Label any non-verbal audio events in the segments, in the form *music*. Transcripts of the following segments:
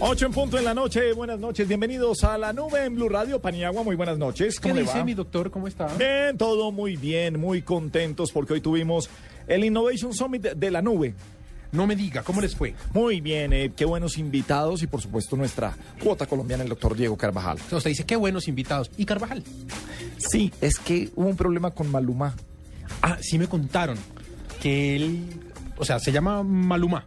8 en punto en la noche, buenas noches, bienvenidos a la nube en Blue Radio, Paniagua, muy buenas noches. ¿Qué dice mi doctor? ¿Cómo está? Bien, todo muy bien, muy contentos porque hoy tuvimos el Innovation Summit de la nube. No me diga, ¿cómo les fue? Muy bien, eh, qué buenos invitados y por supuesto nuestra cuota colombiana, el doctor Diego Carvajal. O sea, usted dice, qué buenos invitados. ¿Y Carvajal? Sí, es que hubo un problema con Maluma. Ah, sí me contaron que él, o sea, se llama Maluma.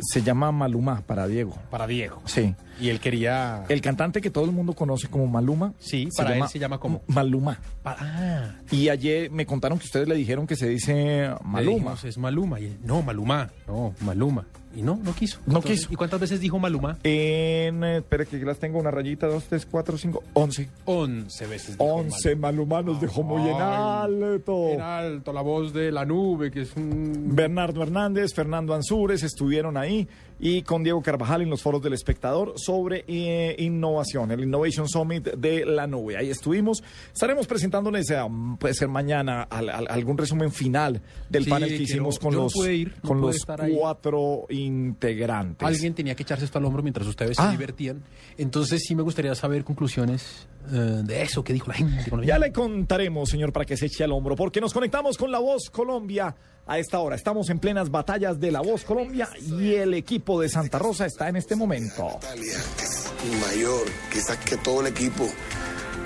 Se llama Maluma para Diego. Para Diego. Sí. Y él quería... El cantante que todo el mundo conoce como Maluma. Sí, para él se llama como... Maluma. Ah. Y ayer me contaron que ustedes le dijeron que se dice Maluma. es Maluma. Y él, no, Maluma. No, Maluma. Y no, no quiso. No quiso. ¿Y cuántas veces dijo Maluma? En, eh, espera que las tengo una rayita, dos, tres, cuatro, cinco, once. Once veces. Dijo once Maluma, nos dejó muy en alto. En alto, la voz de la nube, que es un... Bernardo Hernández, Fernando Ansúrez estuvieron ahí y con Diego Carvajal en los foros del espectador sobre eh, innovación, el Innovation Summit de la nube. Ahí estuvimos. Estaremos presentándoles, eh, puede ser mañana, algún resumen final del panel que hicimos con los, con los cuatro integrantes. Alguien tenía que echarse esto al hombro mientras ustedes se ah. divertían. Entonces sí me gustaría saber conclusiones eh, de eso que dijo la gente. Ya le contaremos, señor, para que se eche al hombro, porque nos conectamos con La Voz Colombia a esta hora. Estamos en plenas batallas de La Voz Colombia y el equipo de Santa Rosa está en este momento. Natalia es mayor, quizás que todo el equipo,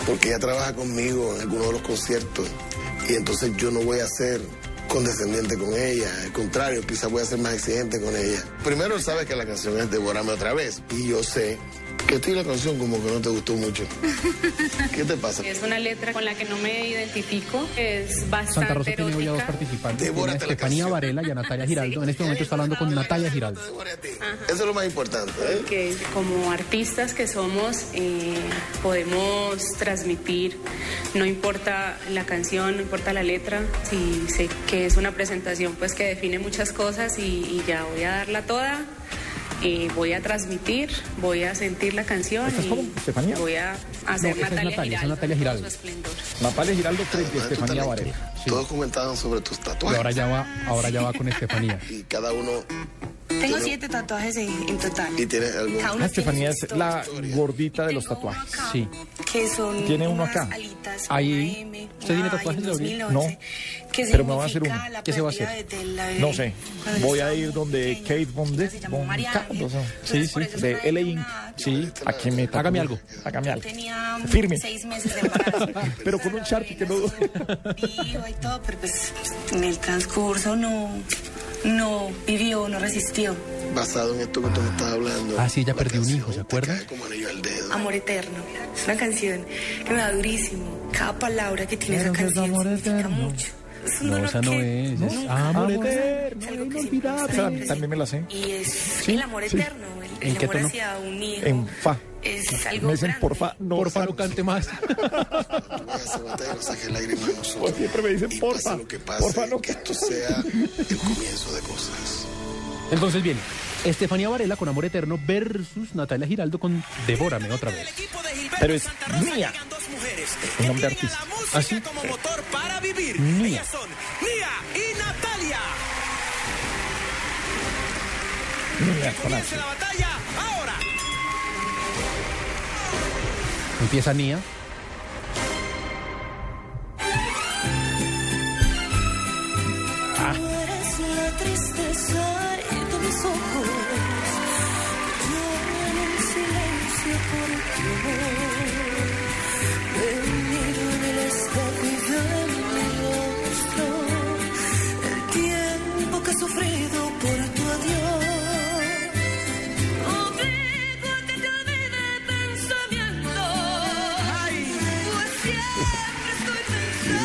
porque ella trabaja conmigo en algunos de los conciertos y entonces yo no voy a ser condescendiente con ella, al contrario, quizás voy a ser más exigente con ella. Primero, él sabe que la canción es Devorame otra vez y yo sé que estoy la canción como que no te gustó mucho. *laughs* ¿Qué te pasa? Es una letra con la que no me identifico. Es bastante Santa Rosa tiene hoy a dos participantes. Tiene Estefanía Varela y a Natalia *laughs* Giraldo. En este momento está hablando con Natalia Giraldo. Eso es lo más importante. ¿eh? Que como artistas que somos, eh, podemos transmitir, no importa la canción, no importa la letra, si sé que es una presentación pues que define muchas cosas y, y ya voy a darla toda voy a transmitir, voy a sentir la canción y voy a hacer Natalia, Natalia, Giraldo, Natalia Giraldo. Natalia Giraldo frente a Estefanía Varela. Todos comentaban sobre tus tatuajes. Y ahora ya va, ahora ya va con Estefanía. y cada uno tengo siete tatuajes en, total. ¿Y tienes algún? Ah, Estefanía es la gordita de los tatuajes. Sí. Que son Tiene uno acá. Ahí. ¿Usted tiene tatuajes de No. Pero me va a hacer uno. ¿Qué se va a hacer? No sé. Voy a ir donde Kate Von Sí, sí. De LA Sí. Aquí me Hágame algo. Hágame algo. Tenía Firme. seis meses de embarazo. *laughs* pero con un Sharpie que no... Vivo y todo, pero pues en el transcurso no no vivió, no resistió. Basado en esto que tú me estás hablando. Ah, sí, ya perdió un hijo, ¿se acuerda? Amor eterno. Es una canción que me da durísimo. Cada palabra que tiene esa canción amor significa mucho. Es un no, esa no es. es amor, eterno, es inolvidable. también me la sé. Y es el amor eterno. El, el amor hacia un hijo. En fa. Es algo Me dicen, porfa, no, porfa, no cante más. *laughs* siempre me dicen, porfa, porfa, no que esto sea el comienzo de cosas. Entonces viene Estefanía Varela con Amor Eterno versus Natalia Giraldo con Devórame otra vez. Pero es mía. Un nombre artista. ¿Así? ¿Ah, como motor para vivir. Mía. son Mía y Natalia. Mía, Comienza la batalla ahora. Empieza Nia. Ah. Eres la tristeza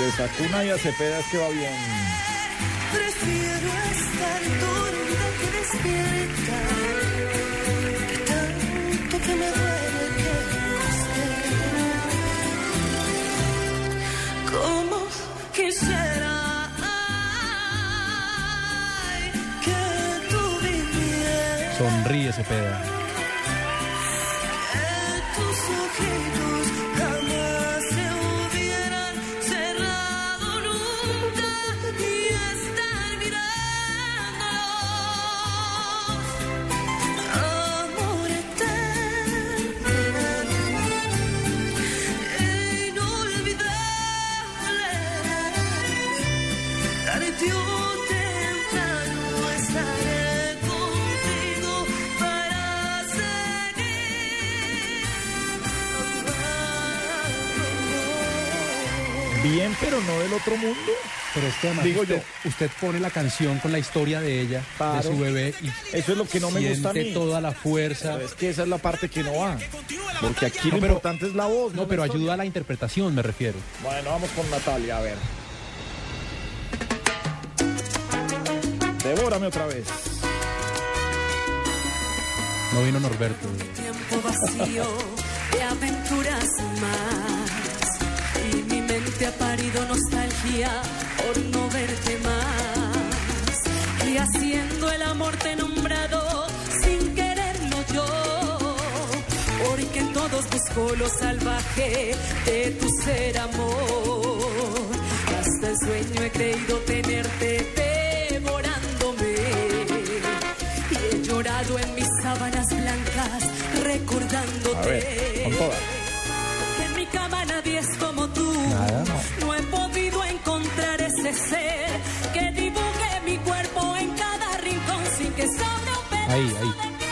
Andrés Acuna y a Cepeda es que va bien. Prefiero estar dormida que despierta. Tanto que me duele que Como quisiera. Ay, que tú Sonríe Cepeda. Bien, pero no del otro mundo. Pero es que además Digo usted, usted pone la canción con la historia de ella, Claro. de su bebé, y Eso es lo que no me gusta a mí. toda la fuerza. Pero es que esa es la parte que no va. Porque aquí No, lo pero- importante es la voz. No, pero ayuda a la interpretación, me refiero. Bueno, vamos con Natalia, a ver. Devórame otra vez. No vino Norberto. tiempo vacío de aventuras más. Mente ha parido nostalgia por no verte más. Y haciendo el amor te he nombrado sin quererlo yo. Porque en todos busco lo salvaje de tu ser amor. Hasta el sueño he creído tenerte devorándome. Y he llorado en mis sábanas blancas recordándote. A ver, con todas. Que en mi cama nadie. Nada, no. he podido encontrar ese ser que dibuje mi cuerpo en cada rincón sin que sobre un ahí.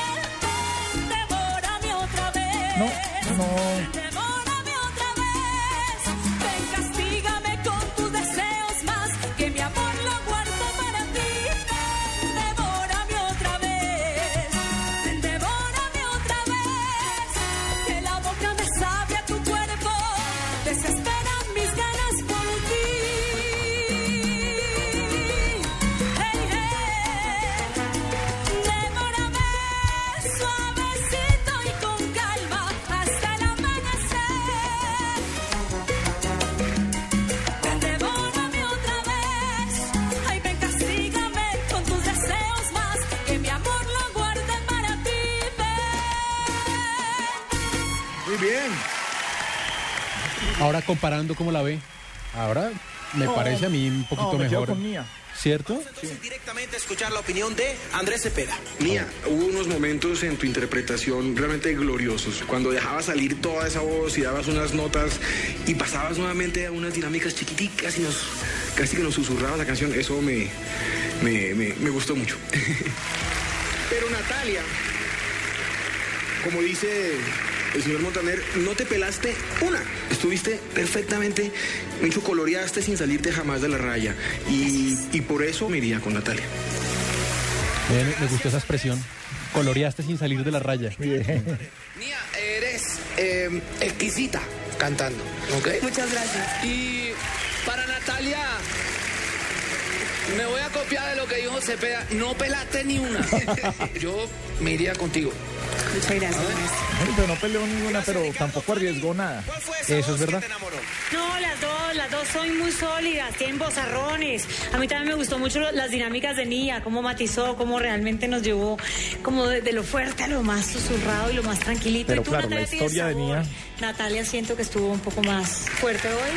Ahora comparando cómo la ve, ahora me No, parece a mí un poquito no, me quedo mejor. con Mía. ¿Cierto? Entonces, directamente a escuchar la opinión de Andrés Cepeda. Mía, hubo unos momentos en tu interpretación realmente gloriosos, cuando dejabas salir toda esa voz y dabas unas notas y pasabas nuevamente a unas dinámicas chiquiticas y nos casi que nos susurrabas la canción, eso me, me, me- me gustó mucho. Pero Natalia, como dice el señor Montaner, no te pelaste una, estuviste perfectamente, mucho coloreaste sin salirte jamás de la raya y, y por eso me iría con Natalia. Ven, me gustó esa expresión. Coloreaste sin salir de la raya. Mía, eres eh, exquisita cantando. Muchas gracias. Y para Natalia, me voy a copiar de lo que dijo Cepeda. No pelaste ni una. *laughs* Yo me iría contigo. Muchas gracias. Pero no peleó ninguna, pero tampoco arriesgó nada. ¿Cuál fue esa Eso es verdad. que te enamoró? No, las dos, las dos son muy sólidas, tienen bozarrones. A mí también me gustó mucho las dinámicas de Nia, cómo matizó, cómo realmente nos llevó como de, de lo fuerte a lo más susurrado y lo más tranquilito. Pero y tú, claro, Natalia, la tienes historia de sabor. Nia. Natalia siento que estuvo un poco más fuerte hoy.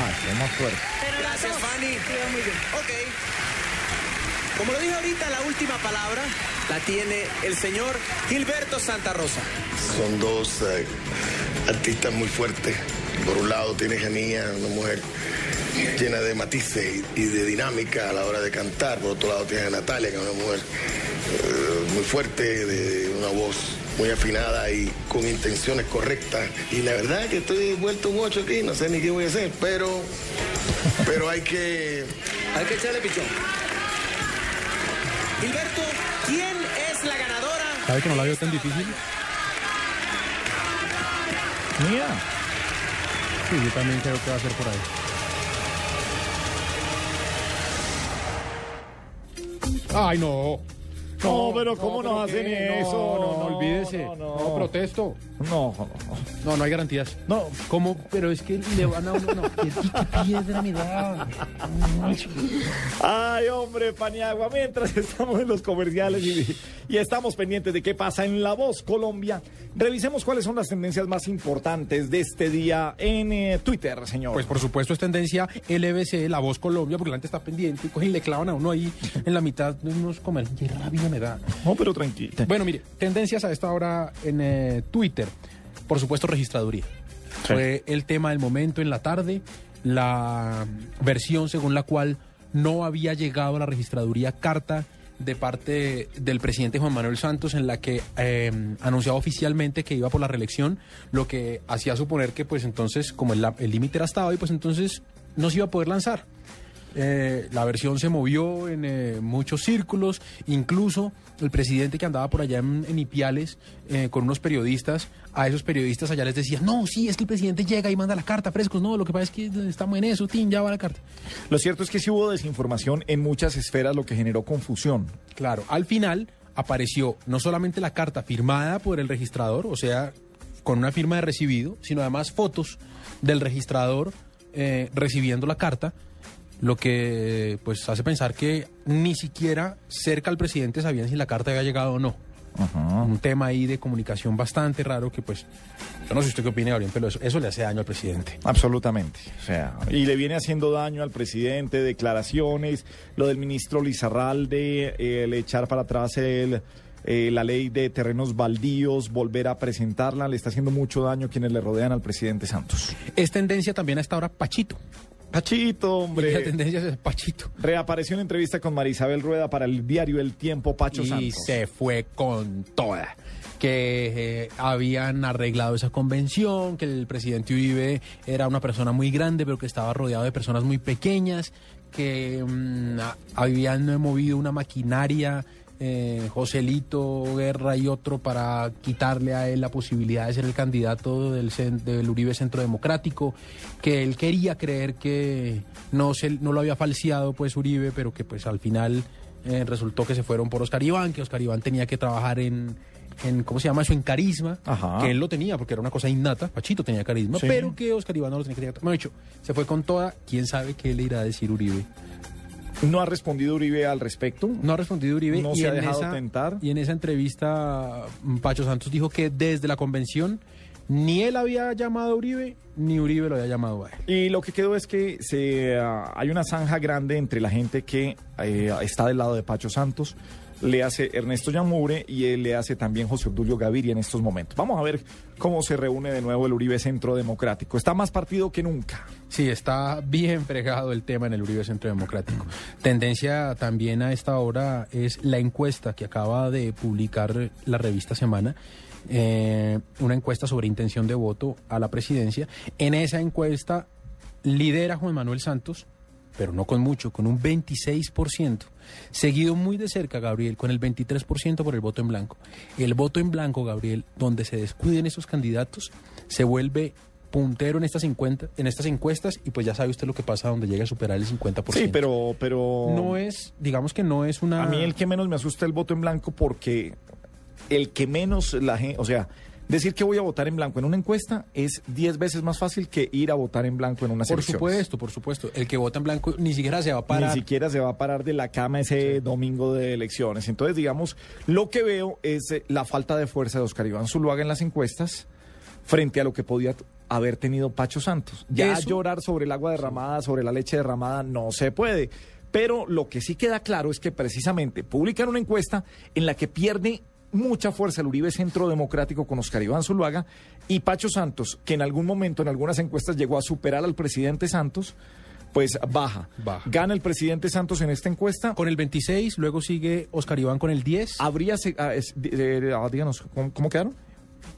Ah, es más fuerte. Pero Gracias, Fanny. estuvieron muy bien. Ok. Como lo dije ahorita, la última palabra la tiene el señor Gilberto Santa Rosa. Son dos eh, artistas muy fuertes. Por un lado tienes a Nia, una mujer llena de matices y, y de dinámica a la hora de cantar. Por otro lado tienes a Natalia, que es una mujer eh, muy fuerte, de una voz muy afinada y con intenciones correctas. Y la verdad es que estoy vuelto un ocho aquí, no sé ni qué voy a hacer, pero, pero hay que... Hay que echarle pichón. Gilberto, ¿quién es la ganadora? ¿Sabe que no la veo tan difícil? Mía. Sí, yo también creo que va a ser por ahí. Ay, no. No, pero ¿cómo pero nos hacen qué? eso? No, no, no, olvídese. No, No, no. protesto. No, no, no. No, no hay garantías. No. ¿Cómo? Pero es que le van a uno. No, *laughs* ¿qué, qué piedra me da? Ay, hombre, Paniagua, mientras estamos en los comerciales y, y estamos pendientes de qué pasa en La Voz Colombia, revisemos cuáles son las tendencias más importantes de este día en eh, Twitter, señor. Pues por supuesto es tendencia LBC, La Voz Colombia, porque la gente está pendiente y cogen y le clavan a uno ahí en la mitad de unos comerciales. Qué rabia me da. no, pero tranquilo. Bueno, mire, tendencias a esta hora en eh, Twitter. Por supuesto, registraduría. Fue el tema del momento en la tarde, la versión según la cual no había llegado a la registraduría carta de parte del presidente Juan Manuel Santos en la que eh, anunciaba oficialmente que iba por la reelección, lo que hacía suponer que pues entonces, como el límite era hasta hoy, pues entonces no se iba a poder lanzar. Eh, la versión se movió en eh, muchos círculos, incluso el presidente que andaba por allá en, en Ipiales eh, con unos periodistas, a esos periodistas allá les decía, no, sí, es que el presidente llega y manda la carta, frescos, no, lo que pasa es que estamos en eso, Tin, ya va la carta. Lo cierto es que sí hubo desinformación en muchas esferas, lo que generó confusión. Claro, al final apareció no solamente la carta firmada por el registrador, o sea, con una firma de recibido, sino además fotos del registrador recibiendo la carta, lo que pues hace pensar que ni siquiera cerca al presidente sabían si la carta había llegado o no. Un tema ahí de comunicación bastante raro que pues, yo no sé usted qué opina, Gabriel, pero eso, eso le hace daño al presidente. Absolutamente. O sea, y le viene haciendo daño al presidente, declaraciones, lo del ministro Lizarralde, eh, el echar para atrás el, eh, la ley de terrenos baldíos, volver a presentarla, le está haciendo mucho daño a quienes le rodean al presidente Santos. Es tendencia también a esta hora Pachito. Pachito, La hombre. tendencia es Pachito. Reapareció en entrevista con Marisabel Rueda para el diario El Tiempo, Pacho y Santos. se fue con toda. Que eh, habían arreglado esa convención, que el presidente Uribe era una persona muy grande, pero que estaba rodeado de personas muy pequeñas, que mm, habían movido una maquinaria, eh, Joselito Guerra y otro, para quitarle a él la posibilidad de ser el candidato del, del Uribe Centro Democrático, que él quería creer que no, se, no lo había falseado pues Uribe, pero que pues al final eh, resultó que se fueron por Oscar Iván, que Oscar Iván tenía que trabajar en, en ¿cómo se llama eso? En carisma, Ajá. que él lo tenía porque era una cosa innata, Pachito tenía carisma, Sí. pero que Oscar Iván no lo tenía que tener. Mejor dicho, se fue con toda, quién sabe qué le irá a decir Uribe. ¿No ha respondido Uribe al respecto? No ha respondido Uribe. No y se ha dejado esa- tentar. Y en esa entrevista, mm, Pacho Santos dijo que desde la convención ni él había llamado a Uribe, ni Uribe lo había llamado a él. Y lo que quedó es que se, ah, hay una zanja grande entre la gente que eh, está del lado de Pacho Santos, le hace Ernesto Yamure y él le hace también José Obdulio Gaviria en estos momentos. Vamos a ver cómo se reúne de nuevo el Uribe Centro Democrático. Está más partido que nunca. Sí, está bien fregado el tema en el Uribe Centro Democrático. Tendencia también a esta hora es la encuesta que acaba de publicar la revista Semana. eh, una encuesta sobre intención de voto a la presidencia. En esa encuesta lidera Juan Manuel Santos, pero no con mucho, con un 26%. Seguido muy de cerca, Gabriel, con el 23% por el voto en blanco. El voto en blanco, Gabriel, donde se descuiden esos candidatos, se vuelve puntero en estas, 50, en estas encuestas y pues ya sabe usted lo que pasa donde llega a superar el 50%. Sí, pero, pero No es, digamos que no es una... a mí el que menos me asusta el voto en blanco porque el que menos la gente, o sea, decir que voy a votar en blanco en una encuesta es 10 veces más fácil que ir a votar en blanco en una Por supuesto, por supuesto. El que vota en blanco ni siquiera se va a parar. Ni siquiera se va a parar de la cama ese domingo de elecciones. Entonces, digamos, lo que veo es eh, la falta de fuerza de Oscar Iván Zuluaga en las encuestas frente a lo que podía haber tenido Pacho Santos. Ya Eso- llorar sobre el agua derramada, sobre la leche derramada, no se puede. Pero lo que sí queda claro es que precisamente publican una encuesta en la que pierde mucha fuerza el Uribe Centro Democrático con Oscar Iván Zuluaga y Pacho Santos, que en algún momento en algunas encuestas llegó a superar al presidente Santos, pues baja. Baja. Gana el presidente Santos en esta encuesta. Con el 26, luego sigue Oscar Iván con el 10. Habría, ah, de- ah, díganos, ¿cómo, cómo quedaron?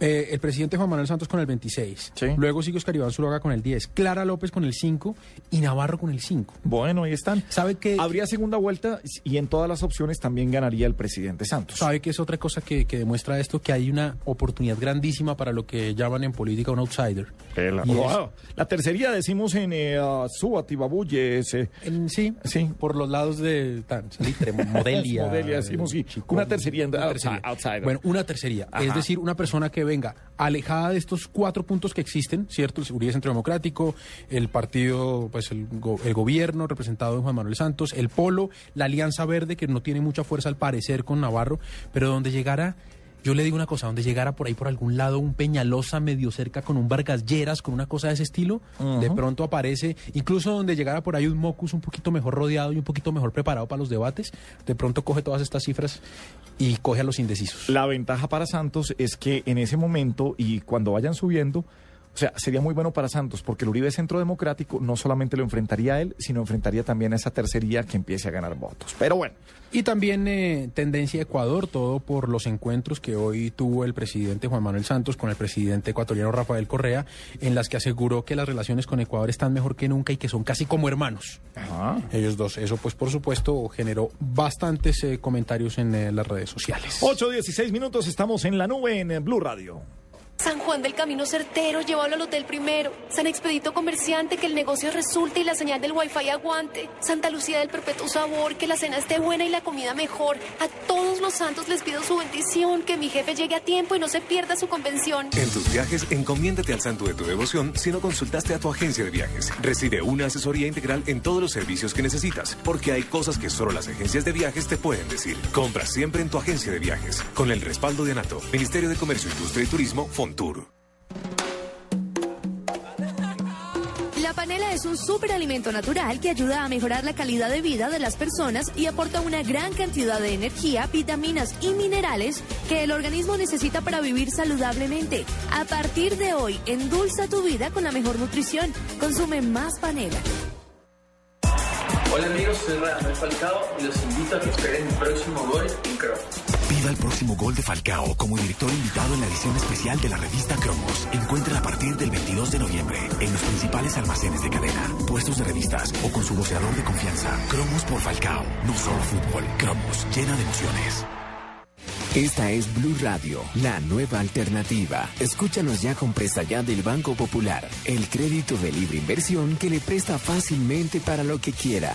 Eh, el presidente Juan Manuel Santos con el 26. Sí. Luego sigue Oscar Iván Zuluaga con el 10. Clara López con el 5 y Navarro con el 5. Bueno, ahí están. ¿Sabe que, Habría segunda vuelta y en todas las opciones también ganaría el presidente Santos. ¿Sabe que es otra cosa que, que demuestra esto? Que hay una oportunidad grandísima para lo que llaman en política un outsider. Es- Wow. La tercería decimos en eh, ah, Suatibabuye, en- sí, Sí. por los lados de tan, Salitre, *laughs* Modelia. Modelia, decimos, sí. Una tercería, una outside- tercería. outsider. Bueno, una tercería. Ajá. Es decir, una persona que que venga alejada de estos cuatro puntos que existen, ¿cierto? El Uribe Centro Democrático, el partido, pues el, go- el gobierno representado en Juan Manuel Santos, el Polo, la Alianza Verde, que no tiene mucha fuerza al parecer con Navarro, pero donde llegara, yo le digo una cosa, donde llegara por ahí por algún lado un Peñalosa medio cerca con un Vargas Lleras, con una cosa de ese estilo, de pronto aparece, incluso donde llegara por ahí un Mocus un poquito mejor rodeado y un poquito mejor preparado para los debates, de pronto coge todas estas cifras y coge a los indecisos. La ventaja para Santos es que en ese momento y cuando vayan subiendo, o sea, sería muy bueno para Santos porque el Uribe Centro Democrático no solamente lo enfrentaría a él, sino enfrentaría también a esa tercería que empiece a ganar votos. Pero bueno, Y también eh, tendencia Ecuador, todo por los encuentros que hoy tuvo el presidente Juan Manuel Santos con el presidente ecuatoriano Rafael Correa, en las que aseguró que las relaciones con Ecuador están mejor que nunca y que son casi como hermanos. Ellos dos. Eso, pues, por supuesto, generó bastantes eh, comentarios en eh, las redes sociales. 8.16 minutos, estamos en la nube en eh, Blue Radio. San Juan del Camino Certero, llévalo al hotel primero. San Expedito Comerciante, que el negocio resulte y la señal del wifi aguante. Santa Lucía del Perpetuo Sabor, que la cena esté buena y la comida mejor. A todos los santos les pido su bendición, que mi jefe llegue a tiempo y no se pierda su convención. En tus viajes, encomiéndate al santo de tu devoción si no consultaste a tu agencia de viajes. Recibe una asesoría integral en todos los servicios que necesitas, porque hay cosas que solo las agencias de viajes te pueden decir. Compra siempre en tu agencia de viajes, con el respaldo de ANATO, Ministerio de Comercio, Industria y Turismo, La panela es un superalimento natural que ayuda a mejorar la calidad de vida de las personas y aporta una gran cantidad de energía, vitaminas y minerales que el organismo necesita para vivir saludablemente. A partir de hoy, endulza tu vida con la mejor nutrición. Consume más panela. Hola amigos, soy Radamel Falcao y los invito a que esperen mi próximo gol en Cross. Viva el próximo gol de Falcao como director invitado en la edición especial de la revista Cromos. Encuentra a partir del 22 de noviembre en los principales almacenes de cadena, puestos de revistas o con su voceador de confianza. Cromos por Falcao. No solo fútbol. Cromos, llena de emociones. Esta es Blue Radio, la nueva alternativa. Escúchanos ya con presta ya del Banco Popular, el crédito de libre inversión que le presta fácilmente para lo que quiera.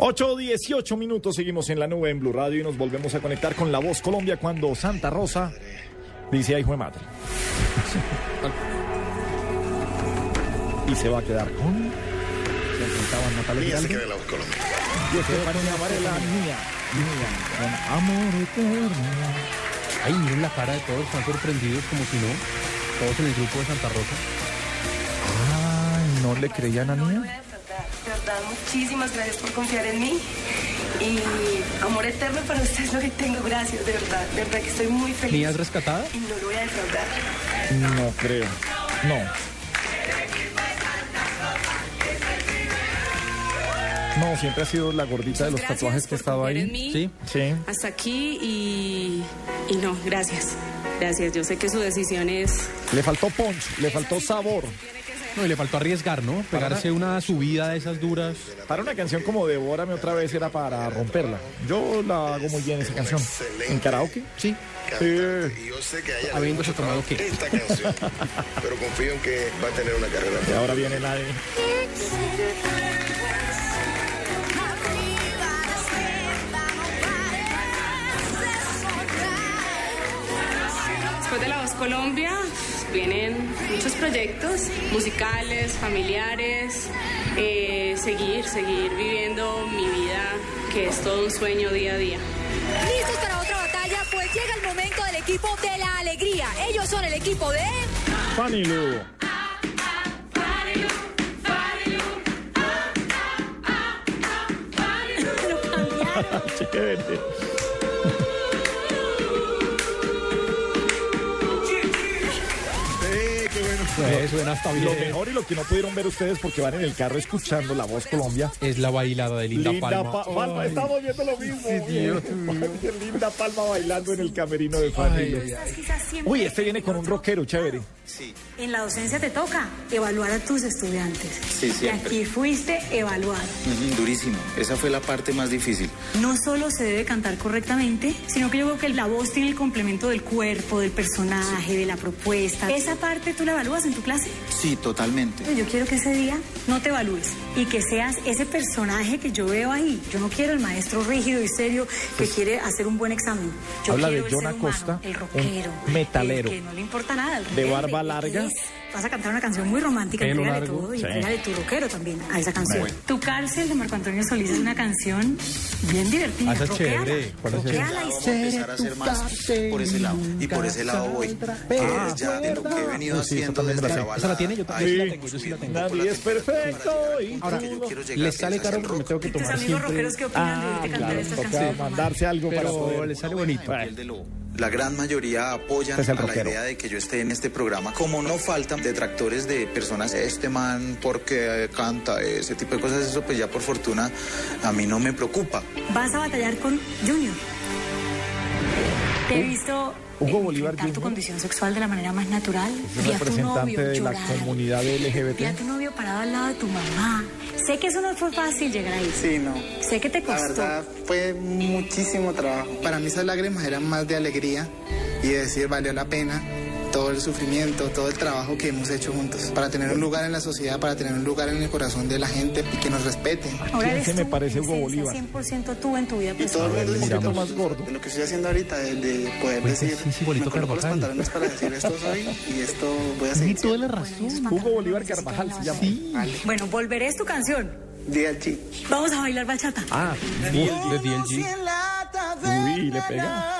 8.18 minutos, seguimos en la nube en Blue Radio y nos volvemos a conectar con La Voz Colombia cuando Santa Rosa dice, ay, hijo de madre. y se va a quedar con... Se Mía se queda la voz Colombia. Y este Estefanía Varela, mía, mía, con amor eterno. Ay, miren la cara de todos, están sorprendidos como si no. Todos en el grupo de Santa Rosa. Ay, ¿no le creían a Mía? De verdad, muchísimas gracias por confiar en mí. Y amor eterno para ustedes es *laughs* lo que tengo. Gracias, de verdad. De verdad que estoy muy feliz. ¿Niñas rescatada? Y no lo voy a defraudar. No creo. No. No, siempre ha sido la gordita de los tatuajes que ha por estado confiar ahí. en mí. Sí. Sí. Hasta aquí y, y no, gracias. Gracias. Yo sé que su decisión es Le faltó punch, le faltó sabor. No, y le faltó arriesgar, ¿no? Pegarse una subida de esas duras. Para una canción como Devórame otra vez era para romperla. Yo la hago muy bien esa canción. ¿En karaoke? Sí. Y yo sé que haya Habiéndose tomado qué. esta canción, *laughs* pero confío en que va a tener una carrera. Y ahora viene la de... Después de La Voz Colombia vienen muchos proyectos musicales, familiares, eh, seguir, seguir viviendo mi vida, que es todo un sueño día a día. ¿Listos para otra batalla? Pues llega el momento del equipo de la alegría. Ellos son el equipo de... Fanny Lu. Chévere. *laughs* Pues, suena hasta Lo bien. mejor y lo que no pudieron ver ustedes porque van en el carro escuchando La Voz Colombia. Es la bailada de Linda, Linda Palma. Pa- Palma, Ay. estamos viendo lo mismo. Sí, Dios Linda Palma bailando en el camerino de Fanny. Uy, este viene con un rockero chévere. En la docencia te toca evaluar a tus estudiantes. Sí, y siempre. aquí fuiste evaluado. Ujú, Durísimo. Esa fue la parte más difícil. No solo se debe cantar correctamente, sino que yo creo que la voz tiene el complemento del cuerpo, del personaje, de la propuesta. ¿Esa parte tú la evalúas en tu clase? Sí, totalmente. Yo quiero que ese día no te evalúes y que seas ese personaje que yo veo ahí. Yo no quiero el maestro rígido y serio que quiere hacer un buen examen. Yo Habla quiero de el John ser humano, Acosta, el rockero, un metalero. el que no le importa nada, el De barba larga. Vas a cantar una canción muy romántica, largo. todo y Sí. tu rockero también a esa canción. Bueno. Tu cárcel de Marco Antonio Solís es una canción bien divertida. Ah, Rockéala, chévere. A empezar a hacer más por ese lado. Y por ese lado voy. Que es ya de lo que he venido sí, haciendo desde la la. Esa la tiene, yo también Sí. la tengo, yo sí la tengo. Nadie es perfecto. y Ahora, tú no. le sale caro porque me tengo que tus tomar amigos siempre... rockeros qué opinan Ah, de cantar estas canciones. mandarse algo para Pero poder. le sale bonito. La gran mayoría apoyan Este es a la idea de que yo esté en este programa. Como no faltan detractores de personas, este man porque canta ese tipo de cosas, eso pues ya por fortuna a mí no me preocupa. Vas a batallar con Junior. Te he visto Hugo eh, Bolívar enfrentar tu Jr. condición sexual de la manera más natural. Es un a tu representante novio de la llorar. comunidad Vi a LGBT. tu novio parado al lado de tu mamá. Sé que eso no fue fácil llegar ahí. Sí, no. Sé que te La costó. verdad fue muchísimo trabajo. Para mí esas lágrimas eran más de alegría y de decir valió la pena todo el sufrimiento, todo el trabajo que hemos hecho juntos para tener un lugar en la sociedad, para tener un lugar en el corazón de la gente y que nos respeten. Ahora me tú, parece Hugo Bolívar? 100% tú en tu vida Y todo el mundo necesita más gordo. de lo que estoy haciendo ahorita, de, de poder Pues decir, sí, sí, Bolito me coloco los pantalones para decir esto soy y esto voy a seguir. toda la razón. Hugo Bolívar Carvajal se llama. batalla. Bueno, volveré es tu canción. DLG. Vamos a bailar bachata. Ah, De DLG. uy, le pega.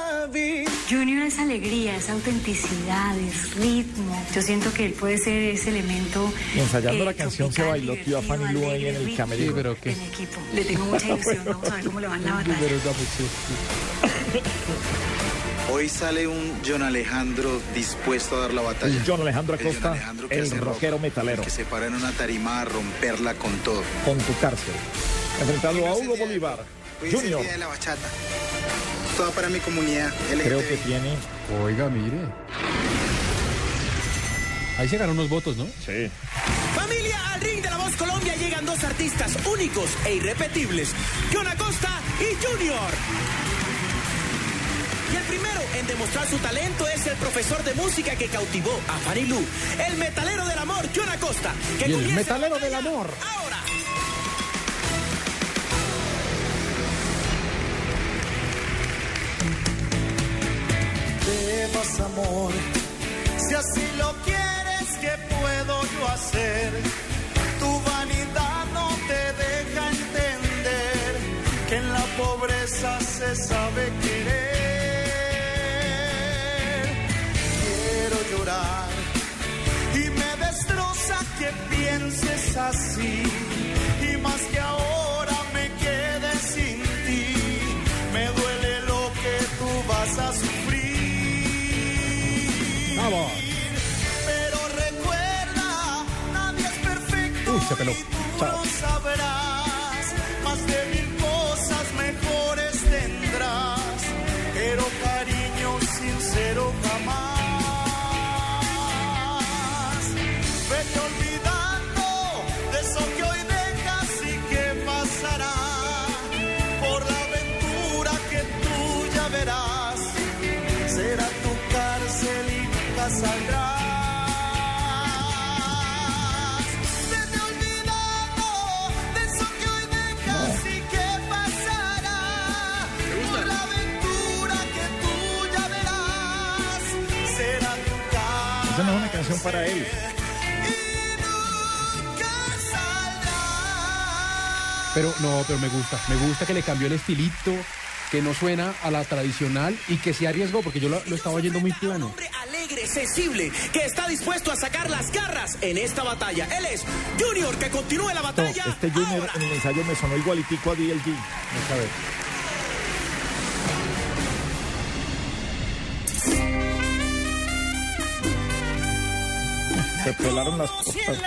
Junior es alegría, es autenticidad, es ritmo. Yo siento que él puede ser ese elemento. Y ensayando eh, la canción se bailó tío a Fanny Lu ahí en el camerino. Sí, pero qué. En equipo. Le tengo mucha ilusión. Vamos a ver cómo le va en la batalla. *laughs* Hoy sale un John Alejandro dispuesto a dar la batalla. El John Alejandro El Acosta, Alejandro el rock, rockero metalero. Que se para en una tarima a romperla con todo. Con tu cárcel. Enfrentando a es Hugo Bolívar. Hoy es el Junior. día de la bachata. Toda para mi comunidad. Creo que tiene. Oiga, mire. Ahí se ganó unos votos, ¿no? Sí. Familia, al ring de la voz Colombia llegan dos artistas únicos e irrepetibles, John Acosta y Junior. Y el primero en demostrar su talento es el profesor de música que cautivó a Fanny Lu, el metalero del amor, John Acosta. Que Y el metalero del amor. Ahora. ¿Qué más amor? Si así lo quieres, ¿qué puedo yo hacer? Tu vanidad no te deja entender que en la pobreza se sabe querer. Pienses así. Y más que ahora me quede sin ti, me duele lo que tú vas a sufrir. Vamos. Pero recuerda, nadie es perfecto. Uy, se peló. y tú Chao. lo sabrás. Para él. Pero no, pero me gusta. Me gusta que le cambió el estilito, que no suena a la tradicional y que se arriesgó, porque yo lo, lo estaba oyendo muy plano. hombre alegre, sensible, que está dispuesto a sacar las garras en esta batalla. Él es Junior, que continúe la No, batalla. este Junior en el ensayo me sonó igualitico a DLG. Vamos a ver. Se pelaron las costas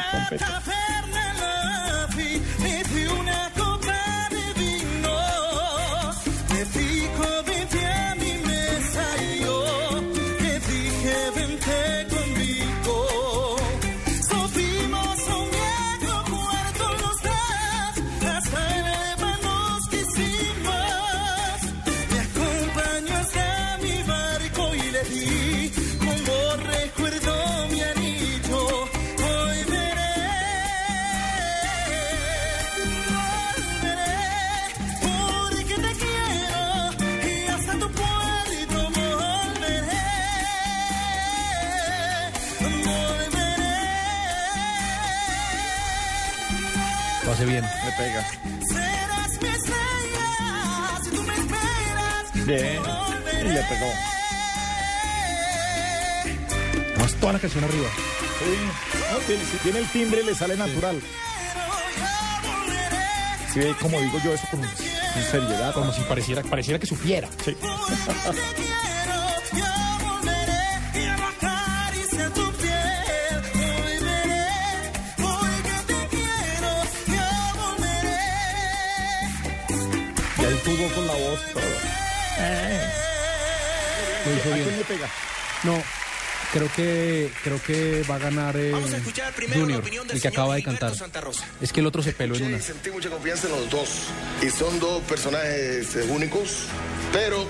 pega. Serás mi estrella si tú me esperas. Bien. Y le pegó. Más toda la canción arriba. Sí. No, tiene- si tiene el timbre, le sale natural. Sí, ve como digo yo eso con, con seriedad. Como si pareciera, pareciera que supiera. Sí. *laughs* Lo hizo ¿A bien. quién le pega? No, creo que creo que va a ganar eh, Junior, el que acaba de cantar. Es que el otro se peló en una. Sentí mucha confianza en los dos. Y son dos personajes eh, únicos. Pero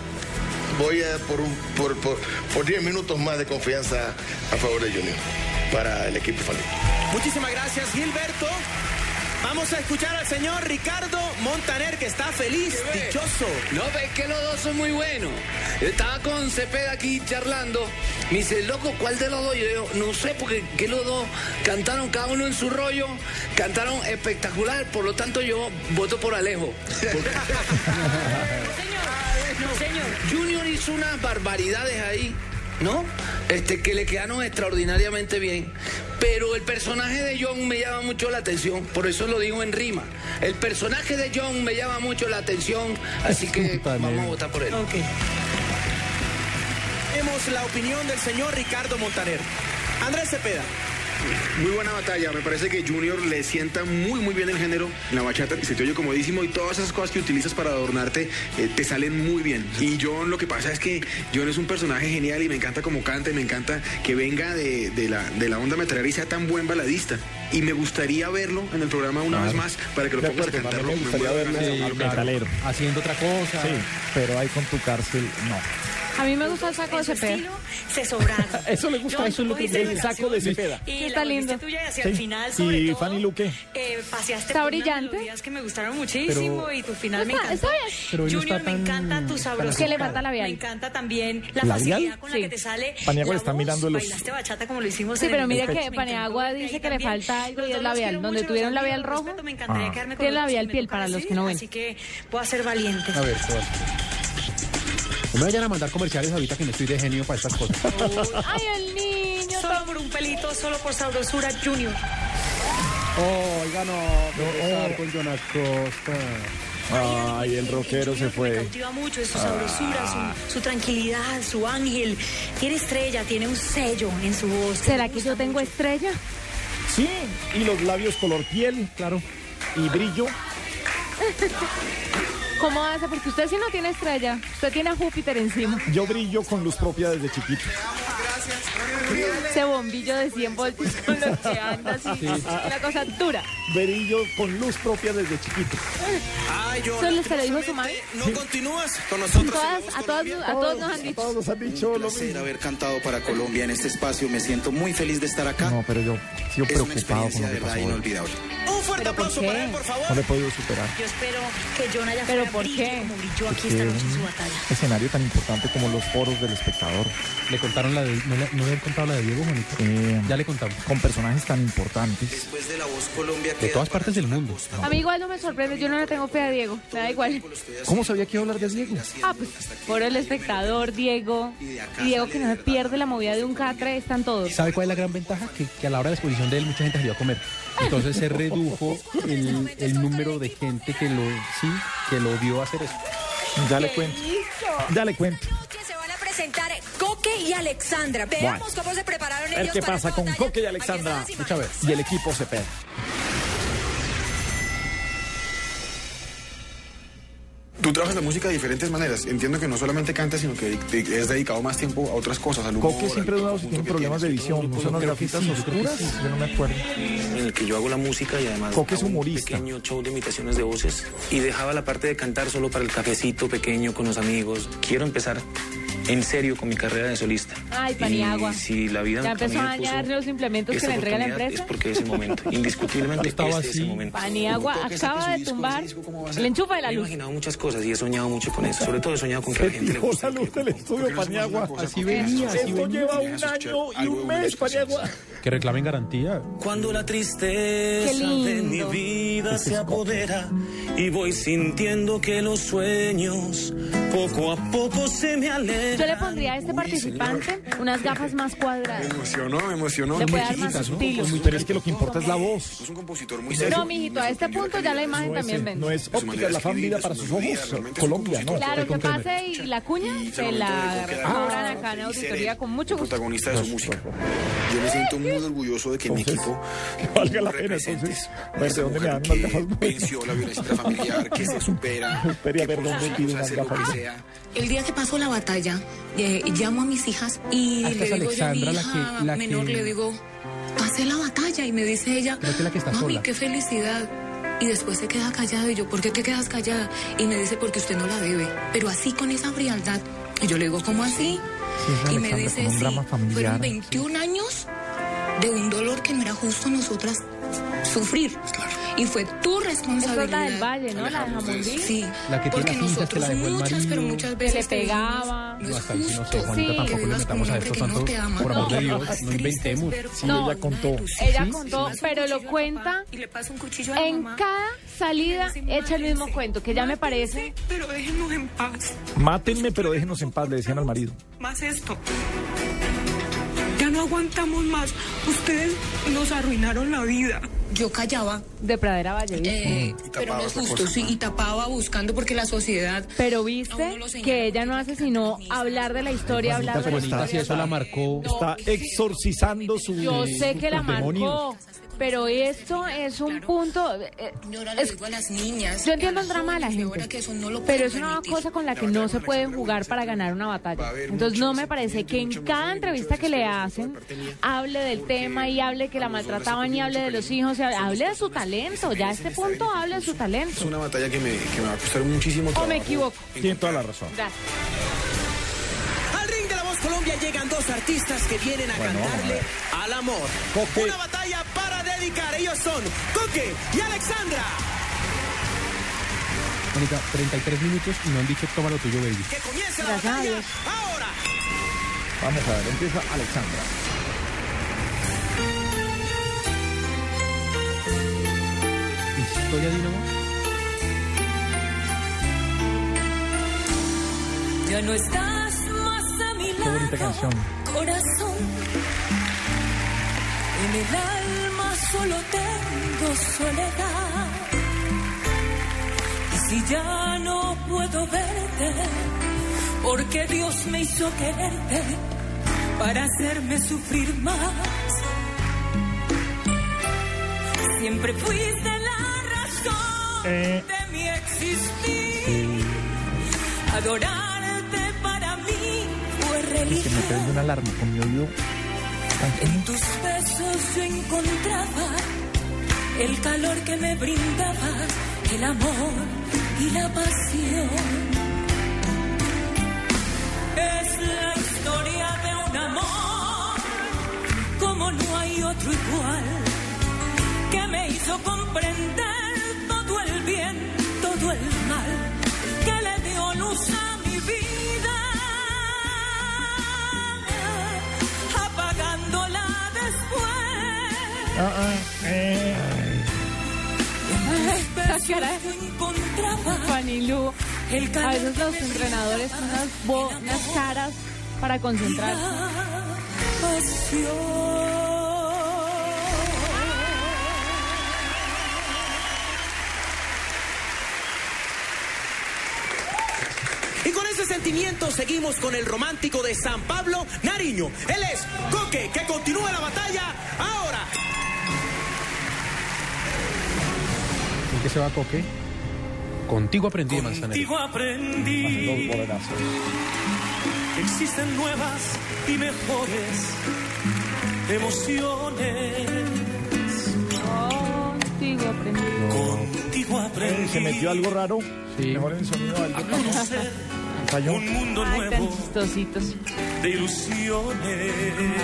voy a por, un, por, por, por 10 minutos más de confianza a favor de Junior. Para el equipo. Muchísimas gracias, Gilberto. Vamos a escuchar al señor Ricardo Montaner, que está feliz, dichoso. No, ves que los dos son muy buenos. Estaba con Cepeda aquí charlando. Me dice, loco, ¿cuál de los dos? Yo digo, no sé, porque que los dos cantaron cada uno en su rollo, cantaron espectacular, por lo tanto yo voto por Alejo. *laughs* No, señor. Junior hizo unas barbaridades ahí, ¿no? Este, que le quedaron extraordinariamente bien. Pero el personaje de John me llama mucho la atención, por eso lo digo en rima. El personaje de John me llama mucho la atención, así que *laughs* vamos a votar por él. Tenemos la opinión del señor Ricardo Montaner. Andrés Cepeda. Muy buena batalla, me parece que Junior le sienta muy muy bien el género en la bachata y se te oye comodísimo y todas esas cosas que utilizas para adornarte eh, te salen muy bien. Y John lo que pasa es que John es un personaje genial y me encanta como canta y me encanta que venga de, de la, de la onda metalera y sea tan buen baladista. Y me gustaría verlo en el programa una Claro. vez más para que lo pongas a cantarlo. me gustaría verlo metalero. Haciendo otra cosa. Sí, pero ahí con tu cárcel, no. A mí me gusta el saco de Cepeda. Se sobraron. *laughs* Eso le gusta, Yo eso es lo que el saco de Cepeda. Y Está lindo. y hacia Sí. el final, sobre Y todo, Fanny Luque. eh, paseaste Está brillante. que me gustaron muchísimo Pero- y tu final me no Junior, está me encanta tu. Que labial. Me encanta también la ¿Labial? facilidad con la Sí. que te sale Paniagua está voz. mirando los- Bailaste bachata como lo hicimos Sí, pero el- mire Me que Paniagua dice que le falta algo Los y es dos los labial. Donde tuvieron labial rojo, Me encantaría Ah. quedarme con Tiene los dos, labial piel para los así, que no ven. Así que voy a ser valiente. A ver. No me vayan a mandar comerciales ahorita que no estoy de genio para estas cosas. Ay, el niño. Solo por un pelito, solo por sabrosura, Junior. Oiga, no, regresar con Jonas Costa. Ay, el rockero se Me fue. cautiva mucho, es su sabrosura, su, su tranquilidad, su ángel. Tiene estrella, tiene un sello en su voz. ¿Será me que yo tengo mucho. estrella? Sí, y los labios color piel, claro. Y brillo. *laughs* ¿Cómo hace? Porque usted sí no tiene estrella. Usted tiene a Júpiter encima. Yo brillo con luz propia desde chiquito. Ese bombillo de 100 voltios *laughs* con los que anda así. Una cosa dura. Brillo con luz propia desde chiquito. Ay, yo. ¿Eso es lo que le dijo su mami? ¿No continúas con nosotros? Todas, a, todas, a todos nos han A dicho. todos nos han dicho lo mismo. haber cantado para Colombia en este espacio. Me siento muy feliz de estar acá. No, pero yo sigo es una preocupado con experiencia lo de verdad inolvidable. Un fuerte ¿Pero por aplauso para él, por favor. No le he podido superar. Yo espero que John haya ¿Pero por qué? como brilló aquí Porque esta noche en su un batalla. escenario tan importante como los foros del espectador, Le contaron la de. ¿No le, no le han contado la de Diego, Juanito? eh, Ya le contamos. con personajes tan importantes. Después de la voz Colombia De todas partes del mundo. A mí igual no me sorprende. Yo no le tengo fe a Diego. Me da igual. ¿Cómo sabía que iba a hablar de Diego? Ah, pues por el espectador, Diego. Y Diego que no se pierde la movida de un catre, están todos. ¿Sabe cuál es la gran ventaja? Que, que a la hora de la exposición de él mucha gente salió a comer. Entonces se redujo el, el número de gente que lo, sí, que lo vio hacer eso. Ya le cuento. Ya le cuento. se van a presentar Coque y Alexandra. Veamos Bueno. cómo se prepararon A ver ellos qué para pasa con. Coque y Alexandra Muchas y el equipo Cepeda. Tú trabajas la música de diferentes maneras. Entiendo que no solamente cantas, sino que te- es dedicado más tiempo a otras cosas. Al humor, Coque siempre al si tiene problemas de visión. ¿No son las gafitas oscuras? Yo no me acuerdo. en el que yo hago la música y además Coque es hago un humorista. pequeño show de imitaciones de voces y dejaba la parte de cantar solo para el cafecito pequeño con los amigos. Quiero empezar en serio con mi carrera de solista. Ay, Paniagua. Y si la vida Ya empezó a dañar los implementos que le entrega la empresa. Es porque es el momento. *laughs* Indiscutiblemente Estaba este es así. el momento. Paniagua acaba de disco, tumbar el enchufe de la Me he luz. imaginado muchas cosas y he soñado mucho con eso. Sobre todo he soñado con que la gente le guste. la luz del estudio, Paniagua. Así venía, así Esto lleva un año y un mes, Paniagua. Que reclamen garantía. Cuando la tristeza Qué lindo. de mi vida se apodera y voy sintiendo que los sueños poco a poco se me alejan. Yo le pondría a este participante unas gafas más Me cuadradas. emocionó, me emocionó. Le puede dar más ¿no? estilo. Pero es que lo que importa es la voz. Es un compositor muy No, serio. mijito, a este punto ya la imagen No es, también vende. no es óptica, la fan vida para sus ojos. Colombia, ¿no? Claro, que pase y la cuña se la cobran acá en auditoría con mucho gusto. protagonista de su música. Yo me siento muy orgulloso de que mi equipo *laughs* Que valga la pena, entonces. A ver, ¿de dónde me dan unas gafas venció la violencia intrafamiliar, que se supera, *laughs* Espere a ver dónde pido unas gafas. que sea. El día que pasó la batalla, eh, llamo a mis hijas y le digo yo a mi Alexandra la hija que- la menor, que- le digo, pasé la batalla y me dice ella, Creo que la que está mami, sola. qué felicidad. Y después se queda callada y yo, ¿por qué te quedas callada? Y me dice, porque usted no la debe. Pero así con esa frialdad. Y yo le digo, ¿cómo así? Sí, y me Alexandra, dice, como un sí, familiar. fueron 21 años de un dolor que no era justo nosotras sufrir. Y fue tu responsabilidad. es la del Valle, ¿no? La de Jamundí. Sí, La que tiene porque cintas que nosotros la dejó el muchas, pero muchas Que veces le te dijimos, pegaba. No No, hasta sí no sé, Juanita, Sí. tampoco le metamos a esto no tanto. ama. Por amor de No, Dios, lo más no inventemos. Sí, ella contó. Ella contó, un pero lo cuenta y le pasa un cuchillo a la En mamá. cada salida echa el mismo cuento, que ya me parece. Pero déjenos en paz. Mátenme, pero déjenos en paz, le decían al marido. Más esto. No aguantamos más. Ustedes nos arruinaron la vida. Yo callaba. De Pradera Valle. Eh, pero no es justo, sí, y tapaba buscando porque la sociedad. Pero viste que ella no hace sino hablar de la historia, hablar de la si historia. eso la marcó. Está exorcizando su. Yo sé que la marcó, pero esto es un punto. eh, es- digo a las niñas. yo entiendo el drama de la gente, ahora que eso no lo pero es una permitir. cosa con la que no se pueden jugar para ganar una batalla. Entonces no me parece que en cada entrevista que le hacen hable del tema y hable que la maltrataban y hable de los hijos, y hable- de su talento. Ya a este punto hable de su Es talento. una batalla que me, que me va a costar muchísimo ¿O me equivoco? Tiene toda la razón. Gracias. Colombia llegan dos artistas que vienen a cantarle al amor. Coque. Una batalla para dedicar. Ellos son Coque y Alexandra. Mónica, 33 minutos y no han dicho toma lo tuyo, baby. Que comience la Gracias batalla ahora. Vamos a ver, empieza Alexandra. Historia de un amor. Ya no estás bonita lado, canción. corazón. En el alma solo tengo soledad. Y si ya no puedo verte, porque Dios me hizo quererte para hacerme sufrir más. Siempre fuiste la razón Eh. de mi existir. Mí me prende una alarma con mi oído. En tus besos yo encontraba el calor que me brindaba, el amor y la pasión. Es la historia de un amor como no hay otro igual, que me hizo comprender Ah, ah, eh. Esa cara de Fanilú. A veces los entrenadores unas, bo- unas caras para concentrarse. Y con ese sentimiento seguimos con el romántico de San Pablo, Nariño. Él es Coque, que continúa la batalla ahora. Se va Coque? Contigo aprendí de Manzanero. Contigo aprendí que existen nuevas y mejores emociones. Contigo aprendí. Contigo aprendí. Se metió algo raro. Mejor en sonido algo. a conocer Un mundo Ay, tan nuevo chistositos. de ilusiones.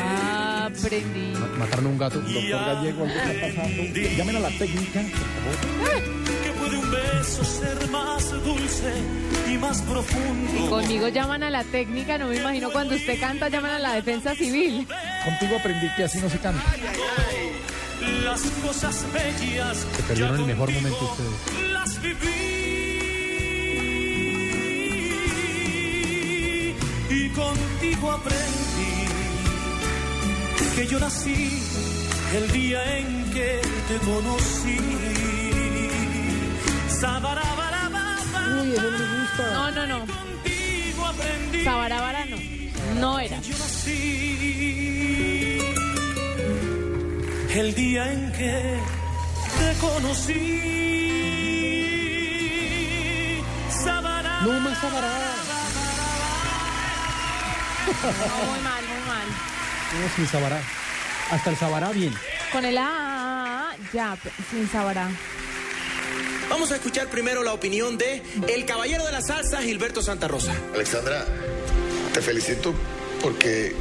Aprendí. Mataron a un gato. Doctor Gallego, algo está pasando. Llamen a la técnica, por favor. *laughs* Que puede un beso ser más dulce y más profundo. Conmigo llaman a la técnica, no me imagino cuando usted canta llaman a la defensa civil. Contigo aprendí que así no se canta. Las cosas bellas Se perdieron el mejor momento ustedes. las viví y contigo aprendí que yo nací el día en que te conocí. Uy, eso no me gusta. No, no, no. contigo aprendí Sabarabara no. No era. yo nací el día en que te conocí. Sabará. No más Sabará. No, muy mal, muy mal. No, sin Sabará. Hasta el Sabará bien. Con el A, ya, sin Sabará. Vamos a escuchar primero la opinión de el caballero de la salsa, Gilberto Santa Rosa. Alexandra, te felicito porque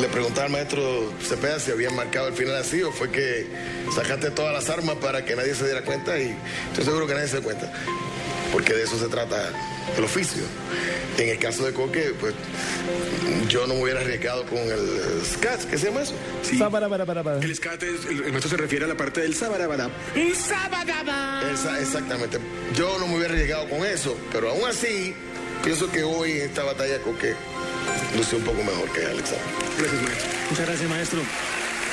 le preguntaba al maestro Cepeda si habían marcado el final así o fue que sacaste todas las armas para que nadie se diera cuenta y estoy seguro que nadie se da cuenta. Porque de eso se trata el oficio. En el caso de Coque, pues yo no me hubiera arriesgado con el scat, ¿qué se llama eso? Sí. Sabarabarabara. El scat, es- el, el maestro se refiere a la parte del sabarabara. Esa- exactamente. Yo no me hubiera arriesgado con eso, pero aún así, pienso que hoy en esta batalla Coque lució un poco mejor que Alexander. Gracias, maestro. Muchas gracias, maestro.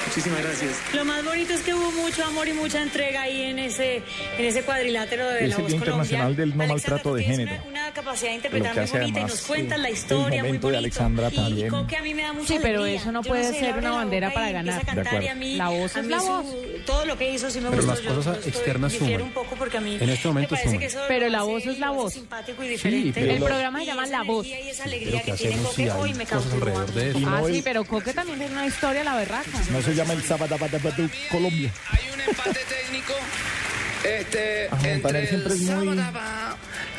Muchísimas gracias. Lo más bonito es que hubo mucho amor y mucha entrega ahí en ese, en ese cuadrilátero de Es la el voz Día Internacional Colombia. del No Alexandra, Maltrato de Género. Una, una capacidad de interpretar que muy bonita y nos cuentas la historia muy bonito. Alexandra y, también. Y Coque a mí me da mucha Sí, pero alegría. eso no puede sé, ser una bandera para ganar. a cantar De acuerdo. y a mí, La voz a es la su- voz. todo lo que hizo sí me Pero gustó. las cosas externas suman. un poco porque a mí En este momento me parece suman. que Pero la voz es la voz. simpático y Sí, diferente. pero El programa se llama La Voz. y esa Pero alegría ¿qué que tiene Coque hoy me cautivó. alrededor de eso? Ah, sí, es- pero Coque también tiene una historia, la berraca. No se llama el Sabarabarabara Colombia. Hay un empate técnico este, entre siempre el es muy-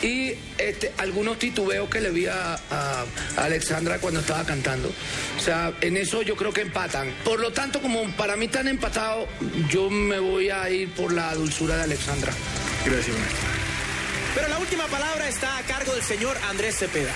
y este, algunos titubeos que le vi a, a Alexandra cuando estaba cantando. O sea, en eso yo creo que empatan. Por lo tanto, como para mí están empatados, yo me voy a ir por la dulzura de Alexandra. Gracias, maestro. Pero la última palabra está a cargo del señor Andrés Cepeda.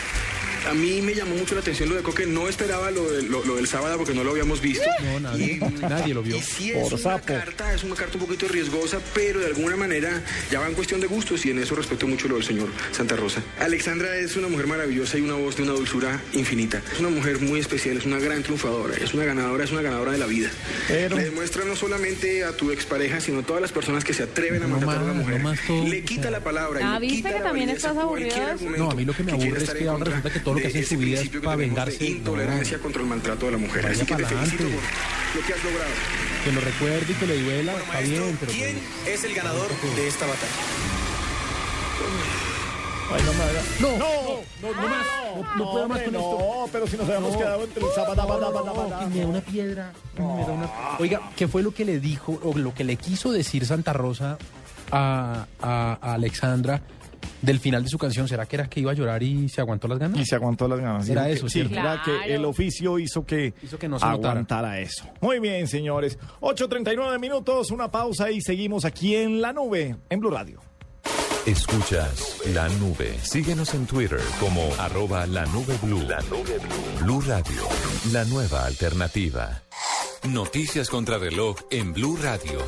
A mí me llamó mucho la atención lo de Coque. No esperaba lo, de- lo, lo del sábado porque no lo habíamos visto. No, nadie, *laughs* nadie lo vio. Y sí es Por una sapo. carta, es una carta un poquito riesgosa, pero de alguna manera ya va en cuestión de gustos y en eso respeto mucho lo del señor Santa Rosa. Alexandra es una mujer maravillosa y una voz de una dulzura infinita. Es una mujer muy especial, es una gran triunfadora, es una ganadora, es una ganadora de la vida. Pero- Le demuestra no solamente a tu expareja, sino a todas las personas que se atreven a No maltratar a una mujer. no más todo. Le quita la palabra. y Ah, le ¿viste quita que la también estás cualquier aburrido No, a mí lo que me quiera aburre es estar que en ahora contra resulta que todo lo que hace en ese su vida es para de vengarse. Intolerancia contra el maltrato de la mujer. Vaya Así que te pa'lante. felicito por lo que has logrado. Que lo recuerde y que le duela, Bueno, maestro, bien, pero... ¿quién es el ganador de esta batalla? Ay, no No, no, no, no más. No, no puedo más con esto. No, pero si nos habíamos No. quedado entre el que me da una piedra. me da una- Oiga, ¿qué fue lo que le dijo o lo que le quiso decir Santa Rosa a, a- a Alexandra del final de su canción? ¿Será que era que iba a llorar y se aguantó las ganas? Y se aguantó las ganas. Era eso, Sí, ¿cierto? era que Claro. el oficio hizo que, Hizo que no se notara. aguantara eso. Muy bien, señores. 8.39 minutos, una pausa y seguimos aquí en La Nube, en Blue Radio. Escuchas la nube. Síguenos en Twitter como arroba la nube blue. La nube blue. Blue Radio, la nueva alternativa. Noticias contra reloj en Blue Radio.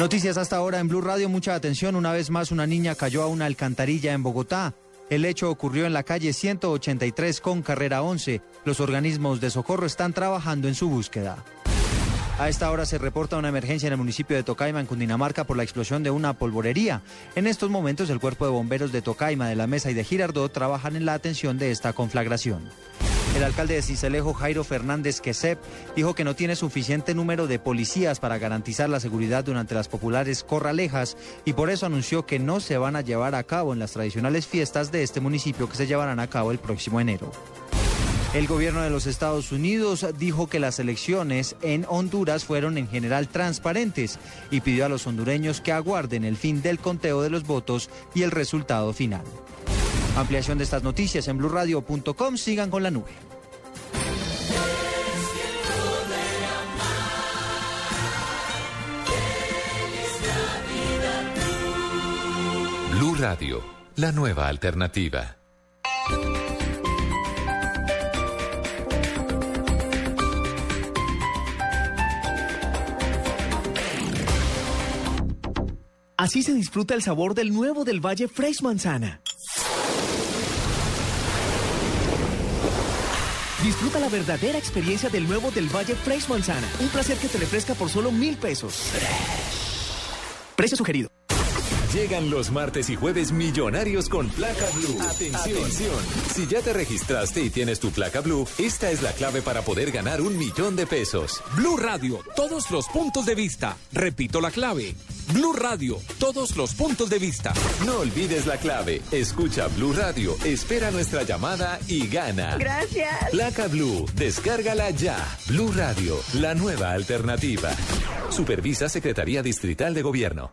Noticias hasta ahora en Blue Radio, mucha atención. Una vez más, una niña cayó a una alcantarilla en Bogotá. El hecho ocurrió en la calle 183 con carrera 11. Los organismos de socorro están trabajando en su búsqueda. A esta hora se reporta una emergencia en el municipio de Tocaima, en Cundinamarca, por la explosión de una polvorería. En estos momentos, el cuerpo de bomberos de Tocaima, de la Mesa y de Girardot trabajan en la atención de esta conflagración. El alcalde de Cincelejo, Jairo Fernández Quesep, dijo que no tiene suficiente número de policías para garantizar la seguridad durante las populares corralejas y por eso anunció que no se van a llevar a cabo en las tradicionales fiestas de este municipio que se llevarán a cabo el próximo enero. El gobierno de los Estados Unidos dijo que las elecciones en Honduras fueron en general transparentes y pidió a los hondureños que aguarden el fin del conteo de los votos y el resultado final. Ampliación de estas noticias en blurradio.com. Sigan con la nube. Blue Radio, la nueva alternativa. Así se disfruta el sabor del nuevo del Valle Fresh Manzana. Disfruta la verdadera experiencia del nuevo del Valle Fresh Manzana. Un placer que te refresca por solo mil pesos. Precio sugerido. Llegan los martes y jueves millonarios con placa blue. Atención. Si ya te registraste y tienes tu placa blue, esta es la clave para poder ganar un millón de pesos. Blue Radio, todos los puntos de vista. Repito la clave. Blue Radio, todos los puntos de vista. No olvides la clave. Escucha Blue Radio, espera nuestra llamada y gana. Gracias. Placa Blue, descárgala ya. Blue Radio, la nueva alternativa. Supervisa Secretaría Distrital de Gobierno.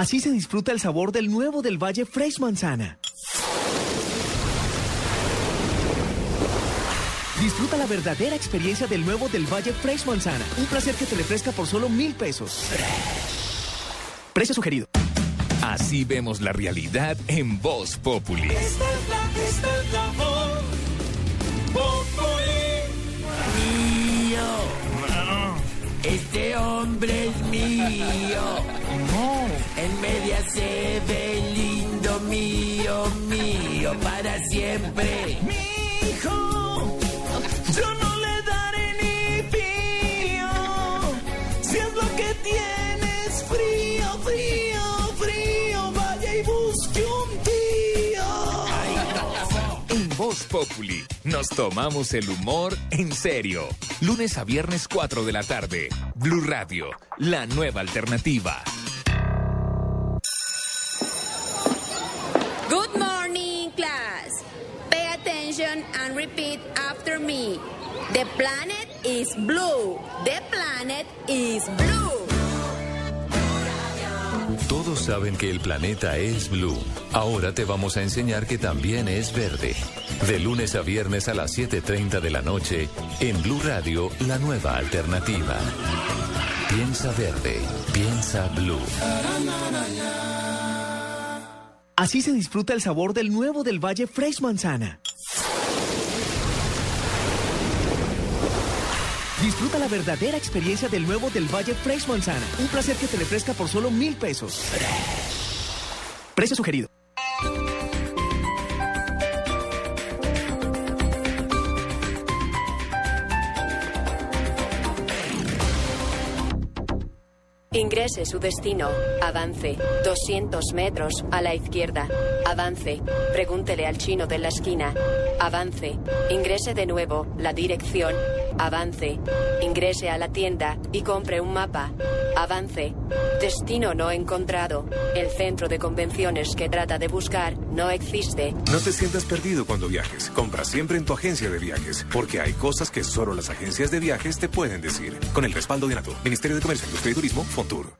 Así se disfruta el sabor del nuevo del Valle Fresh Manzana. Disfruta la verdadera experiencia del nuevo del Valle Fresh Manzana. Un placer que te refresca por solo mil pesos. Precio sugerido. Así vemos la realidad en Voz Populi. Esta es la, esta es la voz Mío. Este hombre es mío. Él me hace de lindo mío, mío, para siempre. Mi hijo, yo no le daré ni pío. Si es lo que tienes, frío, frío, frío, vaya y busque un tío. En Voz Populi nos tomamos el humor en serio. Lunes a viernes 4 de la tarde. Blue Radio, la nueva alternativa. Attention and repeat after me. The planet is blue. The planet is blue. Todos saben que el planeta es blue. Ahora te vamos a enseñar que también es verde. De lunes a viernes a las 7.30 de la noche, en Blue Radio, la nueva alternativa. Piensa verde, piensa blue. Así se disfruta el sabor del nuevo del Valle Fresh Manzana. Disfruta la verdadera experiencia del nuevo del Valle Fresh Manzana. Un placer que te refresca por solo mil pesos. Precio sugerido. Ingrese su destino. Avance. 200 metros a la izquierda. Avance. Pregúntele al chino de la esquina. Avance. Ingrese de nuevo. La dirección. Avance. Ingrese a la tienda y compre un mapa. Avance. Destino no encontrado. El centro de convenciones que trata de buscar no existe. No te sientas perdido cuando viajes. Compra siempre en tu agencia de viajes, porque hay cosas que solo las agencias de viajes te pueden decir. Con el respaldo de NATO, Ministerio de Comercio, Industria y Turismo, Fontur.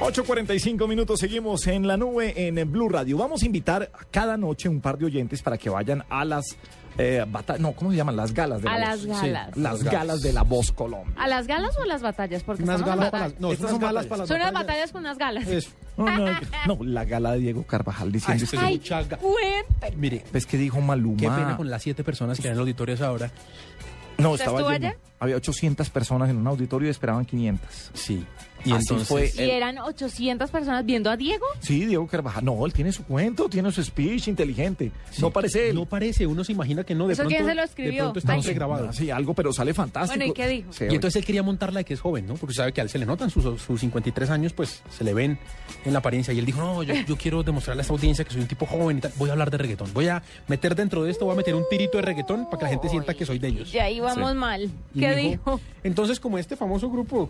8.45 minutos, seguimos en la nube en Blue Radio. Vamos a invitar cada noche un par de oyentes para que vayan a las eh, bata- no, ¿cómo se llaman? Las galas de A la las voz. galas. Sí, las Las galas. galas de la voz Colombia. ¿A las galas o a las batallas? Porque Unas galas para las- no, Estas son son galas para las Son unas batallas. batallas con unas galas. Eso. No, no, no, la gala de Diego Carvajal diciendo Ay, que-. Ay. Mire, Pues que dijo Maluma. qué pena con las siete personas que eran en el auditorio a esa hora. No, ¿Usted estaba lleno. allá? Había 800 personas en un auditorio y esperaban 500. Sí. Y Así entonces... fue. ¿Y eran 800 personas viendo a Diego? Sí, Diego Carvajal. No, él tiene su cuento, tiene su speech inteligente. No parece él. No parece, uno se imagina que no. De ¿Eso pronto, quién se lo De escribió? pronto está pregrabado. Sí, algo, pero sale fantástico. Bueno, ¿y qué dijo? Sí, Y entonces él quería montarla de que es joven, ¿no? Porque sabe que a él se le notan sus, sus 53 años, pues se le ven en la apariencia. Y él dijo, no, yo, yo quiero demostrarle a esta audiencia que soy un tipo joven y tal. Voy a hablar de reggaetón. Voy a meter dentro de esto, voy a meter un tirito de reggaetón para que la gente sienta que soy de ellos. Y ahí vamos Sí. mal. ¿Qué dijo- dijo? Entonces, como este famoso grupo,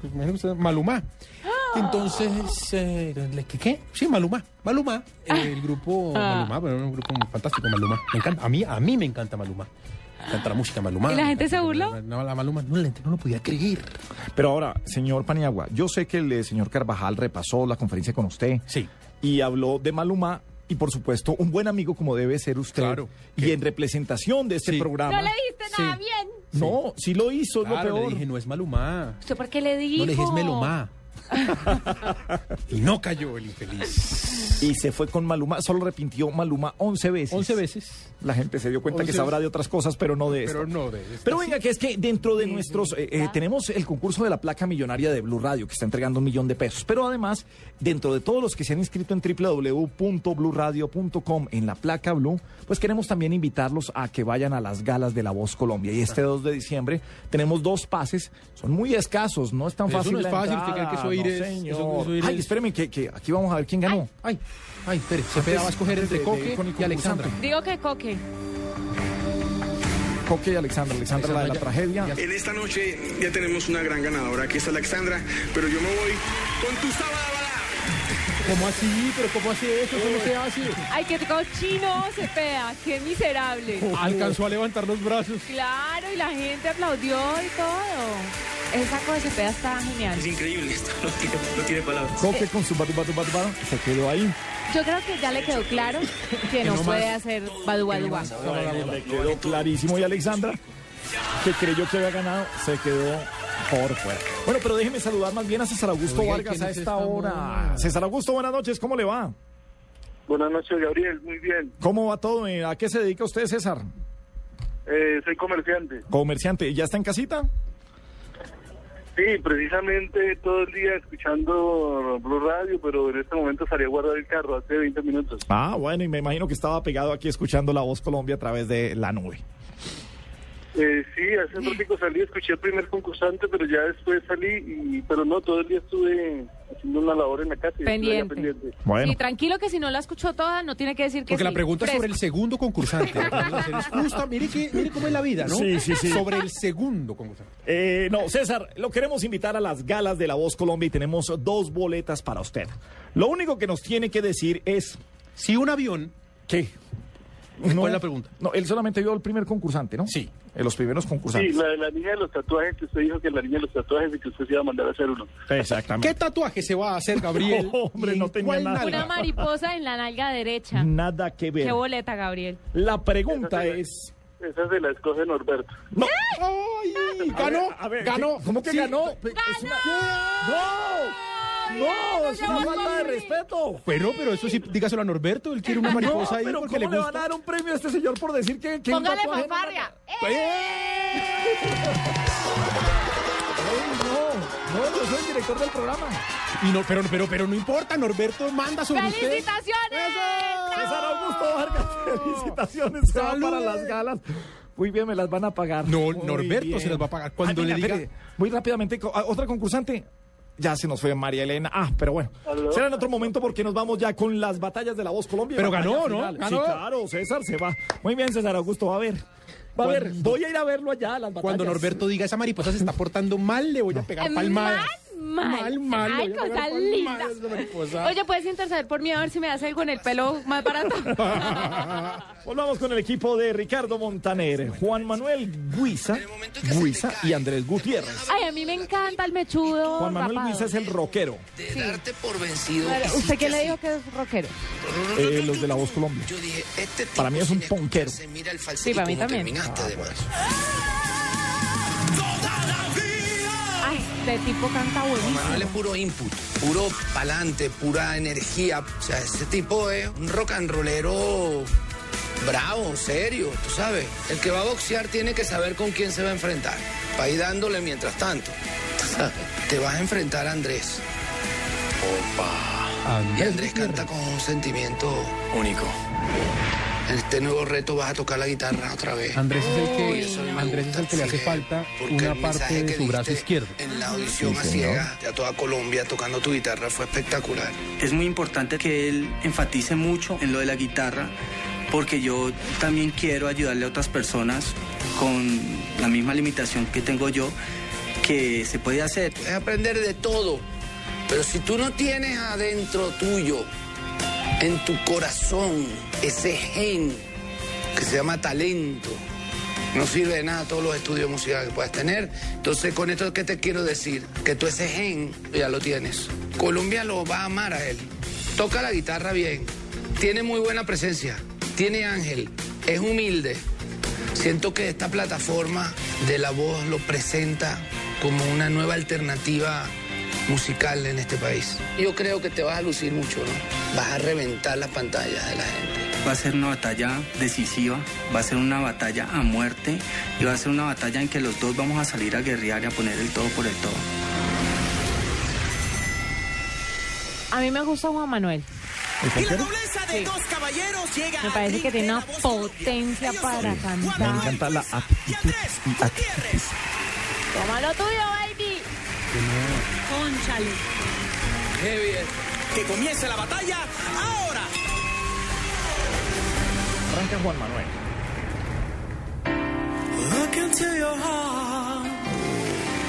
Maluma. *gasps* Entonces, eh, ¿le- ¿qué, qué? Sí, Maluma. Maluma, eh, el grupo Ah. Maluma, pero es un grupo fantástico, Maluma. Me encanta, a mí, a mí me encanta Maluma. Me encanta la música Maluma. ¿Y la gente se burló? No, la Maluma, no, la gente no lo podía creer. Pero ahora, señor Paniagua, yo sé que el eh, señor Carvajal repasó la conferencia con usted. Sí. Y habló de Maluma. Y por supuesto, un buen amigo como debe ser usted. Claro. Y en representación de este Sí. programa. No le dijiste nada bien. No, sí lo hizo, es Claro, lo le peor. dije, no es Maluma. ¿Usted por qué le dijo? No le dije, es Melomá. *laughs* y no cayó el infeliz. Y se fue con Maluma, solo repintió Maluma 11 veces. 11 veces. La gente se dio cuenta que 11 sabrá de otras cosas, pero no de esto. Pero no de esto. Pero venga, que es que dentro de nuestros... eh, eh, tenemos el concurso de la placa millonaria de Blue Radio, que está entregando un millón de pesos. Pero además, dentro de todos los que se han inscrito en www.bluradio.com en la placa Blue, pues queremos también invitarlos a que vayan a las galas de La Voz Colombia. Y este 2 de diciembre tenemos dos pases. Son muy escasos, no es tan eso fácil no es fácil, entrada, usted que no, es- señor. eso- eso Ay, es- espéreme, que, que aquí vamos a ver quién ganó. Ay, ay, espere. Cepeda va a escoger entre de- Coque y Alexandra. Digo que coque. Coque y Alexandra. Alexandra, la de la tragedia. En esta noche ya tenemos una gran ganadora, aquí está Alexandra, pero yo me voy con tu sábado. ¿Cómo así? ¿Pero cómo hace eso? No se hace. Ay, qué cochino Cepeda. Qué miserable. Alcanzó a levantar los brazos. Claro, y la gente aplaudió y todo. Esa cosa de Cepeda está genial. Es increíble esto, no tiene, no tiene palabras. Coque con su batu, batu, batu, batu, se quedó ahí. Yo creo que ya le quedó claro que no puede hacer badu badu badu. Le quedó clarísimo. Y Alexandra, que creyó que había ganado, se quedó por fuera. Bueno, pero déjeme saludar más bien a César Augusto Oiga, ¿y Vargas a es esta hora. César Augusto, buenas noches, ¿cómo le va? Buenas noches, Gabriel. Muy bien. ¿Cómo va todo? Eh, ¿A qué se dedica usted, César? Eh, soy comerciante. Comerciante, ¿ya está en casita? Sí, precisamente todo el día escuchando Blue Radio, pero en este momento salí a guardar el carro hace 20 minutos. Ah, bueno, y me imagino que estaba pegado aquí escuchando La Voz Colombia a través de la nube. Eh, sí, hace un ratito salí, escuché al primer concursante, pero ya después salí, y, pero no, todo el día estuve haciendo una labor en la casa. y allá Pendiente. Bueno. Y tranquilo que si no la escuchó toda, no tiene que decir que Porque la sí. pregunta es sobre el Fresco. segundo concursante. Es justa, mire, que, mire cómo es la vida, ¿no? Sí, sí, sí. Sobre el segundo concursante. Eh, no, César, lo queremos invitar a las galas de La Voz Colombia y tenemos dos boletas para usted. Lo único que nos tiene que decir es... Si un avión... ¿Qué? ¿Cuál es la pregunta? No, él solamente vio al primer concursante, ¿no? Sí. Los primeros Sí, concursantes. la de la niña de los tatuajes, que usted dijo que la niña de los tatuajes y que usted se iba a mandar a hacer uno. Exactamente. ¿Qué tatuaje se va a hacer, Gabriel? *laughs* Hombre, ¿Y no en tenía nada. Una mariposa en la nalga derecha. Nada que ver. Qué boleta, Gabriel. La pregunta es... Esa se la escoge Norberto. No. ¡Ay! ¡Ganó! A ver, ¡Ganó! ¿Cómo que Sí. ganó? Es una- ¡No! ¡No! ¡Es una falta de respeto! Pero, pero eso sí, dígaselo a Norberto, él quiere una mariposa no, ahí pero porque ¿cómo le le gusta. van a dar un premio a este señor por decir que, que Póngale fanfarria. Ey, no, no, yo soy el director del programa. Y no, pero, pero, pero no importa, Norberto manda sobre usted. ¡Felicitaciones! César Augusto Vargas, *laughs* felicitaciones. Se va para las galas. Muy bien, me las van a pagar. No, Muy Norberto bien. se las va a pagar. Cuando Ay, le venga, diga- espere, Muy rápidamente, ah, otra concursante. Ya se nos fue María Elena. Ah, pero bueno. Será en otro momento porque nos vamos ya con las batallas de la voz Colombia. Pero ganó, ¿no? Ganó. Sí, claro, César se va. Muy bien, César Augusto, va a ver. Va a ver, voy a ir a verlo allá a las batallas. Cuando Norberto diga esa mariposa se está portando mal, le voy a pegar palmadas. Mal, Mal, mal, Ay, cosa linda. Oye, ¿puedes interceder por mí a ver si me das algo en el pelo más barato? *laughs* Volvamos con el equipo de Ricardo Montaner, Juan Manuel Guiza, Guiza y Andrés Gutiérrez. Ay, a mí me encanta el mechudo. Juan Manuel rapado. Guiza es el rockero. De darte por vencido. Claro, sí ¿Usted quién le sí. dijo que es rockero? Eh, los de la voz Colombia. Yo dije, este tipo Para mí es un ponquero. Sí, para mí también. Este tipo canta buenísimo. Manuel es puro input, puro pa'lante, pura energía. O sea, este tipo es un rock and rollero bravo, serio, tú sabes. El que va a boxear tiene que saber con quién se va a enfrentar. Para ir dándole mientras tanto. *laughs* Te vas a enfrentar a Andrés. Opa. Y Andrés canta con un sentimiento único. En este nuevo reto vas a tocar la guitarra otra vez. Andrés es el que, Andrés es el que le hace falta una parte de su brazo izquierdo. En la audición a ciega de a toda Colombia tocando tu guitarra fue espectacular. Es muy importante que él enfatice mucho en lo de la guitarra porque yo también quiero ayudarle a otras personas con la misma limitación que tengo yo que se puede hacer. Es aprender de todo. Pero si tú no tienes adentro tuyo, en tu corazón, ese gen que se llama talento, no sirve de nada todos los estudios musicales que puedas tener. Entonces, con esto, ¿qué te quiero decir? Que tú ese gen ya lo tienes. Colombia lo va a amar a él. Toca la guitarra bien. Tiene muy buena presencia. Tiene ángel. Es humilde. Siento que esta plataforma de la voz lo presenta como una nueva alternativa musical en este país. Yo creo que te vas a lucir mucho, ¿no? Vas a reventar las pantallas de la gente. Va a ser una batalla decisiva, va a ser una batalla a muerte y va a ser una batalla en que los dos vamos a salir a guerrear y a poner el todo por el todo. A mí me gusta Juan Manuel. Y la nobleza de dos caballeros llega Me parece que tiene una potencia para Me cantar. encanta la actitud y actitud. Toma lo tuyo, baby. Qué bien. Que comience la batalla ahora. Arranca Juan Manuel. Look into your heart.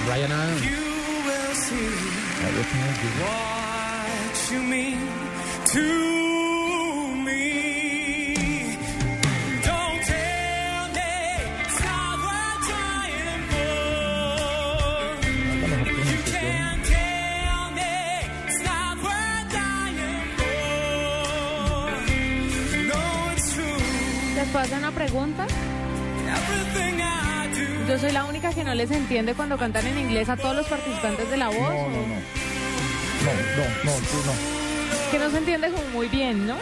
Brian Adams. You will see what you mean to puedo hacer una pregunta? Yo soy la única que no les entiende cuando cantan en inglés a todos los participantes de la voz. No, no, no. No, no, no, tú no. Que no se entiende como muy bien, ¿no?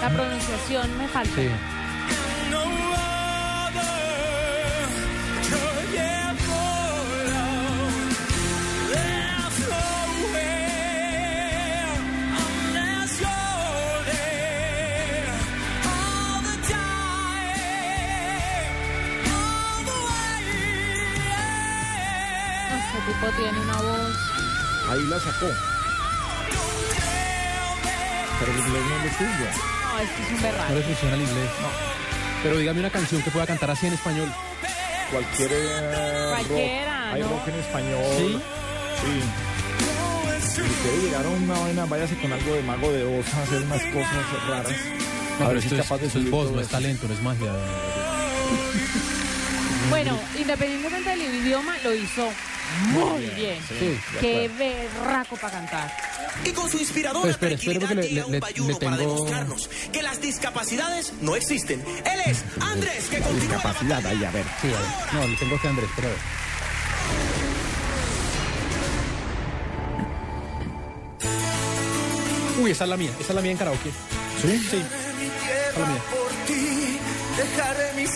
La pronunciación me falta. Sí. Tipo tiene una voz. Ahí la sacó. Pero el inglés no es lo suyo. No, este es un No berraco. le funciona el inglés. Pero dígame una canción que pueda cantar así en español. Cualquier eh, Cualquiera, rock. Hay ¿no? rock en español. ¿Sí? Sí. Si quiere llegar a una vaina, váyase con algo de mago de Oz a hacer unas cosas raras. No, a pero ver si esto es es, capaz de esto es voz, no es talento, no es magia. *laughs* Bueno, independientemente del idioma, lo hizo muy bien. Sí, Qué berraco para cantar. Y con su inspiradora Pues espere, espere, tranquilidad porque le- llega un payuno para demostrarnos que las discapacidades no existen. Él es Andrés, que La continúa discapacidad ahí, a ver. Sí, a ver. No, le tengo que Andrés, pero a ver. Uy, esa es la mía, esa es la mía en karaoke. ¿Sí? Sí. tierra mía. por ti. Dejaré mis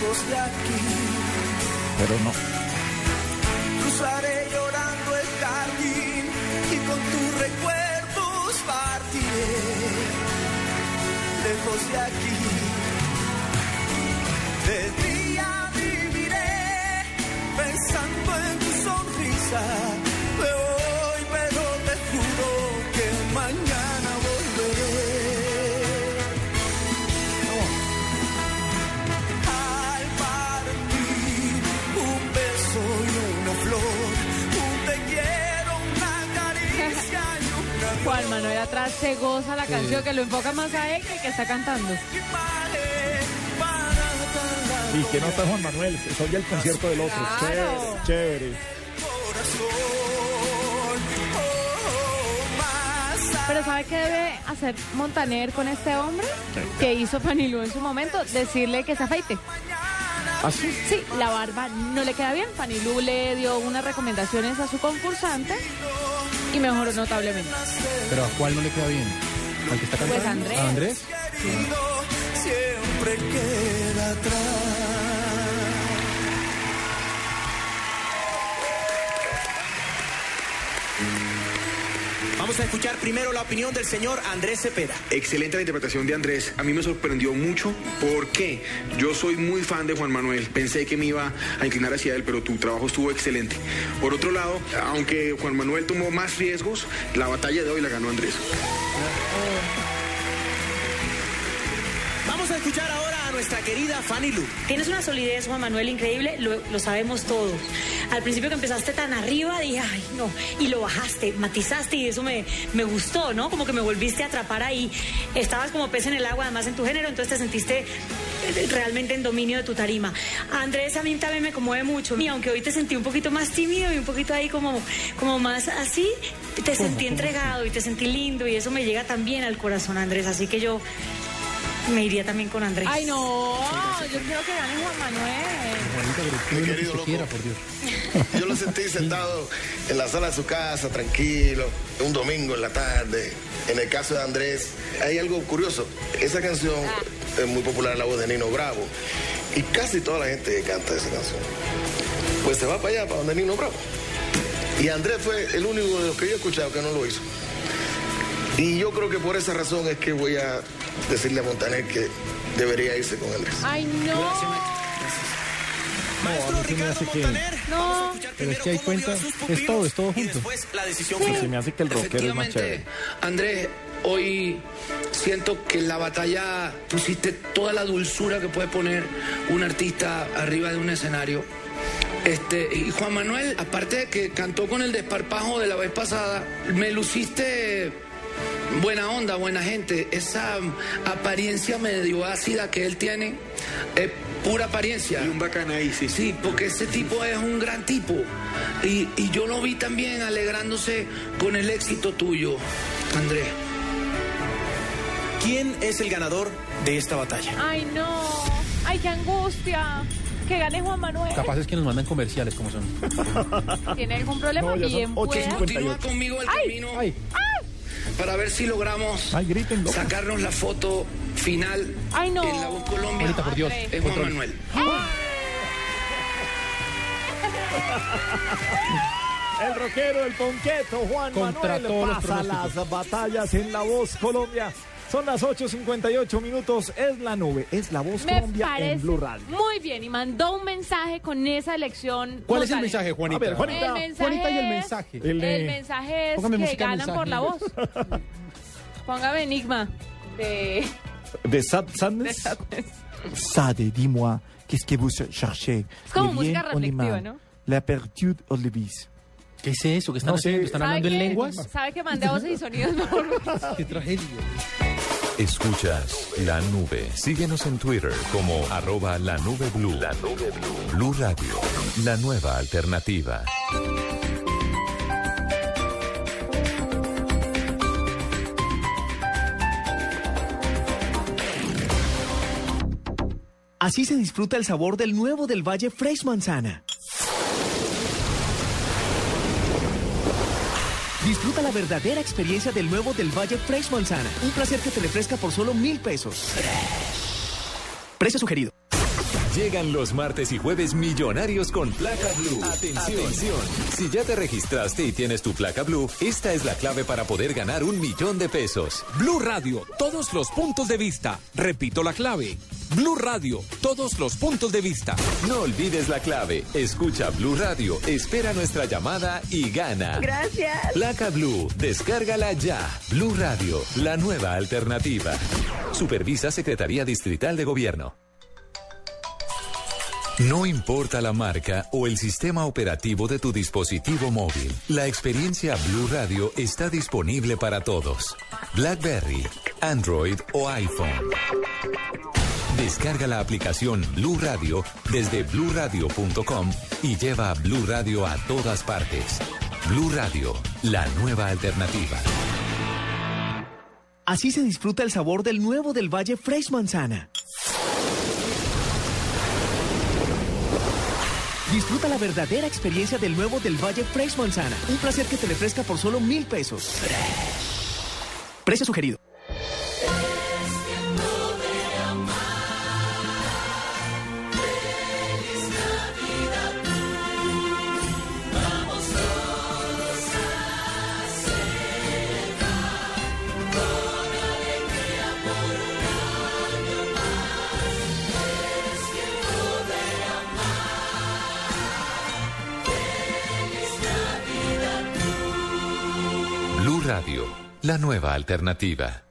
de aquí. Pero no. Cruzaré llorando el jardín y con tus recuerdos partiré. Lejos de aquí. De ti. Manuel atrás se goza la canción que lo enfoca más a él que que está cantando. Y que no está Juan Manuel, soy el concierto del otro. Claro. Chévere, chévere. Pero ¿sabe qué debe hacer Montaner con este hombre? Que hizo Fanilú en su momento, decirle que se afeite. ¿Ah, sí? La barba no le queda bien. Fanilú le dio unas recomendaciones a su concursante y mejoró notablemente. Pero ¿a cuál no le queda bien? ¿Al que está cantando? Pues Andrés. ¿A Andrés? siempre queda atrás. A escuchar primero la opinión del señor Andrés Cepeda. Excelente la interpretación de Andrés. A mí me sorprendió mucho. ¿Por qué? Yo soy muy fan de Juan Manuel. Pensé que me iba a inclinar hacia él, pero tu trabajo estuvo excelente. Por otro lado, aunque Juan Manuel tomó más riesgos, la batalla de hoy la ganó Andrés. Escuchar ahora a nuestra querida Fanny Lu. Tienes una solidez, Juan Manuel, increíble, lo, lo sabemos todos. Al principio que empezaste tan arriba, dije, ay, no, y lo bajaste, matizaste y eso me, me gustó, ¿no? Como que me volviste a atrapar ahí. Estabas como pez en el agua, además en tu género, entonces te sentiste eh, realmente en dominio de tu tarima. Andrés a mí también me conmueve mucho, y aunque hoy te sentí un poquito más tímido y un poquito ahí como, como más así, te sentí entregado y te sentí lindo y eso me llega también al corazón, Andrés, así que yo me iría también con Andrés. Ay, no, yo quiero que gane Juan Manuel. Mi querido loco. Quiera, por Dios. Yo lo sentí sentado en la sala de su casa, tranquilo, un domingo en la tarde. En el caso de Andrés, hay algo curioso. Esa canción es muy popular en la voz de Nino Bravo. Y casi toda la gente canta esa canción. Pues se va para allá, para donde Nino Bravo. Y Andrés fue el único de los que yo he escuchado que no lo hizo. Y yo creo que por esa razón es que voy a decirle a Montaner que debería irse con Andrés. Ay, no. No, a mí se me hace que, No. Pero es que hay cuenta, es todo, es todo junto. La decisión que se me hace que el rockero es más chévere. Andrés, hoy siento que en la batalla pusiste toda la dulzura que puede poner un artista arriba de un escenario. Este, y Juan Manuel, aparte de que cantó con el desparpajo de la vez pasada, me luciste buena onda, buena gente. Esa apariencia medio ácida que él tiene es pura apariencia. Y un bacán ahí, sí. Sí, porque ese tipo es un gran tipo. Y, y yo lo vi también alegrándose con el éxito tuyo, Andrés. ¿Quién es el ganador de esta batalla? Ay, no. Ay, qué angustia. Que gane Juan Manuel. Capaz es que nos mandan comerciales como son. ¿Tiene algún problema? No, ya son Bien, pues. Continúa conmigo el camino para ver si logramos sacarnos la foto final Ay, no. en la voz Colombia. Ahorita, por Dios. Es Juan Control. Manuel. El rockero, el ponqueto, Juan Contra Manuel pasa las batallas en La Voz Colombia. Son las 8.58 minutos, es la nube, es La Voz Me Colombia parece en Blue Radio. muy bien y mandó un mensaje con esa elección. ¿Cuál es el mensaje, Juanita? A ver, Juanita. El mensaje Juanita y el es- mensaje. El, El, eh, mensaje es que ganan mensaje. por la voz. *laughs* Póngame Enigma de... De Sad de Sadness. Sadness. Sade, dis-moi, qu'est-ce que vous cherchez Es como Le música reflexiva, ¿no? La pertude o le ¿Qué es eso? ¿Qué están No haciendo? ¿Están ¿Sabe hablando en que- lenguas? ¿Sabe que mandé voces y sonidos? No, *laughs* ¡Qué tragedia! Escuchas la nube. Síguenos en Twitter como arroba la nube blue. La nube blue. Blue Radio, la nueva alternativa. Así se disfruta el sabor del nuevo del Valle Fresh Manzana. Disfruta la verdadera experiencia del nuevo del Valle Fresh Manzana. Un placer que te refresca por solo mil pesos. Precio sugerido. Llegan los martes y jueves millonarios con placa blue. Atención. Si ya te registraste y tienes tu placa blue, esta es la clave para poder ganar un millón de pesos. Blue Radio, todos los puntos de vista. Repito la clave. Blue Radio, todos los puntos de vista. No olvides la clave. Escucha Blue Radio, espera nuestra llamada y gana. Gracias. Placa Blue, descárgala ya. Blue Radio, la nueva alternativa. Supervisa Secretaría Distrital de Gobierno. No importa la marca o el sistema operativo de tu dispositivo móvil, la experiencia Blue Radio está disponible para todos. BlackBerry, Android o iPhone. Descarga la aplicación Blue Radio desde bluradio.com y lleva Blue Radio a todas partes. Blue Radio, la nueva alternativa. Así se disfruta el sabor del nuevo del Valle Fresh Manzana. Disfruta la verdadera experiencia del nuevo del Valle Fresh Manzana. Un placer que te refresca por solo mil pesos. Precio sugerido. La nueva alternativa.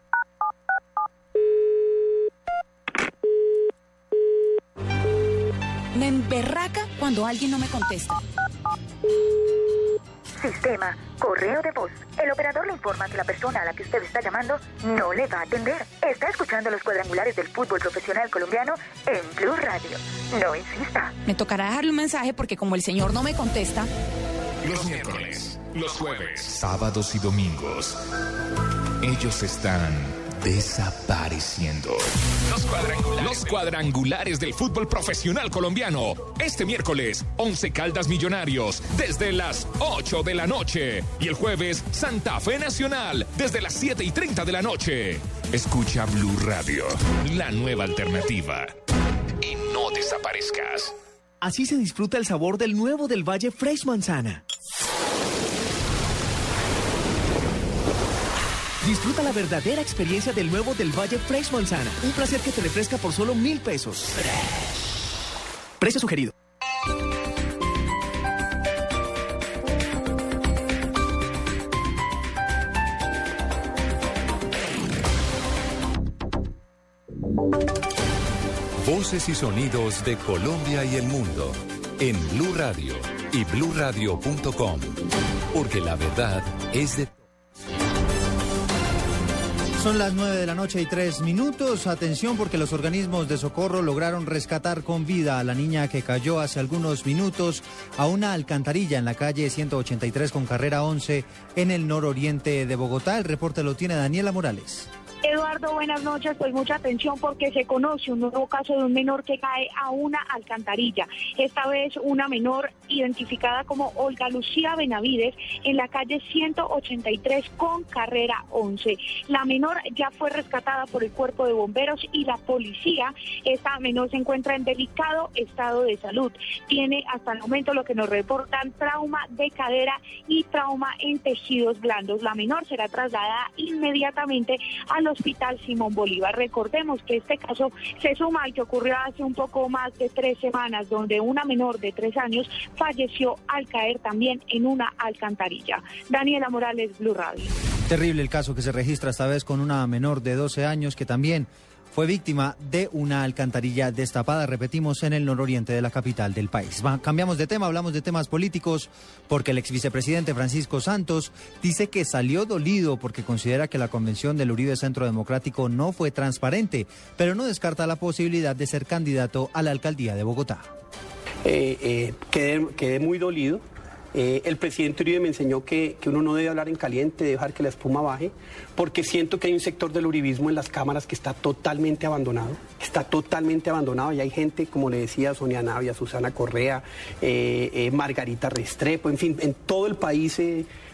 Me emberraca cuando alguien no me contesta. Sistema, correo de voz. El operador le informa que la persona a la que usted está llamando no le va a atender. Está escuchando los cuadrangulares del fútbol profesional colombiano en Blue Radio. No insista. Me tocará dejarle un mensaje porque como el señor no me contesta, Los miércoles, los jueves, sábados y domingos. Ellos están desapareciendo. Los cuadrangulares. Los cuadrangulares del fútbol profesional colombiano. Este miércoles, 11 Caldas Millonarios, desde las 8 de la noche. Y el jueves, Santa Fe Nacional, desde las 7 y 30 de la noche. Escucha Blue Radio, la nueva alternativa. Y no desaparezcas. Así se disfruta el sabor del nuevo del Valle Fresh Manzana. Disfruta la verdadera experiencia del nuevo del Valle Fresh Manzana. Un placer que te refresca por solo mil pesos. Precio sugerido. Voces y sonidos de Colombia y el mundo en Blue Radio y bluradio.com. Porque la verdad es de Son las 9 de la noche y tres minutos. Atención porque los organismos de socorro lograron rescatar con vida a la niña que cayó hace algunos minutos a una alcantarilla en la calle 183 con carrera 11 en el nororiente de Bogotá. El reporte lo tiene Daniela Morales. Eduardo, buenas noches. Pues mucha atención porque se conoce un nuevo caso de un menor que cae a una alcantarilla. Esta vez una menor identificada como Olga Lucía Benavides en la calle 183 con carrera 11. La menor ya fue rescatada por el cuerpo de bomberos y la policía. Esta menor se encuentra en delicado estado de salud. Tiene hasta el momento lo que nos reportan trauma de cadera y trauma en tejidos blandos. La menor será trasladada inmediatamente al Hospital Simón Bolívar. Recordemos que este caso se suma al que ocurrió hace un poco más de tres semanas, donde una menor de tres años falleció al caer también en una alcantarilla. Daniela Morales, Blue Radio. Terrible el caso que se registra esta vez con una menor de 12 años que también fue víctima de una alcantarilla destapada, repetimos, en el nororiente de la capital del país. Cambiamos de tema, hablamos de temas políticos, porque el ex vicepresidente Francisco Santos dice que salió dolido porque considera que la convención del Uribe Centro Democrático no fue transparente, pero no descarta la posibilidad de ser candidato a la alcaldía de Bogotá. Eh, eh, quedé muy dolido. Eh, el presidente Uribe me enseñó que, que uno no debe hablar en caliente, dejar que la espuma baje, porque siento que hay un sector del uribismo en las cámaras que está totalmente abandonado, está totalmente abandonado y hay gente, como le decía Sonia Navia, Susana Correa, eh, eh, Margarita Restrepo, en fin, en todo el país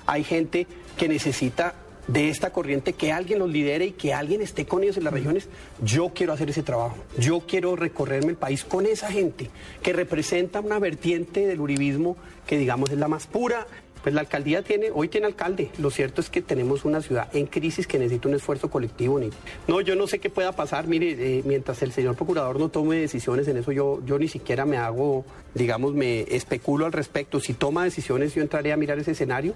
hay gente que necesita de esta corriente, que alguien los lidere y que alguien esté con ellos en las regiones. Yo quiero hacer ese trabajo. Yo quiero recorrerme el país con esa gente que representa una vertiente del uribismo que digamos es la más pura pues la alcaldía tiene, hoy tiene alcalde. Lo cierto es que tenemos una ciudad en crisis que necesita un esfuerzo colectivo. No, yo no sé qué pueda pasar. Mire, eh, mientras el señor procurador no tome decisiones en eso, yo, yo ni siquiera me hago, digamos, me especulo al respecto. Si toma decisiones, yo entraré a mirar ese escenario.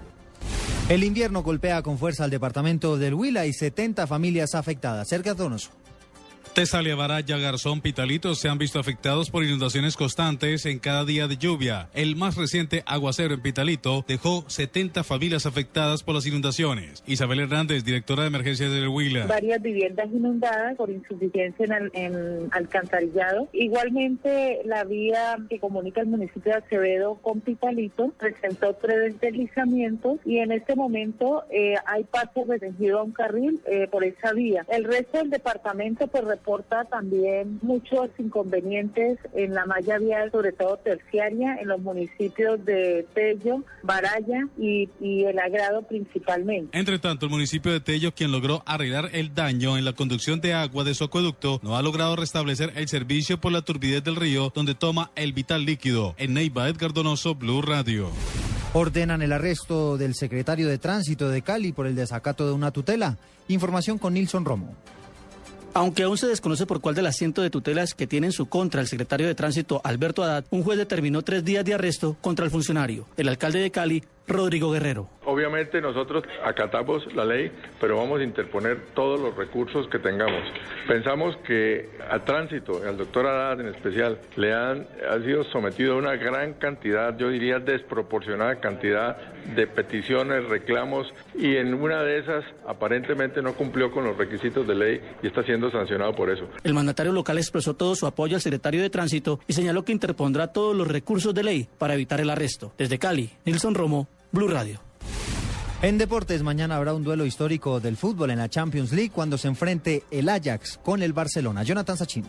El invierno golpea con fuerza al departamento del Huila y 70 familias afectadas. Cerca Donoso. Tesalia, Baraya, Garzón, Pitalito se han visto afectados por inundaciones constantes en cada día de lluvia. El más reciente aguacero en Pitalito dejó 70 familias afectadas por las inundaciones. Isabel Hernández, directora de emergencias del Huila. Varias viviendas inundadas por insuficiencia en, en alcantarillado. Igualmente, la vía que comunica el municipio de Acevedo con Pitalito presentó tres deslizamientos y en este momento eh, hay paso restringido a un carril eh, por esa vía. El resto del departamento pues reporta también muchos inconvenientes en la malla vial, sobre todo terciaria, en los municipios de Tello, Baraya y, y El Agrado principalmente. Entre tanto, el municipio de Tello, quien logró arreglar el daño en la conducción de agua de su acueducto, no ha logrado restablecer el servicio por la turbidez del río, donde toma el vital líquido. En Neiva, Edgar Donoso, Blue Radio. Ordenan el arresto del secretario de Tránsito de Cali por el desacato de una tutela. Información con Nilson Romo. Aunque aún se desconoce por cuál del asiento de tutelas que tiene en su contra el secretario de Tránsito Alberto Haddad, un juez determinó tres días de arresto contra el funcionario. El alcalde de Cali Rodrigo Guerrero. Obviamente nosotros acatamos la ley, pero vamos a interponer todos los recursos que tengamos. Pensamos que al tránsito, al doctor Haddad en especial, le han ha sido sometido a una gran cantidad, yo diría desproporcionada cantidad de peticiones, reclamos, y en una de esas aparentemente no cumplió con los requisitos de ley y está siendo sancionado por eso. El mandatario local expresó todo su apoyo al secretario de Tránsito y señaló que interpondrá todos los recursos de ley para evitar el arresto. Desde Cali, Nilson Romo, Blue Radio. En deportes, mañana habrá un duelo histórico del fútbol en la Champions League cuando se enfrente el Ajax con el Barcelona. Jonathan Sachin.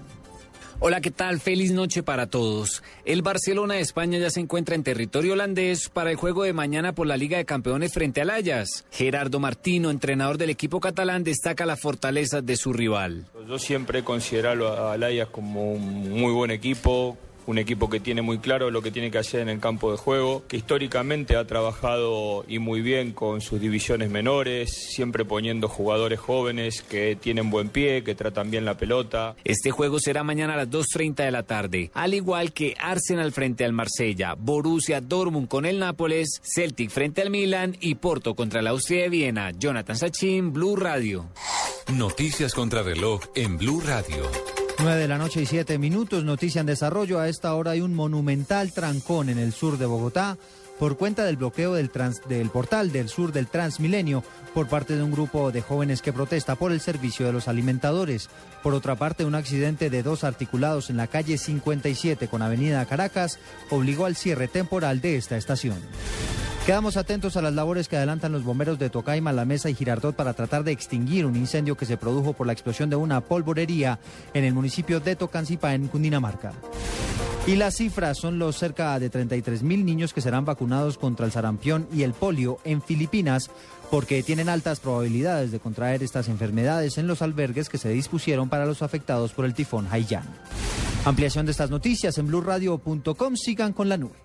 Hola, ¿qué tal? Feliz noche para todos. El Barcelona de España ya se encuentra en territorio holandés para el juego de mañana por la Liga de Campeones frente al Ajax. Gerardo Martino, entrenador del equipo catalán, destaca la fortaleza de su rival. Yo siempre considero al Ajax como un muy buen equipo, un equipo que tiene muy claro lo que tiene que hacer en el campo de juego, que históricamente ha trabajado y muy bien con sus divisiones menores, siempre poniendo jugadores jóvenes que tienen buen pie, que tratan bien la pelota. Este juego será mañana a las 2.30 de la tarde, al igual que Arsenal frente al Marsella, Borussia Dortmund con el Nápoles, Celtic frente al Milan y Porto contra la Austria de Viena. Jonathan Sachin, Blue Radio. Noticias contra reloj en Blue Radio. 9 de la noche y 7 minutos, noticia en desarrollo. A esta hora hay un monumental trancón en el sur de Bogotá por cuenta del bloqueo del, del portal del sur del Transmilenio por parte de un grupo de jóvenes que protesta por el servicio de los alimentadores. Por otra parte, un accidente de dos articulados en la calle 57 con Avenida Caracas obligó al cierre temporal de esta estación. Quedamos atentos a las labores que adelantan los bomberos de Tocaima, La Mesa y Girardot para tratar de extinguir un incendio que se produjo por la explosión de una polvorería en el municipio de Tocancipá, en Cundinamarca. Y las cifras son los cerca de 33 mil niños que serán vacunados contra el sarampión y el polio en Filipinas porque tienen altas probabilidades de contraer estas enfermedades en los albergues que se dispusieron para los afectados por el tifón Haiyan. Ampliación de estas noticias en blurradio.com. Sigan con la nube.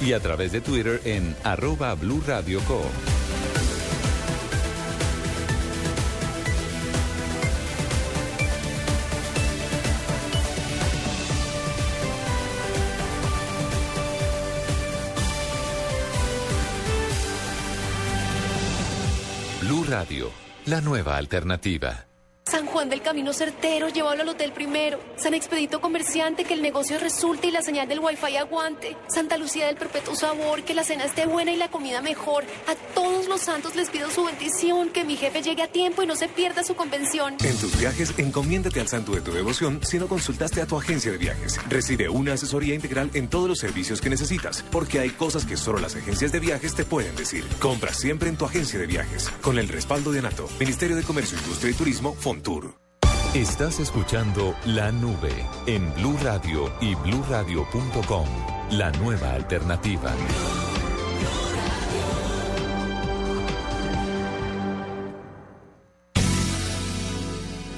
y a través de Twitter en arroba blurradioco. Blue Radio, la nueva alternativa. San Juan del Camino Certero, llévalo al hotel primero. San Expedito Comerciante, que el negocio resulte y la señal del wifi aguante. Santa Lucía del Perpetuo Sabor, que la cena esté buena y la comida mejor. A todos los santos les pido su bendición, que mi jefe llegue a tiempo y no se pierda su convención. En tus viajes, encomiéndate al santo de tu devoción si no consultaste a tu agencia de viajes. Recibe una asesoría integral en todos los servicios que necesitas, porque hay cosas que solo las agencias de viajes te pueden decir. Compra siempre en tu agencia de viajes, con el respaldo de ANATO, Ministerio de Comercio, Industria y Turismo, Fontur. Estás escuchando La Nube en Blue Radio y bluradio.com. La nueva alternativa.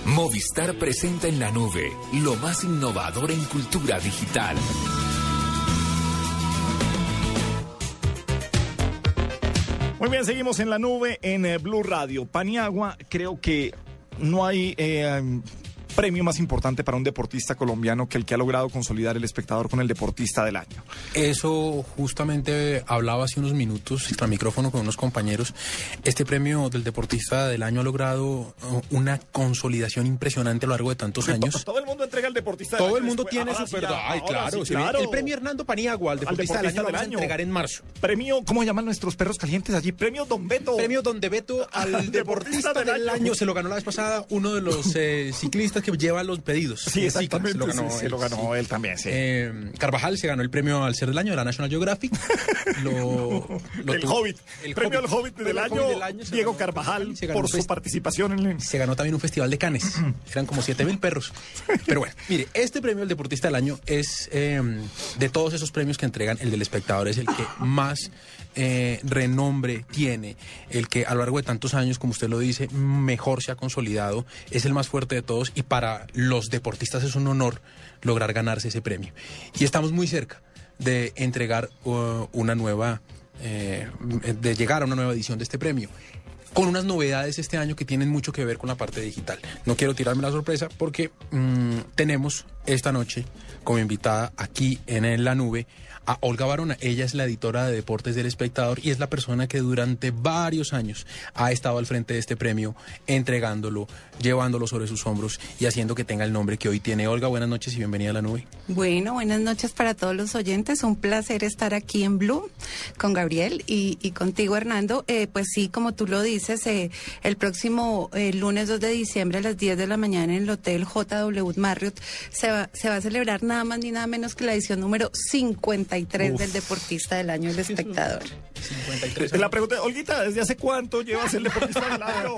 Movistar presenta en la nube lo más innovador en cultura digital. Muy bien, seguimos en la nube en eh, Blue Radio. Paniagua, creo que no hay eh, premio más importante para un deportista colombiano que el que ha logrado consolidar el espectador con el deportista del año. Eso justamente hablaba hace unos minutos, extra micrófono con unos compañeros. Este premio del deportista del año ha logrado uh, una consolidación impresionante a lo largo de tantos años. Todo el mundo entrega al deportista del Todo año el mundo después. tiene Ahora su sí, Ay, claro, sí, claro. El premio Hernando Paniagua, al Al deportista, del año, lo vamos a año. entregar en marzo. Premio, ¿cómo llaman nuestros perros calientes allí? Premio Don Beto. Premio Don de Beto al *laughs* deportista del año. Se lo ganó la vez pasada uno de los eh, ciclistas que lleva los pedidos. Sí, exactamente. Lo ganó, sí, sí, él, lo ganó él también, sí. Eh, Carvajal se ganó el premio al ser del año de la National Geographic. *laughs* Lo, lo el tuvo- Hobbit. el premio al Hobbit del al año, del Diego ganó- Carvajal, se ganó por su participación en el... Se ganó también un festival de Cannes. *laughs* Eran como 7 mil perros. *laughs* Pero bueno, mire, este premio del deportista del año es eh, de todos esos premios que entregan, el del espectador es el que más eh, renombre tiene, el que a lo largo de tantos años, como usted lo dice, mejor se ha consolidado, es el más fuerte de todos y para los deportistas es un honor lograr ganarse ese premio. Y estamos muy cerca de entregar uh, una nueva, eh, de llegar a una nueva edición de este premio con unas novedades este año que tienen mucho que ver con la parte digital. No quiero tirarme la sorpresa porque mm, tenemos esta noche como invitada aquí en, en la nube a Olga Barona. Ella es la editora de Deportes del Espectador y es la persona que durante varios años ha estado al frente de este premio, entregándolo, llevándolo sobre sus hombros y haciendo que tenga el nombre que hoy tiene. Olga, buenas noches y bienvenida a la nube. Bueno, buenas noches para todos los oyentes. Un placer estar aquí en Blue con Gabriel y, contigo, Hernando. Eh, pues sí, como tú lo dices, eh, el próximo eh, lunes 2 de diciembre a las 10 de la mañana en el Hotel JW Marriott se va, se va a celebrar nada más ni nada menos que la edición número 53 Uf. del Deportista del Año, el espectador. La pregunta, Olguita, ¿desde hace cuánto llevas el deportista del año?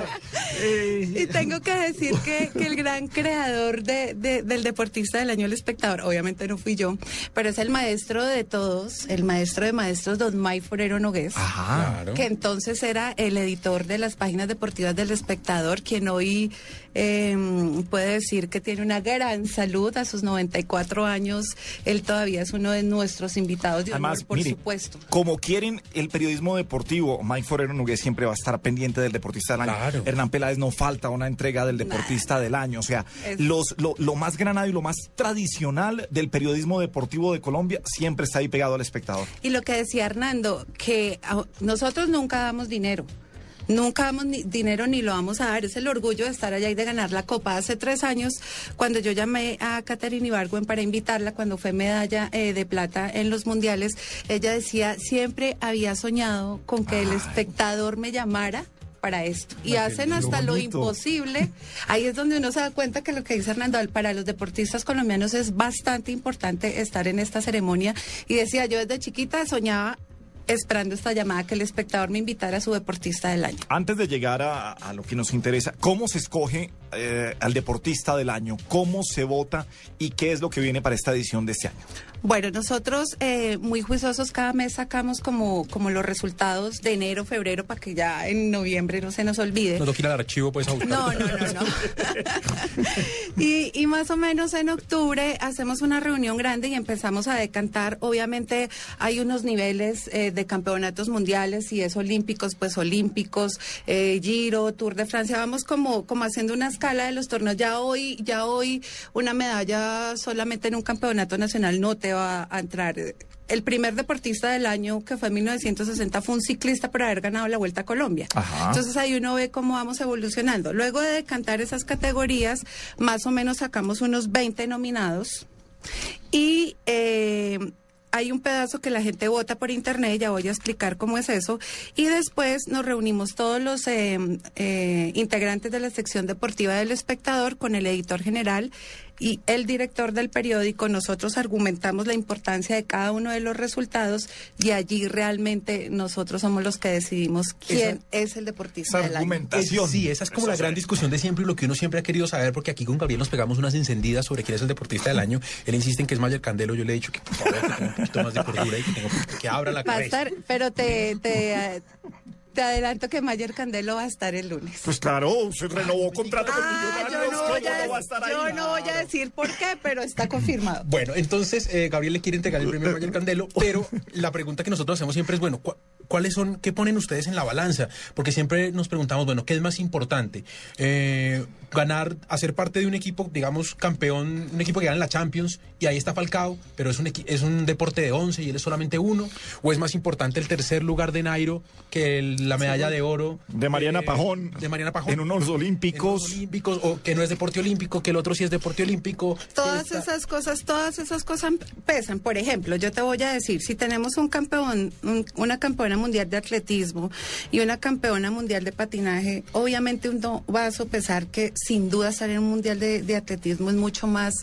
Eh, *laughs* Y tengo que decir que, que el gran creador de, de- del deportista del año, el espectador, obviamente no fui yo, pero es el maestro de todos, el maestro de maestros, don May Forero Nogués, Claro. que entonces era el editor de las páginas deportivas del espectador, quien hoy eh, puede decir que tiene una gran salud a sus 94 años. Él todavía es uno de nuestros invitados de honor, Además, por mire, supuesto. como quieren el periodismo deportivo, Mike Forero Nogués siempre va a estar pendiente del deportista del año. Hernán Peláez no falta una entrega del deportista del año. O sea, Es- los, lo, lo más granado y lo más tradicional del periodismo deportivo de Colombia siempre está ahí pegado al espectador. Y lo que decía Hernando, que nosotros nunca damos dinero. Nunca damos ni- dinero ni lo vamos a dar. Es el orgullo de estar allá y de ganar la copa. Hace tres años, cuando yo llamé a Caterina Ibargüen para invitarla, cuando fue medalla eh, de plata en los mundiales, ella decía, siempre había soñado con que el espectador me llamara para esto. Y hacen hasta lo bonito. imposible. Ahí es donde uno se da cuenta que lo que dice Hernando, para los deportistas colombianos es bastante importante estar en esta ceremonia. Y decía, yo desde chiquita soñaba esperando esta llamada que el espectador me invitara a su deportista del año. Antes de llegar a, lo que nos interesa, ¿cómo se escoge eh, al deportista del año? ¿Cómo se vota? ¿Y qué es lo que viene para esta edición de este año? Bueno, nosotros eh, muy juiciosos cada mes sacamos como, como los resultados de enero, febrero, para que ya en noviembre no se nos olvide. No ir al archivo pues a buscar. No, no, no, no. *laughs* Y, y más o menos en octubre hacemos una reunión grande y empezamos a decantar. Obviamente hay unos niveles eh, de campeonatos mundiales y es olímpicos, pues olímpicos, eh, Giro, Tour de Francia. Vamos como, como haciendo unas escala de los torneos. Ya hoy, ya hoy una medalla solamente en un campeonato nacional no te va a entrar. El primer deportista del año, que fue en 1960, fue un ciclista por haber ganado la Vuelta a Colombia. Ajá. Entonces ahí uno ve cómo vamos evolucionando. Luego de decantar esas categorías, más o menos sacamos unos 20 nominados. Y eh, hay un pedazo que la gente vota por internet, ya voy a explicar cómo es eso. Y después nos reunimos todos los eh, eh, integrantes de la sección deportiva del espectador con el editor general y el director del periódico. Nosotros argumentamos la importancia de cada uno de los resultados y allí realmente nosotros somos los que decidimos quién es el deportista del año. Es- sí, esa es como la gran discusión de siempre y lo que uno siempre ha querido saber, porque aquí con Gabriel nos pegamos unas encendidas sobre quién es el deportista del año. Él insiste en que es Mayer Candelo. Yo le he dicho que por favor que tenga un poquito más de cordura y que, tenga- que abra la Va a cabeza. estar, pero te, te, te adelanto que Mayer Candelo va a estar el lunes. Pues claro, se renovó contrato con Ah, yo no, ¿cómo voy a, no va a estar ahí? yo no voy a decir por qué, pero está confirmado. Bueno, entonces eh, Gabriel le quiere entregar el premio a Mayer Candelo, pero la pregunta que nosotros hacemos siempre es, bueno, ¿cu- ¿cuáles son, qué ponen ustedes en la balanza? Porque siempre nos preguntamos, bueno, ¿qué es más importante? Eh, ganar, hacer parte de un equipo, digamos, campeón, un equipo que gana en la Champions, y ahí está Falcao, pero es un, equi- es un deporte de 11 y él es solamente uno, o es más importante el tercer lugar de Nairo que el- la medalla de oro De Mariana eh, Pajón. de Mariana Pajón En unos olímpicos. en unos olímpicos, o que no es deporte olímpico, que el otro sí es deporte olímpico. Todas esas cosas, todas esas cosas pesan. Por ejemplo, yo te voy a decir, si tenemos un campeón, un- una campeona mundial de atletismo y una campeona mundial de patinaje, obviamente uno va a sopesar que sin duda estar en un mundial de, de atletismo es mucho más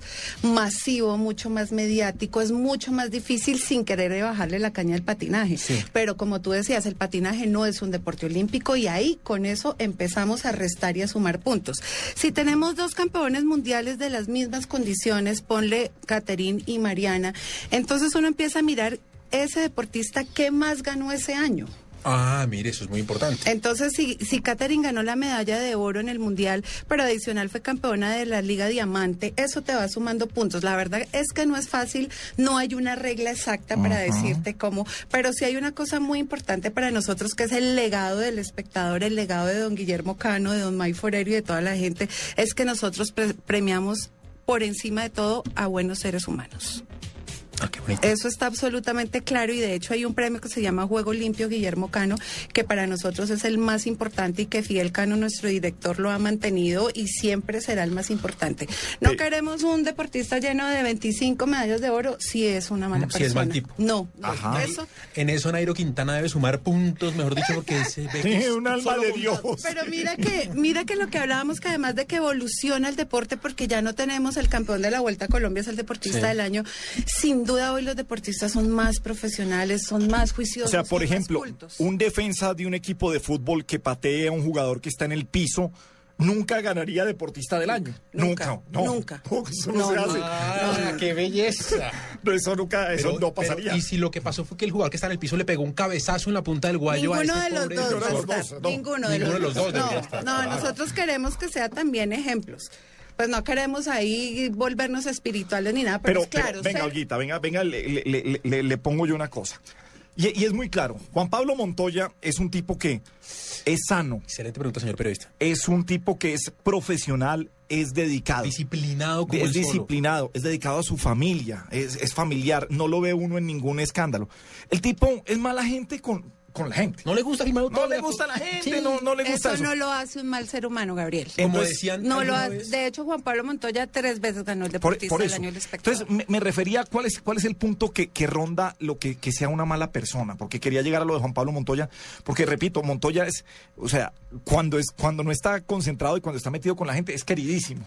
masivo, mucho más mediático, es mucho más difícil sin querer bajarle la caña al patinaje. Pero como tú decías, el patinaje no es un deporte olímpico y ahí con eso empezamos a restar y a sumar puntos. Si tenemos dos campeones mundiales de las mismas condiciones, ponle Caterín y Mariana, entonces uno empieza a mirar ese deportista qué más ganó ese año. Ah, mire, eso es muy importante. Entonces, si, si Katherine ganó la medalla de oro en el Mundial, pero adicional fue campeona de la Liga Diamante, eso te va sumando puntos. La verdad es que no es fácil, no hay una regla exacta para decirte cómo, pero sí hay una cosa muy importante para nosotros que es el legado del espectador, el legado de don Guillermo Cano, de don May Forero y de toda la gente, es que nosotros pre- premiamos por encima de todo a buenos seres humanos. Eso está absolutamente claro y de hecho hay un premio que se llama Juego Limpio Guillermo Cano, que para nosotros es el más importante y que Fidel Cano, nuestro director, lo ha mantenido y siempre será el más importante. No queremos un deportista lleno de 25 medallas de oro si es una mala Si persona. es mal tipo. No, no, Ajá. eso En eso Nairo Quintana debe sumar puntos, mejor dicho, porque *laughs* se ve que es un alma de. Dios. Pero mira que, mira que lo que hablábamos, que además de que evoluciona el deporte, porque ya no tenemos el campeón de la Vuelta a Colombia, es el deportista Sí. del año, sin duda hoy los deportistas son más profesionales, son más O juiciosos. sea, por ejemplo, un defensa de un equipo de fútbol que patee a un jugador que está en el piso nunca ganaría deportista del año. Nunca. no, nunca. *laughs* No, eso no, se hace. Ah, qué belleza. *laughs* Eso nunca, eso Pero- no pero, pasaría. y si lo que pasó fue que el jugador que está en el piso le pegó un cabezazo en la punta del guayo a Ninguno ese de los pobre- dos va a Ninguno de los, dos No, nosotros queremos que sea también ejemplos. Pues no queremos ahí volvernos espirituales ni nada, pero, Pero, es claro. pero, venga, Olguita, venga, venga, le, le- le- le- le pongo yo una cosa. Y, y es muy claro, Juan Pablo Montoya es un tipo que es sano. Excelente pregunta, señor periodista. Es un tipo que es profesional, es dedicado. Disciplinado como es solo. disciplinado, es dedicado a su familia, es, es familiar, no lo ve uno en ningún escándalo. El tipo es mala gente con, con la gente. No le gusta firmar No le gusta a la gente, no, no le gusta eso eso. no lo hace un mal ser humano, Gabriel. Como Entonces, decían no lo vez. De hecho, Juan Pablo Montoya tres veces ganó el Por, deportista por del eso. año del espectador. Entonces, me, me refería a cuál es, cuál es el punto que, que ronda lo que, que sea una mala persona, porque quería llegar a lo de Juan Pablo Montoya, porque repito, Montoya es, o sea, cuando, es, cuando no está concentrado y cuando está metido con la gente, es queridísimo.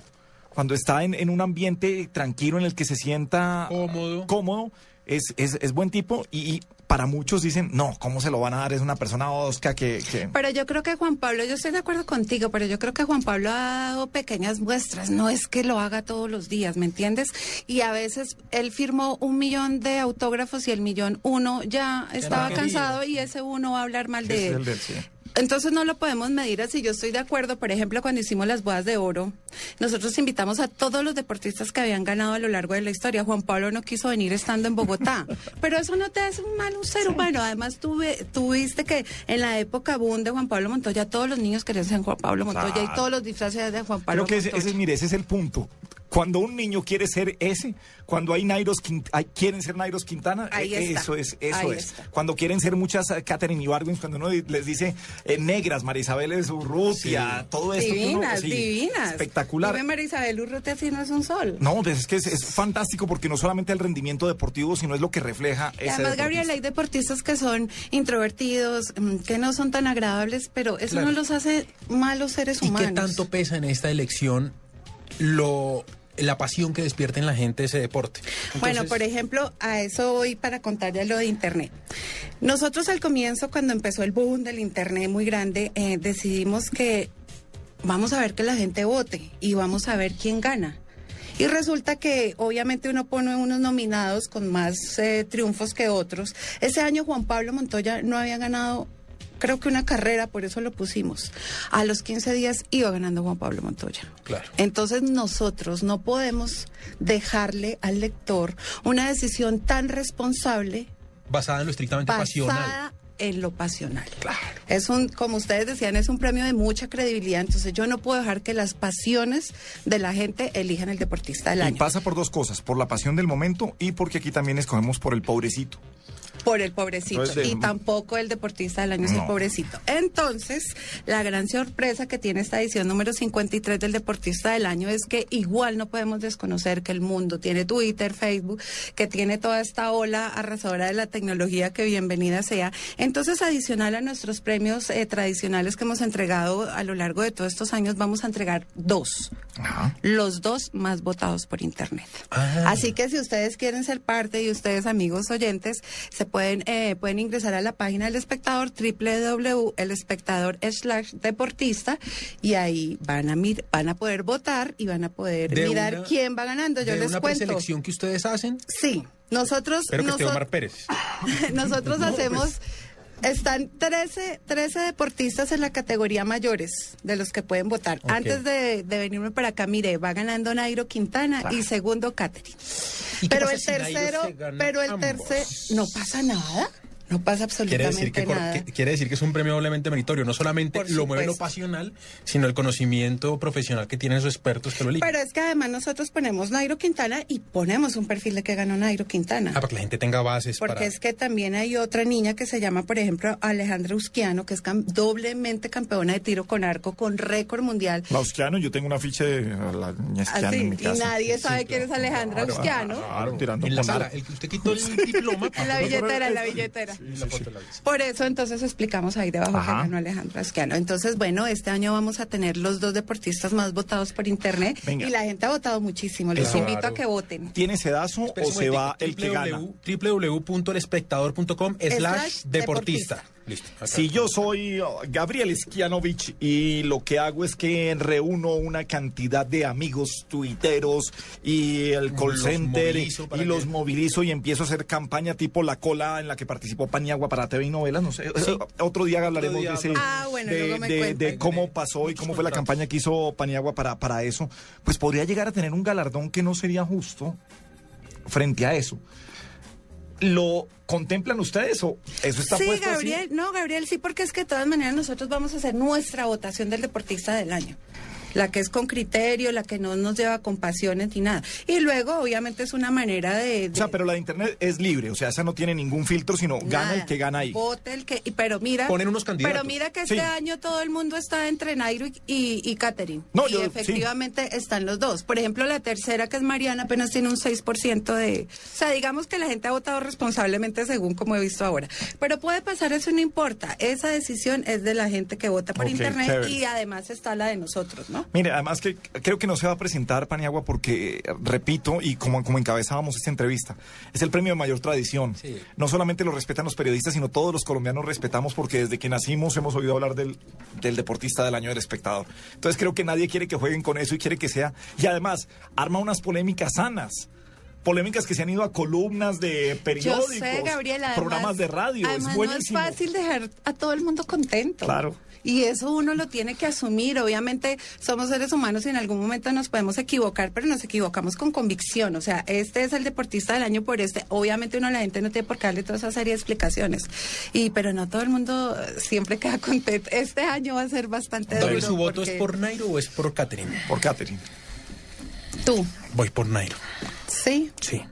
Cuando está en, en un ambiente tranquilo en el que se sienta cómodo, cómodo es, es, es buen tipo y, y para muchos dicen, no, ¿cómo se lo van a dar? Es una persona osca que... que... Pero yo creo que Juan Pablo, yo estoy de acuerdo contigo, pero yo creo que Juan Pablo ha dado pequeñas muestras, no es que lo haga todos los días, ¿me entiendes? Y a veces él firmó un millón de autógrafos y el millón uno ya estaba cansado y ese uno va a hablar mal de Es él. el del- sí. Entonces no lo podemos medir así. Yo estoy de acuerdo, por ejemplo, cuando hicimos las bodas de oro, nosotros invitamos a todos los deportistas que habían ganado a lo largo de la historia. Juan Pablo no quiso venir estando en Bogotá, *laughs* pero eso no te hace un mal un ser humano. Además, tuve, tuviste que en la época boom de Juan Pablo Montoya, todos los niños querían ser Juan Pablo Montoya y todos los disfraces de Juan Pablo Creo que ese, Montoya. ese- mire, ese es el punto. Cuando un niño quiere ser ese, cuando hay Nairos Quint- hay- quieren ser Nairos Quintana, Ahí eh, está. eso es, eso Ahí es. está. Cuando quieren ser muchas eh, Catherine Ibargüens, cuando uno les dice eh, negras, María Isabel es Urrutia, todo esto. que uno- Divinas, sí, divinas. Espectacular. Dime, María Isabel Urrutia, así no es un sol. No, pues es que es, es fantástico porque no solamente el rendimiento deportivo, sino es lo que refleja Y ese además. Gabriel, hay deportistas que son introvertidos, mm, que no son tan agradables, pero eso Claro. no los hace malos seres ¿Y humanos. qué tanto pesa en esta elección lo la pasión que despierta en la gente ese deporte? Bueno, por ejemplo, a eso voy para contar ya lo de Internet. Nosotros al comienzo, cuando empezó el boom del Internet muy grande, eh, decidimos que vamos a ver que la gente vote y vamos a ver quién gana. Y resulta que obviamente uno pone unos nominados con más eh, triunfos que otros. Ese año Juan Pablo Montoya no había ganado, creo que una carrera, por eso lo pusimos. A los 15 días iba ganando Juan Pablo Montoya. Claro. Entonces nosotros no podemos dejarle al lector una decisión tan responsable basada en lo estrictamente pasional. basada en lo pasional. Es un, como ustedes decían, es un premio de mucha credibilidad. Entonces yo no puedo dejar que las pasiones de la gente elijan el deportista del Y año. pasa por dos cosas, por la pasión del momento y porque aquí también escogemos por el pobrecito. Por el pobrecito. De- y tampoco el deportista del año es el pobrecito. Entonces, la gran sorpresa que tiene esta edición número 53 del deportista del año es que igual no podemos desconocer que el mundo tiene Twitter, Facebook, que tiene toda esta ola arrasadora de la tecnología que bienvenida sea. Entonces, adicional a nuestros premios eh, tradicionales que hemos entregado a lo largo de todos estos años, vamos a entregar dos. Los dos más votados por Internet. Así que si ustedes quieren ser parte y ustedes amigos oyentes, se pueden eh, pueden ingresar a la página del espectador www.elespectador slash deportista y ahí van a mir van a poder votar y van a poder De mirar una- quién va ganando. Yo de les una cuento. preselección que ustedes hacen. Sí, nosotros Espero que esté noso- Omar Pérez. *laughs* nosotros No, hacemos pues. Están 13, 13 deportistas en la categoría mayores de los que pueden votar. Antes de, de venirme para acá, mire, va ganando Nairo Quintana y segundo Catherine. ¿Y qué Pero el si tercero, pero el ambos? tercer, no pasa nada. No pasa Quiere absolutamente decir, que, cor- nada. que- quiere decir que es un premio doblemente meritorio. No solamente Por lo mueve lo pasional, sino el conocimiento profesional que tienen esos expertos que lo eligen. Pero es que además nosotros ponemos Nairo Quintana y ponemos un perfil de que ganó Nairo Quintana. Ah, para que la gente tenga bases Porque para... es que también hay otra niña que se llama, por ejemplo, Alejandra Usquiano, que es cam- doblemente campeona de tiro con arco, con récord mundial. Lausquiano, yo tengo una ficha de la niña Esquiano Así, en mi y casa. nadie sabe quién es Alejandra Claro, Usquiano. Claro, tirando En la sala, el que usted quitó el *laughs* diploma. *laughs* En la billetera, en la billetera. Por eso entonces explicamos ahí debajo Ajá. que ganó Alejandra Asquiano. Entonces, bueno, este año vamos a tener los dos deportistas más votados por internet Venga. y la gente ha votado muchísimo. Les Eso. invito a Claro. que voten. ¿Tiene sedazo o se va el que gana? www.elespectador.com slash Slash deportista. Listo. acá. Si yo soy oh, Gabriel Esquianovich y lo que hago es que reúno una cantidad de amigos tuiteros y el call Los center y, movilizo para y los movilizo y empiezo a hacer campaña tipo La Cola en la que participó Paniagua para TV y novelas, no sé. eh, Otro día hablaremos día de ese Ah, bueno, de, luego me de- cuenta. de cómo pasó y cómo fue la campaña que hizo Paniagua para, para eso. Pues podría llegar a tener un galardón que no sería justo frente a eso. ¿Lo contemplan ustedes o eso está sí, puesto así? Gabriel, no, Gabriel, sí, porque es que de todas maneras nosotros vamos a hacer nuestra votación del deportista del año. La que es con criterio, la que no nos lleva con pasiones ni nada. Y luego, obviamente, es una manera de. O sea, pero la de internet es libre, o sea, esa no tiene ningún filtro, sino gana el que gana ahí. Vote el que. Pero mira. Ponen unos candidatos. Pero mira que este Sí. año todo el mundo está entre Nairo y, y, y Catherine. No, y yo- sí. efectivamente están los dos. Por ejemplo, la tercera, que es Mariana, apenas tiene un 6% de. O sea, digamos que la gente ha votado responsablemente según como he visto ahora. Pero puede pasar, eso no importa. Esa decisión es de la gente que vota por internet chévere. y además está la de nosotros, ¿no? Mire, además que creo que no se va a presentar Paniagua porque, repito, y como, como encabezábamos esta entrevista, es el premio de mayor tradición. Sí. No solamente lo respetan los periodistas, sino todos los colombianos respetamos porque desde que nacimos hemos oído hablar del, del deportista del año del espectador. Entonces creo que nadie quiere que jueguen con eso y quiere que sea... Y además, arma unas polémicas sanas. Polémicas que se han ido a columnas de periódicos, Yo sé, Gabriela. además- programas de radio. Además, es no es buenísimo. fácil dejar a todo el mundo contento. Claro. Y eso uno lo tiene que asumir. Obviamente somos seres humanos y en algún momento nos podemos equivocar, pero nos equivocamos con convicción. O sea, este es el deportista del año por este. Obviamente uno la gente no tiene por qué darle toda esa serie de explicaciones. Y pero no todo el mundo siempre queda *laughs* contento. Este año va a ser bastante duro. ¿su voto porque- es por Nairo o es por Catherine? Por Catherine. Tú. Voy por Nairo. Sí. Sí.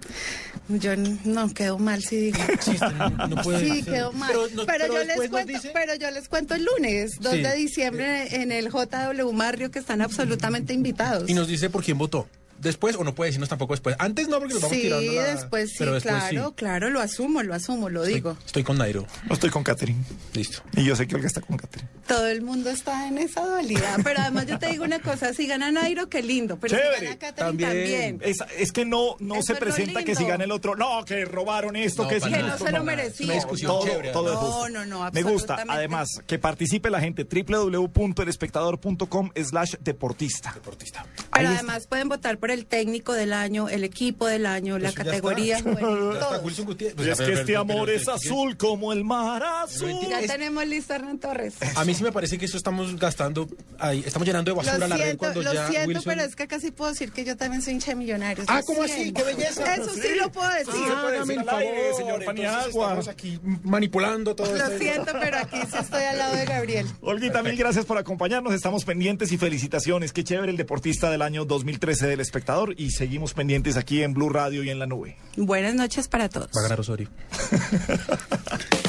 Yo no quedo mal si digo. *laughs* no puede sí, ser. quedó mal. Pero no- yo les cuento, dice- pero yo les cuento el lunes, 2 Sí. de diciembre, en el JW Marrio, que están absolutamente invitados. Y nos dice por quién votó. Después, o no puede decirnos tampoco después. Antes no, porque nos vamos sí, tirando la- después sí, pero después claro, sí. claro, lo asumo, lo asumo, lo digo. Estoy con Nairo. No estoy con Catherine. Listo. Y yo sé que Olga está con Catherine. Todo el mundo está en esa dualidad, pero además yo te digo una cosa, si gana Nairo, qué lindo, pero si gana Catherine también. Es, es que no, no se es presenta que si gana el otro, no, que robaron esto, No, que si Que no se lo merecía. Una discusión todo, chévere, todo es No, justo. no, no, Me gusta. Además, que participe la gente. www.elespectador.com slash deportista. Deportista. Pero además pueden votar por el técnico del año, el equipo del año, la Eso ya categoría *laughs* está. está. Wilson Gutiérrez. es Pues, que este amor es azul como el mar azul. Ya Es- tenemos listo a Hernán Torres. A mí sí me parece que eso estamos gastando ahí, estamos llenando de basura Lo la red siento, cuando lo ya siento, Wilson... pero es que casi puedo decir que yo también soy hincha de millonarios. Ah, ¿cómo así? ¡Qué belleza! Eso sí, lo puedo decir. Ah, hágame el aire, favor, señor Paniagua. Estamos aquí manipulando todo Lo siento, pero aquí sí estoy al lado de Gabriel. *laughs* Olguita, mil gracias por acompañarnos. Estamos pendientes y felicitaciones. Qué chévere el deportista del año 2013 del espectador. Y seguimos pendientes aquí en Blue Radio y en la nube. Buenas noches para todos. Va a ganar Osorio. *laughs*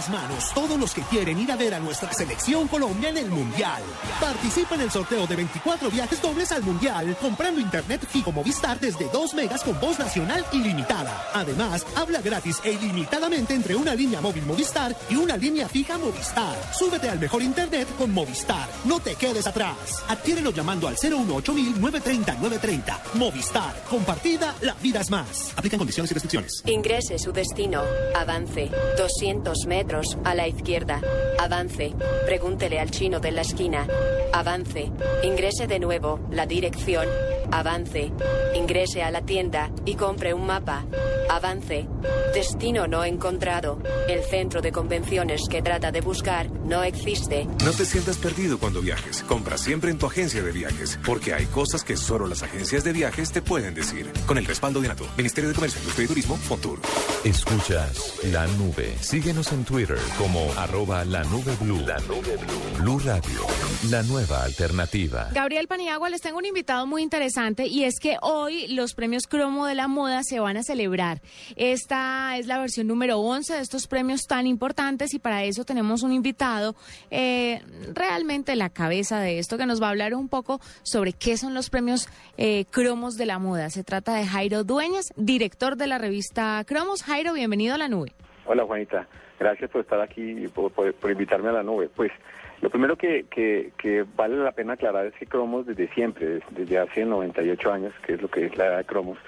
las manos todos los que quieren ir a ver a nuestra selección Colombia en el Mundial. Participa en el sorteo de 24 viajes dobles al Mundial comprando internet fijo Movistar desde 2 megas con voz nacional ilimitada. Además, habla gratis e ilimitadamente entre una línea móvil Movistar y una línea fija Movistar. Súbete al mejor internet con Movistar. No te quedes atrás. Adquiérelo llamando al 018 930 930. Movistar. Compartida, la vida es más. Aplican condiciones y restricciones. Ingrese su destino. Avance. 200 metros a la izquierda. Avance. Pregúntele al chino de la esquina. Avance. Ingrese de nuevo. La dirección. Avance. Ingrese a la tienda y compre un mapa. Avance. Destino no encontrado. El centro de convenciones que trata de buscar no existe. No te sientas perdido cuando viajes. Compra siempre en tu agencia de viajes, porque hay cosas que solo las agencias de viajes te pueden decir. Con el respaldo de NATO, Ministerio de Comercio, Industria y Turismo, Fontur. Escuchas la nube. Síguenos en Twitter como arroba la nube blue. La nube blue. Blue Radio, la nueva alternativa. Gabriel Paniagua, les tengo un invitado muy interesante y es que hoy los premios Cromo de la Moda se van a celebrar. Esta es la versión número 11 de estos premios tan importantes y para eso tenemos un invitado eh, realmente la cabeza de esto que nos va a hablar un poco sobre qué son los premios eh, Cromos de la Moda. Se trata de Jairo Dueñas, director de la revista Cromos. Jairo, bienvenido a la nube. Hola Juanita, gracias por estar aquí y por, por- invitarme a la nube. Pues lo primero que, que, que vale la pena aclarar es que Cromos desde siempre, des- desde hace 98 años, que es lo que es la edad de Cromos,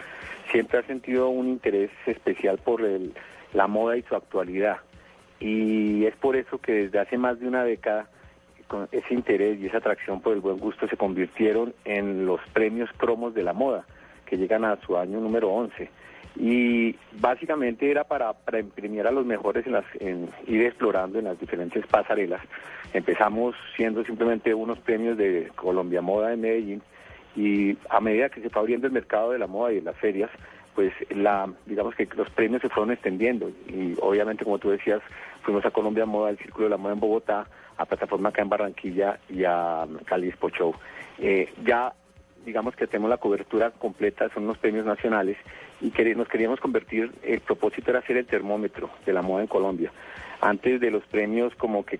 siempre ha sentido un interés especial por el- la moda y su actualidad. Y es por eso que desde hace más de una década con ese interés y esa atracción por el buen gusto se convirtieron en los premios cromos de la moda, que llegan a su año número 11. Y básicamente era para, imprimir a los mejores en las, en ir explorando en las diferentes pasarelas. Empezamos siendo simplemente unos premios de Colombia Moda en Medellín y a medida que se fue abriendo el mercado de la moda y de las ferias, pues la digamos que los premios se fueron extendiendo y obviamente como tú decías fuimos a Colombia Moda, al Círculo de la Moda en Bogotá, a Plataforma acá en Barranquilla y a Cali Expo Show. Eh, ya digamos que tenemos la cobertura completa, son unos premios nacionales y que nos queríamos convertir, el propósito era ser el termómetro de la moda en Colombia. Antes de los premios, como que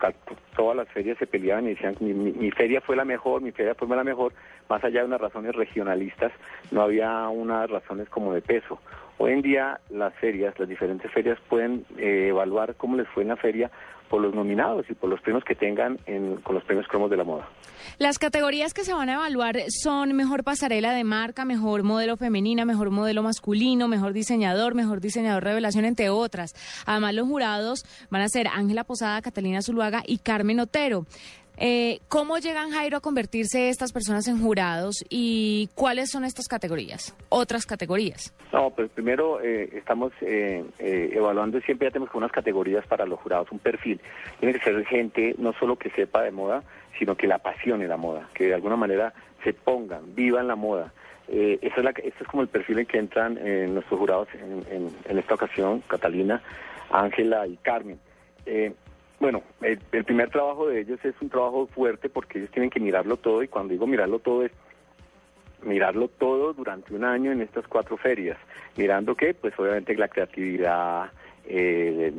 todas las ferias se peleaban y decían, mi, mi- mi feria fue la mejor, mi feria fue la mejor, más allá de unas razones regionalistas, no había unas razones como de peso. Hoy en día las ferias, las diferentes ferias pueden eh, evaluar cómo les fue en la feria por los nominados y por los premios que tengan en- con los premios cromos de la moda. Las categorías que se van a evaluar son mejor pasarela de marca, mejor modelo femenina, mejor modelo masculino, mejor diseñador, mejor diseñador revelación, entre otras. Además, los jurados van a ser Ángela Posada, Catalina Zuluaga y Carmen Otero. Eh, ¿Cómo llegan, Jairo, a convertirse estas personas en jurados y cuáles son estas categorías? Otras categorías. No, pues primero eh, estamos eh, eh, evaluando, siempre ya tenemos unas categorías para los jurados, un perfil. Tiene que ser gente no solo que sepa de moda, sino que la apasione la moda, que de alguna manera se pongan, vivan la moda. Eh, esa es la, este es como el perfil en que entran eh, nuestros jurados en, en- en esta ocasión, Catalina, Ángela y Carmen. Eh, bueno, el, el primer trabajo de ellos es un trabajo fuerte porque ellos tienen que mirarlo todo y cuando digo mirarlo todo es mirarlo todo durante un año en estas cuatro ferias. Mirando que, pues obviamente la creatividad, eh,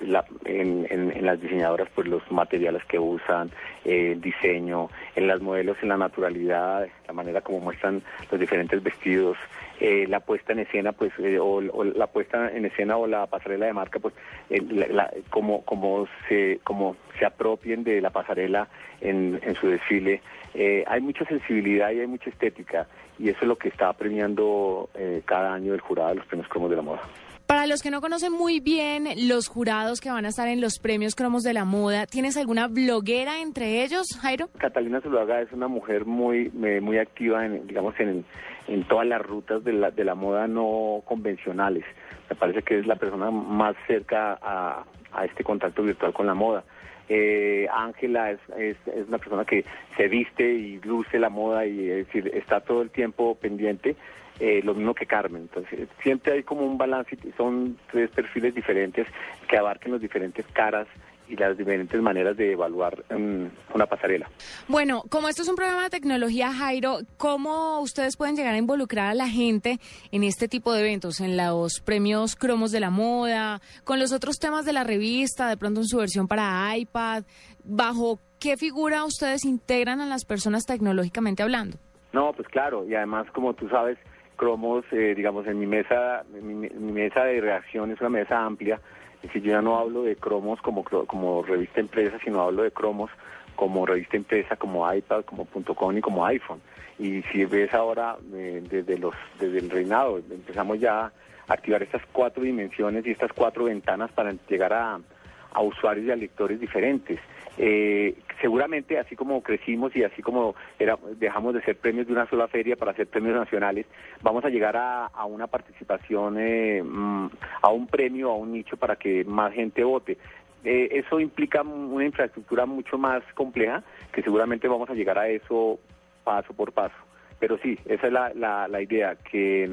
la- en, las diseñadoras, pues los materiales que usan, el diseño, en las modelos, en la naturalidad, la manera como muestran los diferentes vestidos, eh, la puesta en escena, pues, eh, o, o la puesta en escena o la pasarela de marca, pues, eh, la- la- como, como, se, como se apropien de la pasarela en, en su desfile. Eh, hay mucha sensibilidad y hay mucha estética, y eso es lo que está premiando eh, cada año el jurado de los premios cromos de la moda. Para los que no conocen muy bien los jurados que van a estar en los premios cromos de la moda, ¿tienes alguna bloguera entre ellos, Jairo? Catalina Zuluaga es una mujer muy muy activa en digamos en, en todas las rutas de la, de la moda no convencionales. Me parece que es la persona más cerca a, a este contacto virtual con la moda. Eh, Ángela es, es, es una persona que se viste y luce la moda y es decir, está todo el tiempo pendiente, eh, lo mismo que Carmen. Entonces, siempre hay como un balance son tres perfiles diferentes que abarquen las diferentes caras y las diferentes maneras de evaluar mm, una pasarela. Bueno, como esto es un programa de tecnología, Jairo, ¿cómo ustedes pueden llegar a involucrar a la gente en este tipo de eventos, en los premios cromos de la moda, con los otros temas de la revista, de pronto en su versión para iPad? ¿Bajo qué figura ustedes integran a las personas tecnológicamente hablando? No, pues claro, y además como tú sabes, cromos, eh, digamos, en mi mesa, mi, mi mesa de reacción es una mesa amplia, es yo ya no hablo de cromos como, como revista empresa, sino hablo de cromos como revista empresa, como iPad, como .com y como iPhone. Y si ves ahora, eh, desde, los, desde el reinado, empezamos ya a activar estas cuatro dimensiones y estas cuatro ventanas para llegar a, a usuarios y a lectores diferentes. Eh, seguramente, así como crecimos y así como era, dejamos de ser premios de una sola feria para ser premios nacionales, vamos a llegar a, una participación, eh, mm, a un premio, a un nicho para que más gente vote. Eh, eso implica una infraestructura mucho más compleja, que seguramente vamos a llegar a eso paso por paso. Pero sí, esa es la, la, idea, que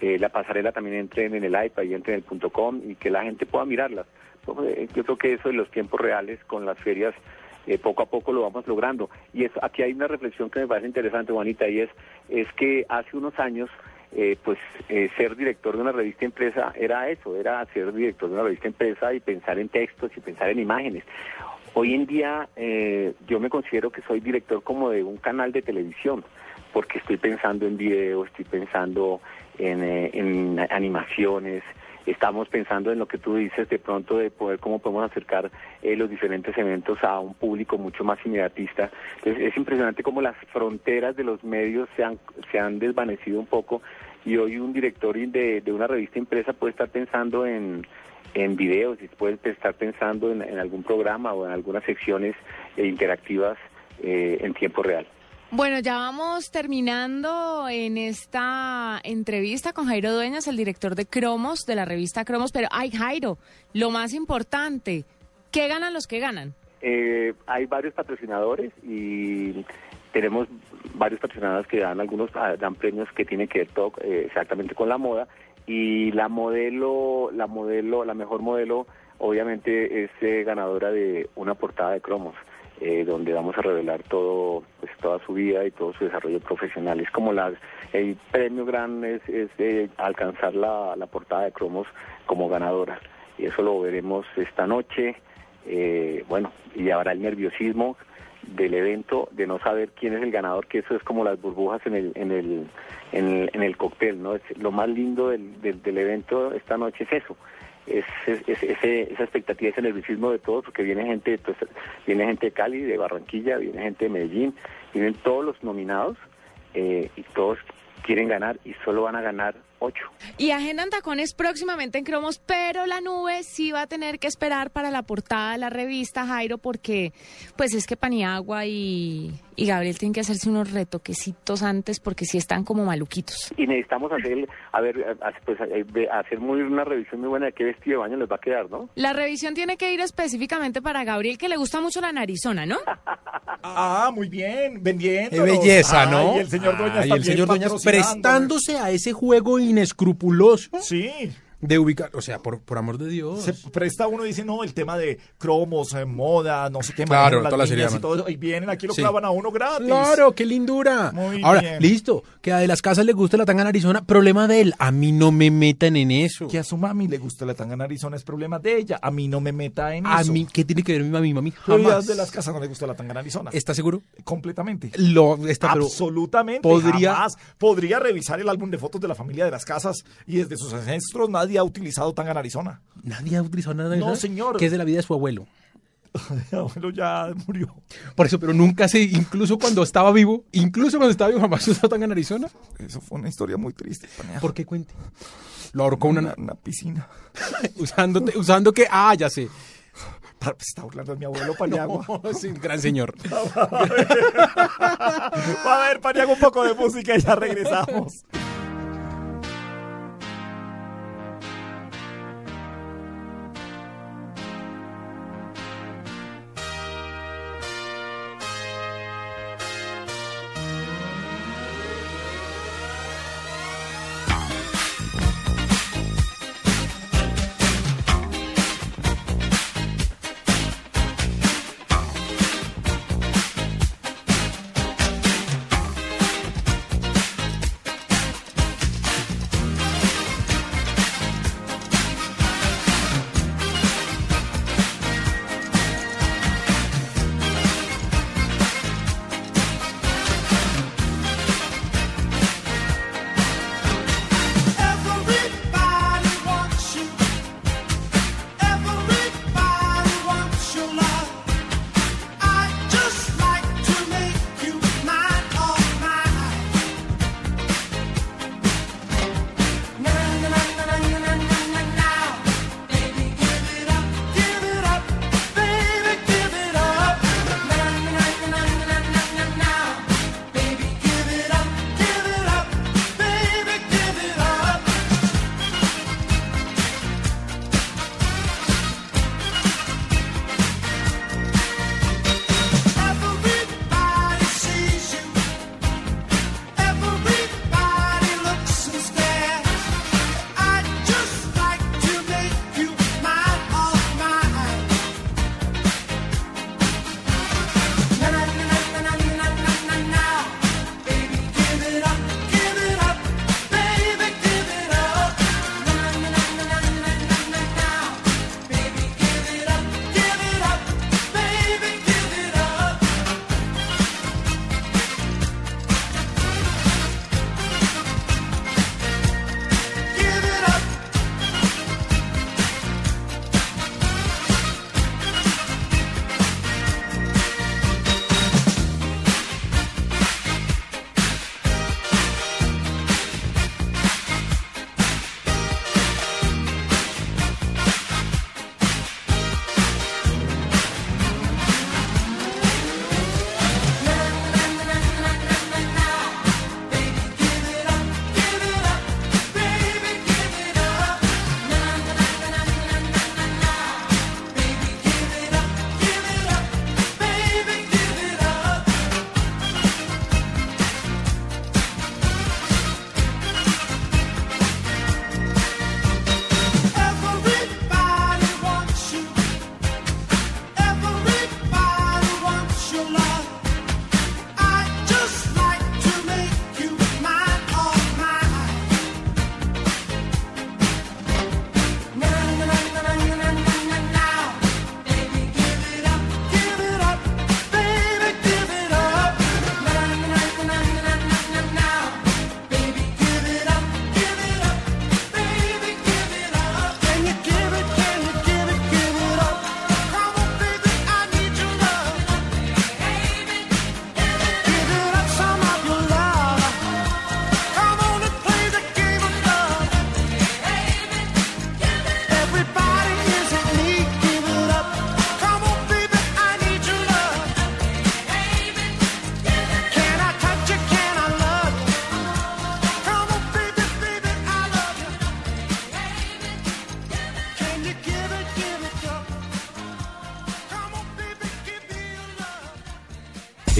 la pasarela también entre en el iPad y entre en el .com y que la gente pueda mirarlas. Eh, yo creo que eso en los tiempos reales con las ferias eh, poco a poco lo vamos logrando. Y es, aquí hay una reflexión que me parece interesante, Juanita, y es, es que hace unos años, eh, pues ser director de una revista empresa era eso, era ser director de una revista empresa y pensar en textos y pensar en imágenes. Hoy en día yo me considero que soy director como de un canal de televisión, porque estoy pensando en video, estoy pensando en, en animaciones, estamos pensando en lo que tú dices de pronto de poder cómo podemos acercar eh, los diferentes eventos a un público mucho más inmediatista. Entonces es impresionante cómo las fronteras de los medios se han, se han desvanecido un poco y hoy un director de, de una revista impresa puede estar pensando en, en videos y puede estar pensando en, en algún programa o en algunas secciones eh, interactivas eh, en tiempo real. Bueno, ya vamos terminando en esta entrevista con Jairo Dueñas, el director de Cromos, de la revista Cromos. Pero, ay, Jairo, lo más importante, ¿qué ganan los que ganan? Eh, hay varios patrocinadores y tenemos varios patrocinadores que dan algunos ah, dan premios que tienen que ver todo, eh, exactamente con la moda y la modelo la modelo la mejor modelo obviamente es eh, ganadora de una portada de cromos eh, donde vamos a revelar todo, pues, toda su vida y todo su desarrollo profesional. Es como la, el premio gran es, es alcanzar la, la, portada de Cromos como ganadora. Y eso lo veremos esta noche. Eh, bueno, y habrá el nerviosismo del evento de no saber quién es el ganador, que eso es como las burbujas en el, en el, en el, cóctel, ¿no? Es, lo más lindo del, del evento esta noche es eso, es, esa expectativa, ese nerviosismo de todos, porque viene gente, pues, viene gente de Cali, de Barranquilla, viene gente de Medellín, vienen todos los nominados eh, y todos quieren ganar y solo van a ganar ocho. Y agendan tacones próximamente en cromos, pero la nube sí va a tener que esperar para la portada de la revista, Jairo, porque pues es que Paniagua y, y Gabriel tienen que hacerse unos retoquecitos antes porque sí están como maluquitos. Y necesitamos hacer, a ver, pues, eh, hacer muy, una revisión muy buena de qué vestido de baño les va a quedar, ¿no? La revisión tiene que ir específicamente para Gabriel, que le gusta mucho la narizona, ¿no? *laughs* ah, muy bien, vendiendo. Qué belleza, ¿no? y el señor Dueñas y el señor Dueñas prestándose a ese juego inescrupuloso. Sí de ubicar, o sea, por, por amor de Dios. Se presta uno dice, no, el tema de cromos, eh, moda, no sé qué, claro, toda la serie, y todo y vienen aquí lo clavan a uno gratis. Claro, qué lindura. Ahora, listo, que a de las casas le guste la tanga en Arizona, problema de él, a mí no me metan en eso. Que a su mami le guste la tanga en Arizona es problema de ella, a mí no me meta en a eso. A mí, ¿qué tiene que ver mi mami? Mami, jamás. de las casas no le gusta la tanga en Arizona. ¿Está seguro? Completamente. Lo, está, Absolutamente. Podría... Podría revisar el álbum de fotos de la familia de las casas y desde sus ancestros nadie ha utilizado tanga en Arizona. Nadie ha utilizado nada en No, señor. Que es de la vida de su abuelo. *laughs* El abuelo ya murió. Por eso, pero nunca se, incluso cuando estaba vivo, incluso cuando estaba vivo, jamás *laughs* usó tanga en Arizona. Eso fue una historia muy triste. ¿Por qué cuente? Lo ahorcó una, una, piscina. *laughs* usando, usando que, ah, ya sé. Se está burlando de mi abuelo Paniagua. No, sí, gran señor. Va a ver, Paniagua, un poco de música y ya regresamos.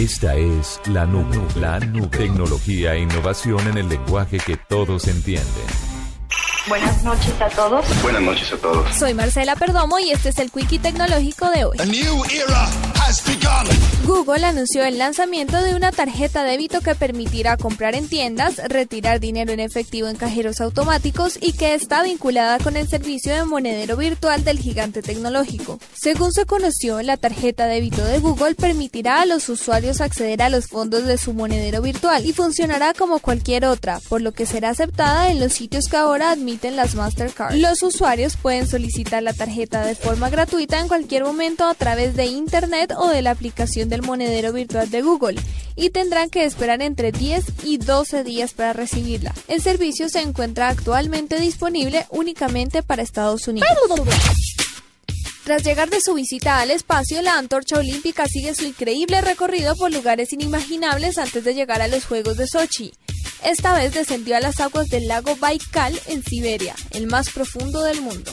Esta es la nube. La nube. Tecnología e innovación en el lenguaje que todos entienden. Buenas noches a todos. Buenas noches a todos. Soy Marcela Perdomo y este es el Quickie Tecnológico de hoy. Google anunció el lanzamiento de una tarjeta débito que permitirá comprar en tiendas, retirar dinero en efectivo en cajeros automáticos y que está vinculada con el servicio de monedero virtual del gigante tecnológico. Según se conoció, la tarjeta débito de Google permitirá a los usuarios acceder a los fondos de su monedero virtual y funcionará como cualquier otra, por lo que será aceptada en los sitios que ahora admiten las Mastercard. Los usuarios pueden solicitar la tarjeta de forma gratuita en cualquier momento a través de Internet o de la aplicación del monedero virtual de Google y tendrán que esperar entre 10 y 12 días para recibirla. El servicio se encuentra actualmente disponible únicamente para Estados Unidos. Tras llegar de su visita al espacio, la antorcha olímpica sigue su increíble recorrido por lugares inimaginables antes de llegar a los Juegos de Sochi. Esta vez descendió a las aguas del lago Baikal en Siberia, el más profundo del mundo.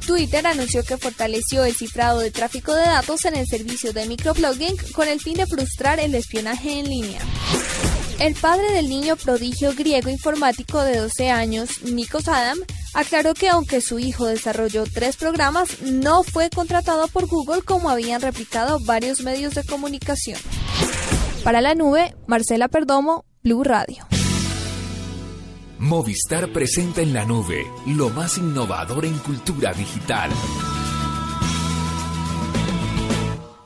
Twitter anunció que fortaleció el cifrado de tráfico de datos en el servicio de microblogging con el fin de frustrar el espionaje en línea. El padre del niño prodigio griego informático de 12 años, Nikos Adam, aclaró que aunque su hijo desarrolló tres programas, no fue contratado por Google como habían replicado varios medios de comunicación. Para la nube, Marcela Perdomo, Blue Radio. Movistar presenta en la nube lo más innovador en cultura digital.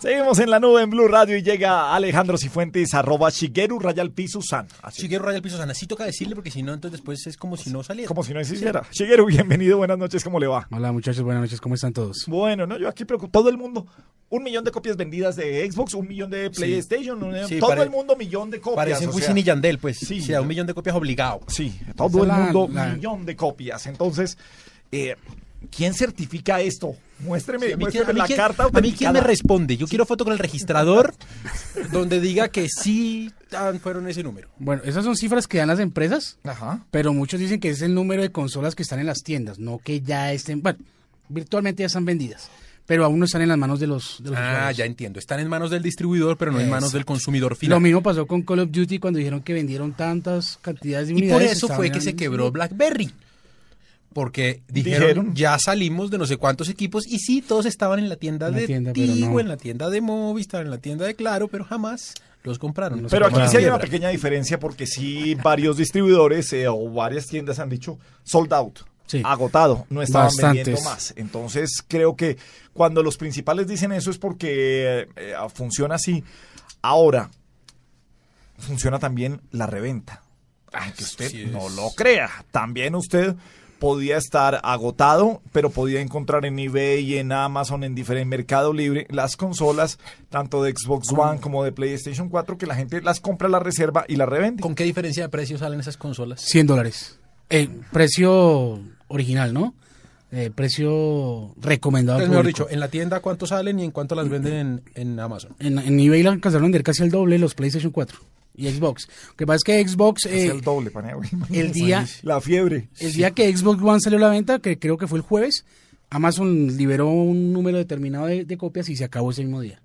Seguimos en la nube en Blue Radio y llega Alejandro Cifuentes, arroba Shigeru Rayal Piso San. Así. Shigeru Rayal Piso San. Así toca decirle porque si no, entonces después es como si no saliera. Como si no existiera. Shigeru, bienvenido, buenas noches, ¿cómo le va? Hola muchachos, buenas noches, ¿cómo están todos? Bueno, no, yo aquí preocupo. Todo el mundo, un millón de copias vendidas de Xbox, un millón de PlayStation, un- Sí, todo pare- el mundo millón de copias. Parecen o Wisin sea, y Yandel, pues. Sí. Sí, a un millón de copias obligado. Sí, todo el La- mundo, la- millón de copias. Entonces, eh, ¿quién certifica esto? Muéstreme, Sí, a mí muéstreme quién- a mí la quién- carta A mí quién me responde. Yo quiero foto con el registrador *laughs* donde diga que sí fueron ese número. Bueno, esas son cifras que dan las empresas, Ajá. pero muchos dicen que es el número de consolas que están en las tiendas, no que ya estén, bueno, virtualmente ya están vendidas, pero aún no están en las manos de los, de los Ah, usuarios. ya entiendo. Están en manos del distribuidor, pero no en manos del consumidor final. Lo mismo pasó con Call of Duty cuando dijeron que vendieron tantas cantidades de Y unidades. por eso fue que se quebró BlackBerry. Porque dijeron, Dijeron. ya salimos de no sé cuántos equipos y sí, todos estaban en la tienda la de tienda, Tigo, no. en la tienda de Movistar, en la tienda de Claro, pero jamás los compraron. los Pero aquí sí hay una pequeña diferencia porque sí varios distribuidores eh, o varias tiendas han dicho sold out. Agotado, no estaban Bastantes. vendiendo más. Entonces creo que cuando los principales dicen eso es porque eh, funciona así. Ahora, funciona también la reventa. Aunque usted Sí no lo crea. También usted podía estar agotado, pero podía encontrar en eBay, en Amazon, en diferente Mercado Libre, las consolas, tanto de Xbox One como de PlayStation 4, que la gente las compra, las reserva y las revende. ¿Con qué diferencia de precio salen esas consolas? 100 dólares. Precio original, ¿no? Eh, precio recomendado. Entonces, mejor dicho, en la tienda cuánto salen y en cuánto las venden en, en Amazon. En, en eBay la alcanzaron a vender casi el doble los PlayStation 4 y Xbox. Lo que pasa es que Xbox... Es eh, el doble, paneo. el día- La fiebre. El día que Xbox One salió a la venta, que creo que fue el jueves, Amazon liberó un número determinado de, de copias y se acabó ese mismo día.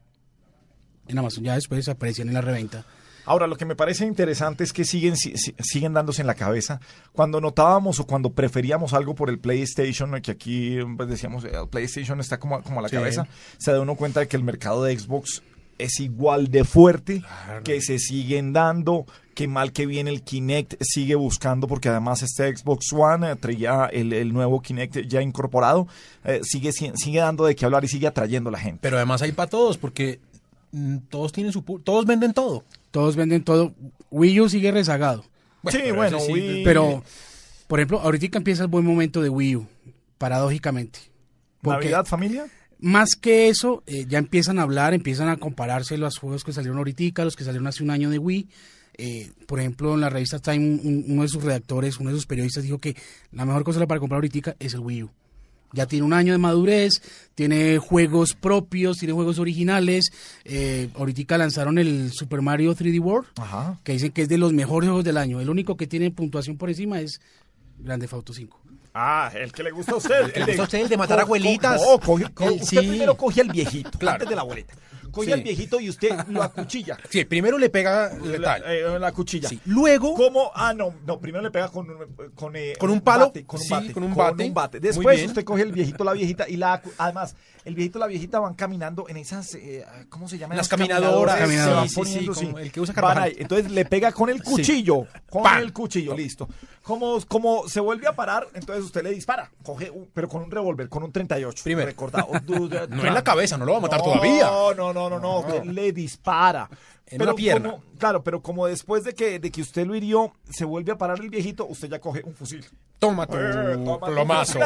En Amazon ya después aparecían en la reventa. Ahora, lo que me parece interesante es que siguen, si- si- siguen dándose en la cabeza. Cuando notábamos o cuando preferíamos algo por el PlayStation, que aquí pues, decíamos, el PlayStation está como, como a la Sí. cabeza, se da uno cuenta de que el mercado de Xbox es igual de fuerte, que se siguen dando, que mal que bien el Kinect sigue buscando, porque además este Xbox One eh, traía el, el nuevo Kinect ya incorporado, eh, sigue, si- sigue dando de qué hablar y sigue atrayendo a la gente. Pero además hay para todos, porque mm, todos tienen su todos venden todo. Todos venden todo. Wii U sigue rezagado. Sí, pero bueno, sí, Wii- Pero, por ejemplo, ahorita empieza el buen momento de Wii U, paradójicamente. Porque ¿Navidad, familia? Más que eso, eh, ya empiezan a hablar, empiezan a compararse los juegos que salieron ahorita, los que salieron hace un año de Wii. Eh, por ejemplo, en la revista Time, un- uno de sus redactores, uno de sus periodistas dijo que la mejor consola para comprar ahorita es el Wii U. Ya tiene un año de madurez, tiene juegos propios, tiene juegos originales. Eh, ahorita lanzaron el Super Mario 3D World, Ajá. que dicen que es de los mejores juegos del año. El único que tiene puntuación por encima es Grande Auto 5. Ah, el que le gusta a usted. El que le gusta a usted, el de matar Co- abuelitas. co- no, co- usted primero coge al viejito, antes de la abuelita. Coge Sí. al viejito y usted lo acuchilla. *laughs* Sí, primero le pega letal. La, eh, la cuchilla. Luego. ¿Cómo? Ah, no, no, primero le pega con un, con, eh, Con un palo. bate, con un Sí, bate. con un bate. Después usted coge el viejito, la viejita y la. Además, el viejito y la viejita van caminando en esas. eh, ¿Cómo se llaman? Las Esas caminadoras. Se van Caminadoras. Sí, sí, poniendo, como sí. el que usa Carvajal. ahí. Entonces le pega con el Sí. cuchillo. Con ¡Pam! el cuchillo, listo. Como, como se vuelve a parar, entonces usted le dispara. Coge, un- pero con un revólver, con un 38. Primero. Recordado. *laughs* No en la cabeza, no lo va a matar No, todavía. No, no, no, no, no, que le dispara. En una pierna. como- claro, pero como después de que, de que usted lo hirió, se vuelve a parar el viejito, usted ya coge un fusil. Toma tu Eh, plomazo.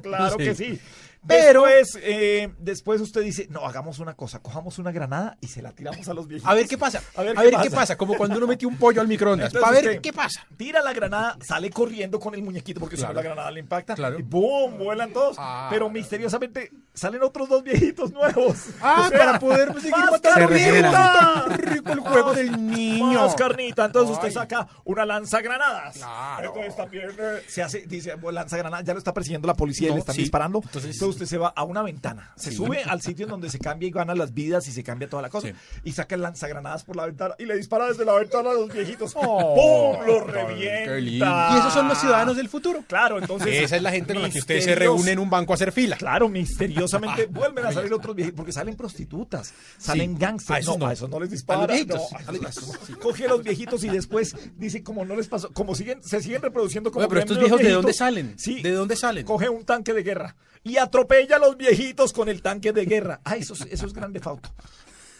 claro Sí. que sí. Pero- Después, eh, después usted dice, no, hagamos una cosa, cojamos una granada y se la tiramos a los viejitos. A ver qué pasa. A ver, A ver qué pasa. Como cuando uno metió un pollo al microondas. Entonces Para ver usted qué pasa. Tira la granada, sale corriendo con el muñequito porque si Claro. no la granada le impacta. Claro. Y ¡boom! Vuelan todos. Ah. Pero misteriosamente salen otros dos viejitos nuevos. Ah, O sea, para poder seguir ¡más matando. Rico el juego del niño. Más carnita. Entonces usted saca una lanzagranadas. Claro. Entonces también eh, se hace, dice, bueno, lanzagranadas, ya lo está persiguiendo la policía y le están sí. disparando. Entonces- Entonces, usted se va a una ventana, se Sí. sube al sitio en donde se cambia y gana las vidas y se cambia toda la cosa. Sí. Y saca el lanzagranadas por la ventana y le dispara desde la ventana a los viejitos. Oh, ¡Pum! Lo qué revienta. lindo. Y esos son los ciudadanos del futuro. Claro, entonces. Esa es la gente con la que usted se reúne en un banco a hacer fila. Claro, misteriosamente *laughs* vuelven a salir otros viejitos, porque salen prostitutas, salen A gangsters. esos no, no. a esos no les A dispara. los viejitos, no, a los viejitos. sí. Coge a los viejitos y después dice como no les pasó, como siguen, se siguen reproduciendo como Oye, pero estos viejos, ¿de viejitos. dónde salen? Sí. ¿De dónde salen? Coge un tanque de guerra y atropella a los viejitos con el tanque de guerra. Ah, eso, es- eso es grande fauto.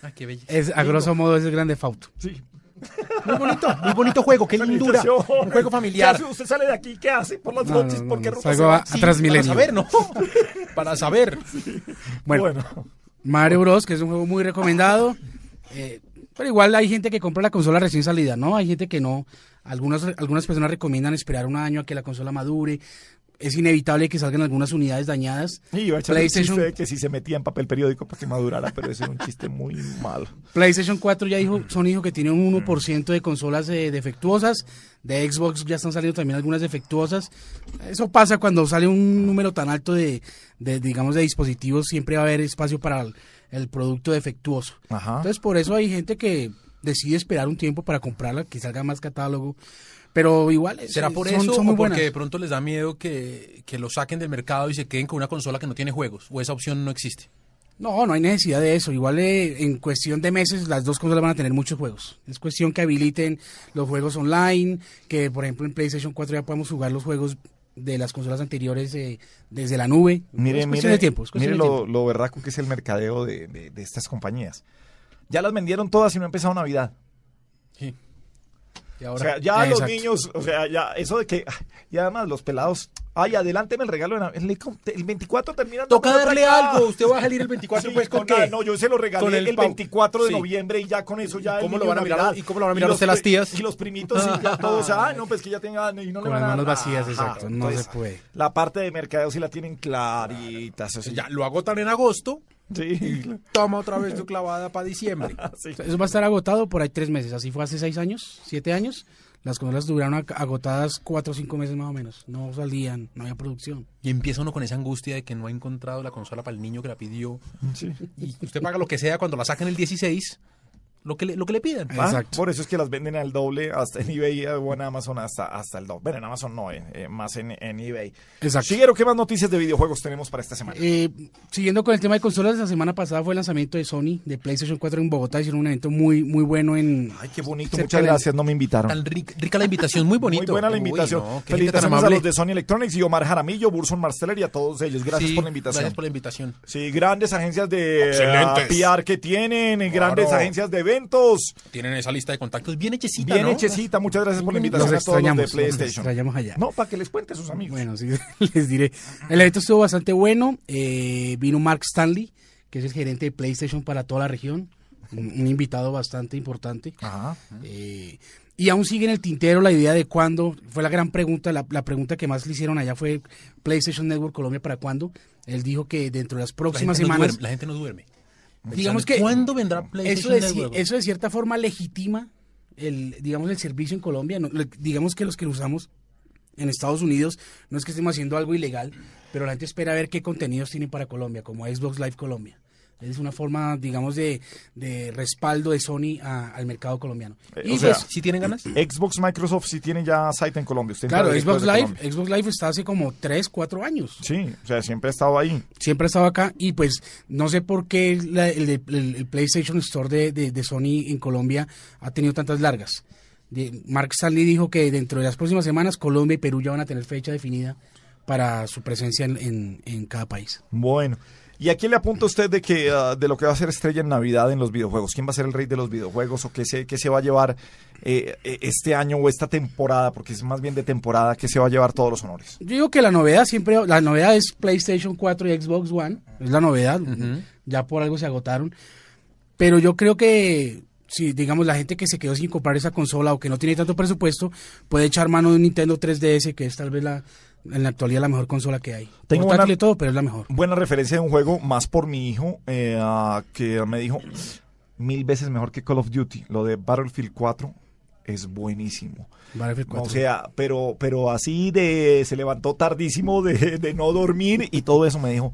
Ay, qué belleza. Es, a grosso modo es el grande fauto. Sí. Muy bonito, muy bonito juego, qué lindura. Un juego familiar. ¿Qué hace? Usted sale de aquí, ¿qué hace por las No, noches? no, no, ¿Por qué ruta salgo a- a Transmilenio. Para saber, ¿no? *laughs* Para saber. Bueno, Bueno. Mario Bros, que es un juego muy recomendado. eh, pero igual hay gente que compra la consola recién salida, ¿no? Hay gente que no. Algunas, algunas personas recomiendan esperar un año a que la consola madure. Es inevitable que salgan algunas unidades dañadas. Y iba a echar PlayStation, de que si se metía en papel periódico para que madurara, pero ese era un chiste muy malo. PlayStation 4 ya dijo, Sony dijo que tiene un 1% de consolas eh, defectuosas. De Xbox ya están saliendo también algunas defectuosas. Eso pasa cuando sale un número tan alto de, de, digamos, de dispositivos. Siempre va a haber espacio para el, el producto defectuoso. Ajá. Entonces, por eso hay gente que decide esperar un tiempo para comprarla, que salga más catálogo. Pero igual, eh, ¿Será por son, eso son muy o porque buenas. de pronto les da miedo que, que lo saquen del mercado y se queden con una consola que no tiene juegos? ¿O esa opción no existe? No, no hay necesidad de eso. Igual eh, en cuestión de meses las dos consolas van a tener muchos juegos. Es cuestión que habiliten los juegos online, que por ejemplo en PlayStation 4 ya podemos jugar los juegos de las consolas anteriores eh, desde la nube. Mire, es cuestión mire, de tiempo. es cuestión mire de lo, tiempo. lo berraco que es el mercadeo de, de- de estas compañías. Ya las vendieron todas y no ha empezado Navidad. Sí. Y O sea, ya Eh, los niños, o sea, ya eso de que, y además los pelados, ay, adelánteme el regalo. El, el 24 termina. Toca darle algo. Usted va a salir el 24, *laughs* Sí, pues, ¿con qué? No, yo se lo regalé Con el, el pau- 24 de Sí. noviembre y ya con eso ya. ¿Cómo lo van a mirar- Navidad. y cómo lo van a mirar los usted las tías? Y los primitos, sí, ya todos, *laughs* no, pues que ya tengan, y no le Con van las a manos vacías, exacto, no entonces, se puede. La parte de mercadeo sí la tienen clarita, eso sí. Ya lo agotan en agosto. Sí. *laughs* Toma otra vez tu clavada para diciembre. *laughs* Sí. Eso va a estar agotado por ahí tres meses. Así fue hace seis años, siete años. Las consolas duraron ag- agotadas cuatro o cinco meses más o menos. No salían, no había producción. Y empieza uno con esa angustia de que no ha encontrado la consola para el niño que la pidió. Sí. Y usted paga lo que sea cuando la saquen el 16, lo que le, lo que le pidan. Ah, Exacto. Por eso es que las venden al doble hasta en eBay eh, o en Amazon hasta, hasta el doble. Bueno, en Amazon no, eh, eh, más en, en eBay. Exacto. Chiguero, ¿qué más noticias de videojuegos tenemos para esta semana? Eh, siguiendo con el tema de consolas, la semana pasada fue el lanzamiento de Sony de PlayStation 4 en Bogotá. Hicieron un evento muy, muy bueno en. Ay, qué bonito, muchas gracias, no me invitaron. Tan ric- rica la invitación, muy bonito. Muy buena la Uy, invitación. no, qué gente tan Felicitaciones a los de Sony Electronics y Omar Jaramillo, Burson Marsteller y a todos ellos. Gracias Sí, por la invitación. Gracias por la invitación. Sí, grandes agencias de Excelentes. ah, PR que tienen, grandes agencias de eventos. Tienen esa lista de contactos bien hechecita, Bien ¿no? hechecita, muchas gracias por la Los invitación a todos los de los PlayStation. allá. No, para que les cuente a sus amigos. Bueno, sí, *laughs* les diré. El evento estuvo bastante bueno. eh, vino Mark Stanley, que es el gerente de PlayStation para toda la región. Un, un invitado bastante importante. Ajá. Eh, y aún sigue en el tintero la idea de cuándo. Fue la gran pregunta. La, la pregunta que más le hicieron allá fue PlayStation Network Colombia para cuándo. Él dijo que dentro de las La próximas no semanas. duerme, la gente no duerme. Digamos que ¿Cuándo vendrá eso PlayStation de, Network? eso de cierta forma legitima el digamos el servicio en Colombia no, le- digamos que los que lo usamos en Estados Unidos no es que estemos haciendo algo ilegal pero la gente espera ver qué contenidos tienen para Colombia como Xbox Live Colombia Es una forma, digamos, de, de respaldo de Sony a- al mercado colombiano. Eh, y o sea, pues, ¿sí tienen ganas? Xbox, Microsoft sí tiene ya site en Colombia. Usted Claro, Xbox Live, Colombia. Xbox Live está hace como 3, 4 años. Sí, o sea, siempre ha estado ahí. Siempre ha estado acá y pues no sé por qué la- el, el- el PlayStation Store de, de- de Sony en Colombia ha tenido tantas largas. De- Mark Stanley dijo que dentro de las próximas semanas Colombia y Perú ya van a tener fecha definida para su presencia en, en- en cada país. Bueno. ¿Y a quién le apunta usted de que ah, de lo que va a ser estrella en Navidad en los videojuegos? ¿Quién va a ser el rey de los videojuegos o qué se, qué se va a llevar eh, eh, este año o esta temporada? Porque es más bien de temporada que se va a llevar todos los honores. Yo digo que la novedad siempre, la novedad es PlayStation 4 y Xbox One, es la novedad, ya por algo se agotaron, pero yo creo que si digamos la gente que se quedó sin comprar esa consola o que no tiene tanto presupuesto, puede echar mano de un Nintendo 3DS, que es tal vez la, en la actualidad la mejor consola que hay. Tengo Portátil una- y todo, pero es la mejor. Buena referencia de un juego, más por mi hijo, eh, que me dijo mil veces mejor que Call of Duty. Lo de Battlefield 4 es buenísimo. Battlefield 4. O sea, pero, pero así de se levantó tardísimo de, de no dormir y todo eso me dijo.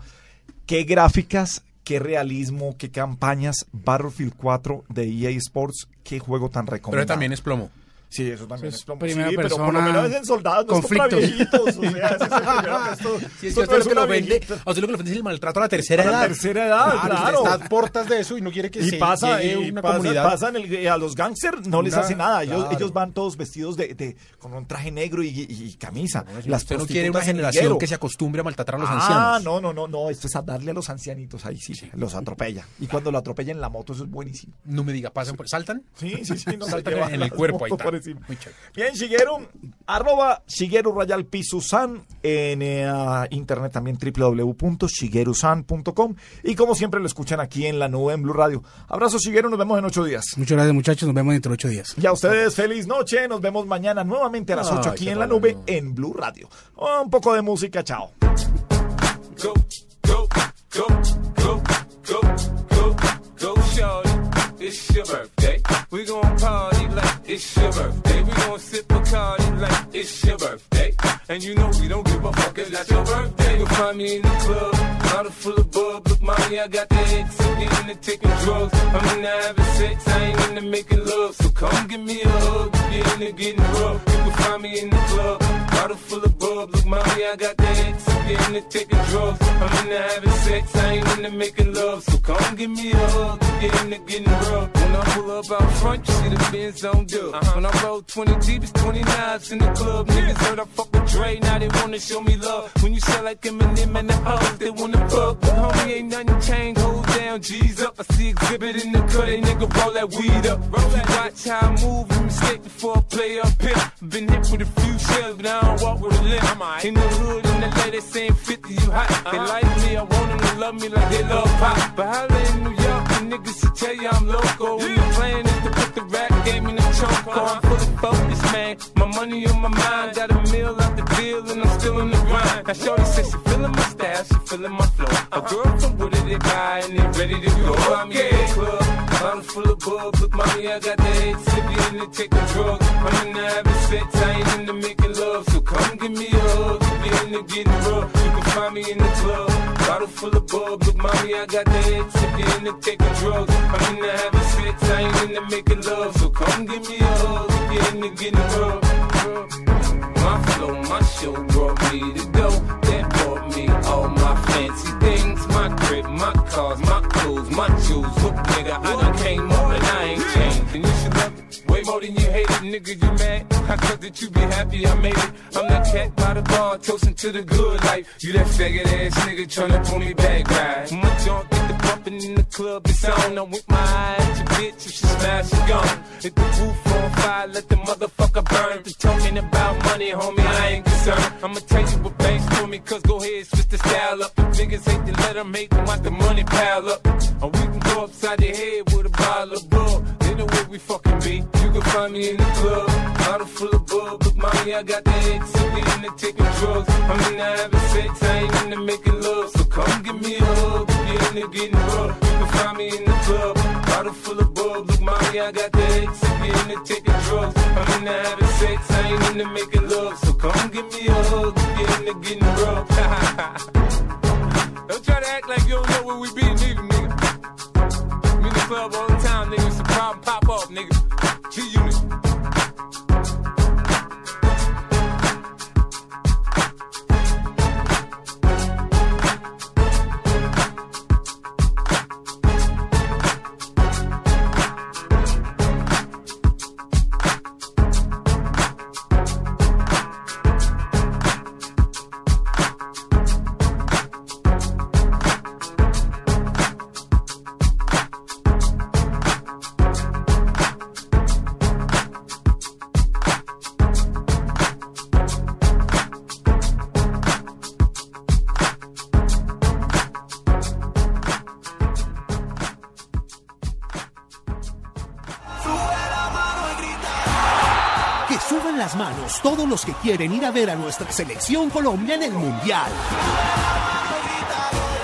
Qué gráficas, qué realismo, qué campañas. Battlefield 4 de EA Sports, qué juego tan recomendado. Pero también es plomo. Sí, eso también Es es plomo. primera Sí, pero por lo persona, menos es en soldados, no es contra conflictos. viejitos. O sea, es el primero esto- Sí, es esto no usted lo es que lo vende, viejita. a usted lo que le ofende es el maltrato a la tercera A la edad. tercera edad, usted claro. está a portas de eso y no quiere que y se pasa, llegue y una pasa- comunidad. pasan el- eh, a los gángsters no les Una- hace nada ellos, claro. ellos van todos vestidos de, de- con un traje negro y, y- y camisa las usted no quiere una generación que se acostumbre a maltratar a los ah, ancianos. no, no, no, no, esto es a darle a los ancianitos, ahí sí, los atropella. Y cuando lo atropella en la moto, eso es buenísimo. No me diga, pasan por, saltan. Sí, sí, sí, no *laughs* saltan en el cuerpo ahí encima. Muy chévere. Bien, Shigeru, arroba Shigeru Rayal Pizusan en eh, ah, internet también www.shigerusan.com y como siempre lo escuchan aquí en la nube en Blue Radio. Abrazo Shigeru, nos vemos en ocho días. Muchas gracias muchachos, nos vemos dentro de ocho días. Y a ustedes feliz noche, nos vemos mañana nuevamente a las 8 aquí en la nube en Blue Radio. Ah, Un poco de música, chao. Go, go, go, go, go, go, go, shorty. It's your birthday. We gon' party like it's your birthday. We gon' sip Bacardi like it's your birthday. And you know we don't give a fuck, it's not your birthday. You'll find me in the club, bottle full of bub. Look, mommy, I got the X. I'm getting to taking drugs. I'm into having sex, I ain't into making love. So come give me a hug, you're into getting rough. You can find me in the club, bottle full of bub. Look, mommy, I got the X. I'm getting to taking drugs. I'm into having sex, I ain't into making love. So come give me a hug, if you're into getting rough. When I pull up out front, you see the Benz on dub. Uh-huh. When I roll 20 deep, it's 29s in the club. Niggas heard I fuck with Dre, now they wanna show me love. When you sell like Eminem and the hoes, they wanna fuck. But homie, ain't nothing changed, hold down, G's up. I see exhibit in the cut, they nigga roll that weed up. Roll that, watch how I move, and mistake before I play up here. Been hit with a few shells, but I don't walk with a limp. In the hood, in the LA, they saying 50, you hot. They uh-huh. like me, I want them to love me like they love pop. But holla in New York, the niggas will tell you I'm local. When the plan is to put the rap game in the choke. I'm fully focused, man. My money on my mind, got a meal out the deal, and I'm still in the grind. Now, Shorty says she feeling my style, she feeling my flow. A girl from Wooded, they buy, and they ready to go. I'm in the club, bottle full of bub. Look, mommy, I got the head sippy in the taking drugs. I'm in the having sex, I ain't into making love. So come give me a hug, if you're into getting rough. You can find me in the club, bottle full of bub. Look, mommy, I got the head sippy in the taking drugs. I'm in the having sex, I ain't into making love. So come give me a hug, if you're into getting rough. My flow, my show brought me to go. Me all my fancy things. My crib, my cars, my clothes, my jewels. Look, nigga, I done came up and I ain't changed. Way more than you hate it, nigga. You mad? I thought that you be happy I made it. I'm that cat by the bar, toasting to the good life. You that faggot ass nigga tryna pull me back, right? My junk get the bumping in the club, it's on. I'm with my eye at your bitch, if she smash, she gone. Hit the roof on fire, let the motherfucker burn. The talking about money, homie, I ain't concerned. I'ma tell you what banks for me, cause go ahead, switch the style up. If niggas hate to let them hate them, watch the money pile up. Or we can go upside the head with a bottle of bug. Know where we fucking be. You can find me in the club, bottle full of bug. Look, mommy, I got the head sippy in the taking drugs. I'm in the having sex, I ain't into making love. So come give me a hug, if you're into getting rough. You can find me in the club, bottle full of bug. Look, mommy, I got the head sippy in the taking drugs. I'm in the having sex, I ain't into making love. So come give me a hug, if you're into getting rough. don't try to act like you don't know where we be, nigga. Club all the time, nigga. A problem, pop up, nigga. Todos los que quieren ir a ver a nuestra selección Colombia en el Mundial.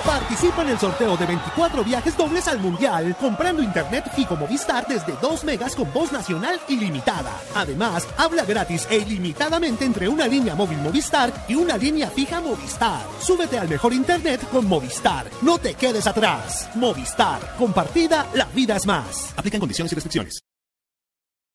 Participa en el sorteo de 24 viajes dobles al Mundial comprando internet Fico Movistar desde 2 megas con voz nacional ilimitada. Además, habla gratis e ilimitadamente entre una línea móvil Movistar y una línea fija Movistar. Súbete al mejor internet con Movistar. No te quedes atrás. Movistar. Compartida, la vida es más. Aplican condiciones y restricciones.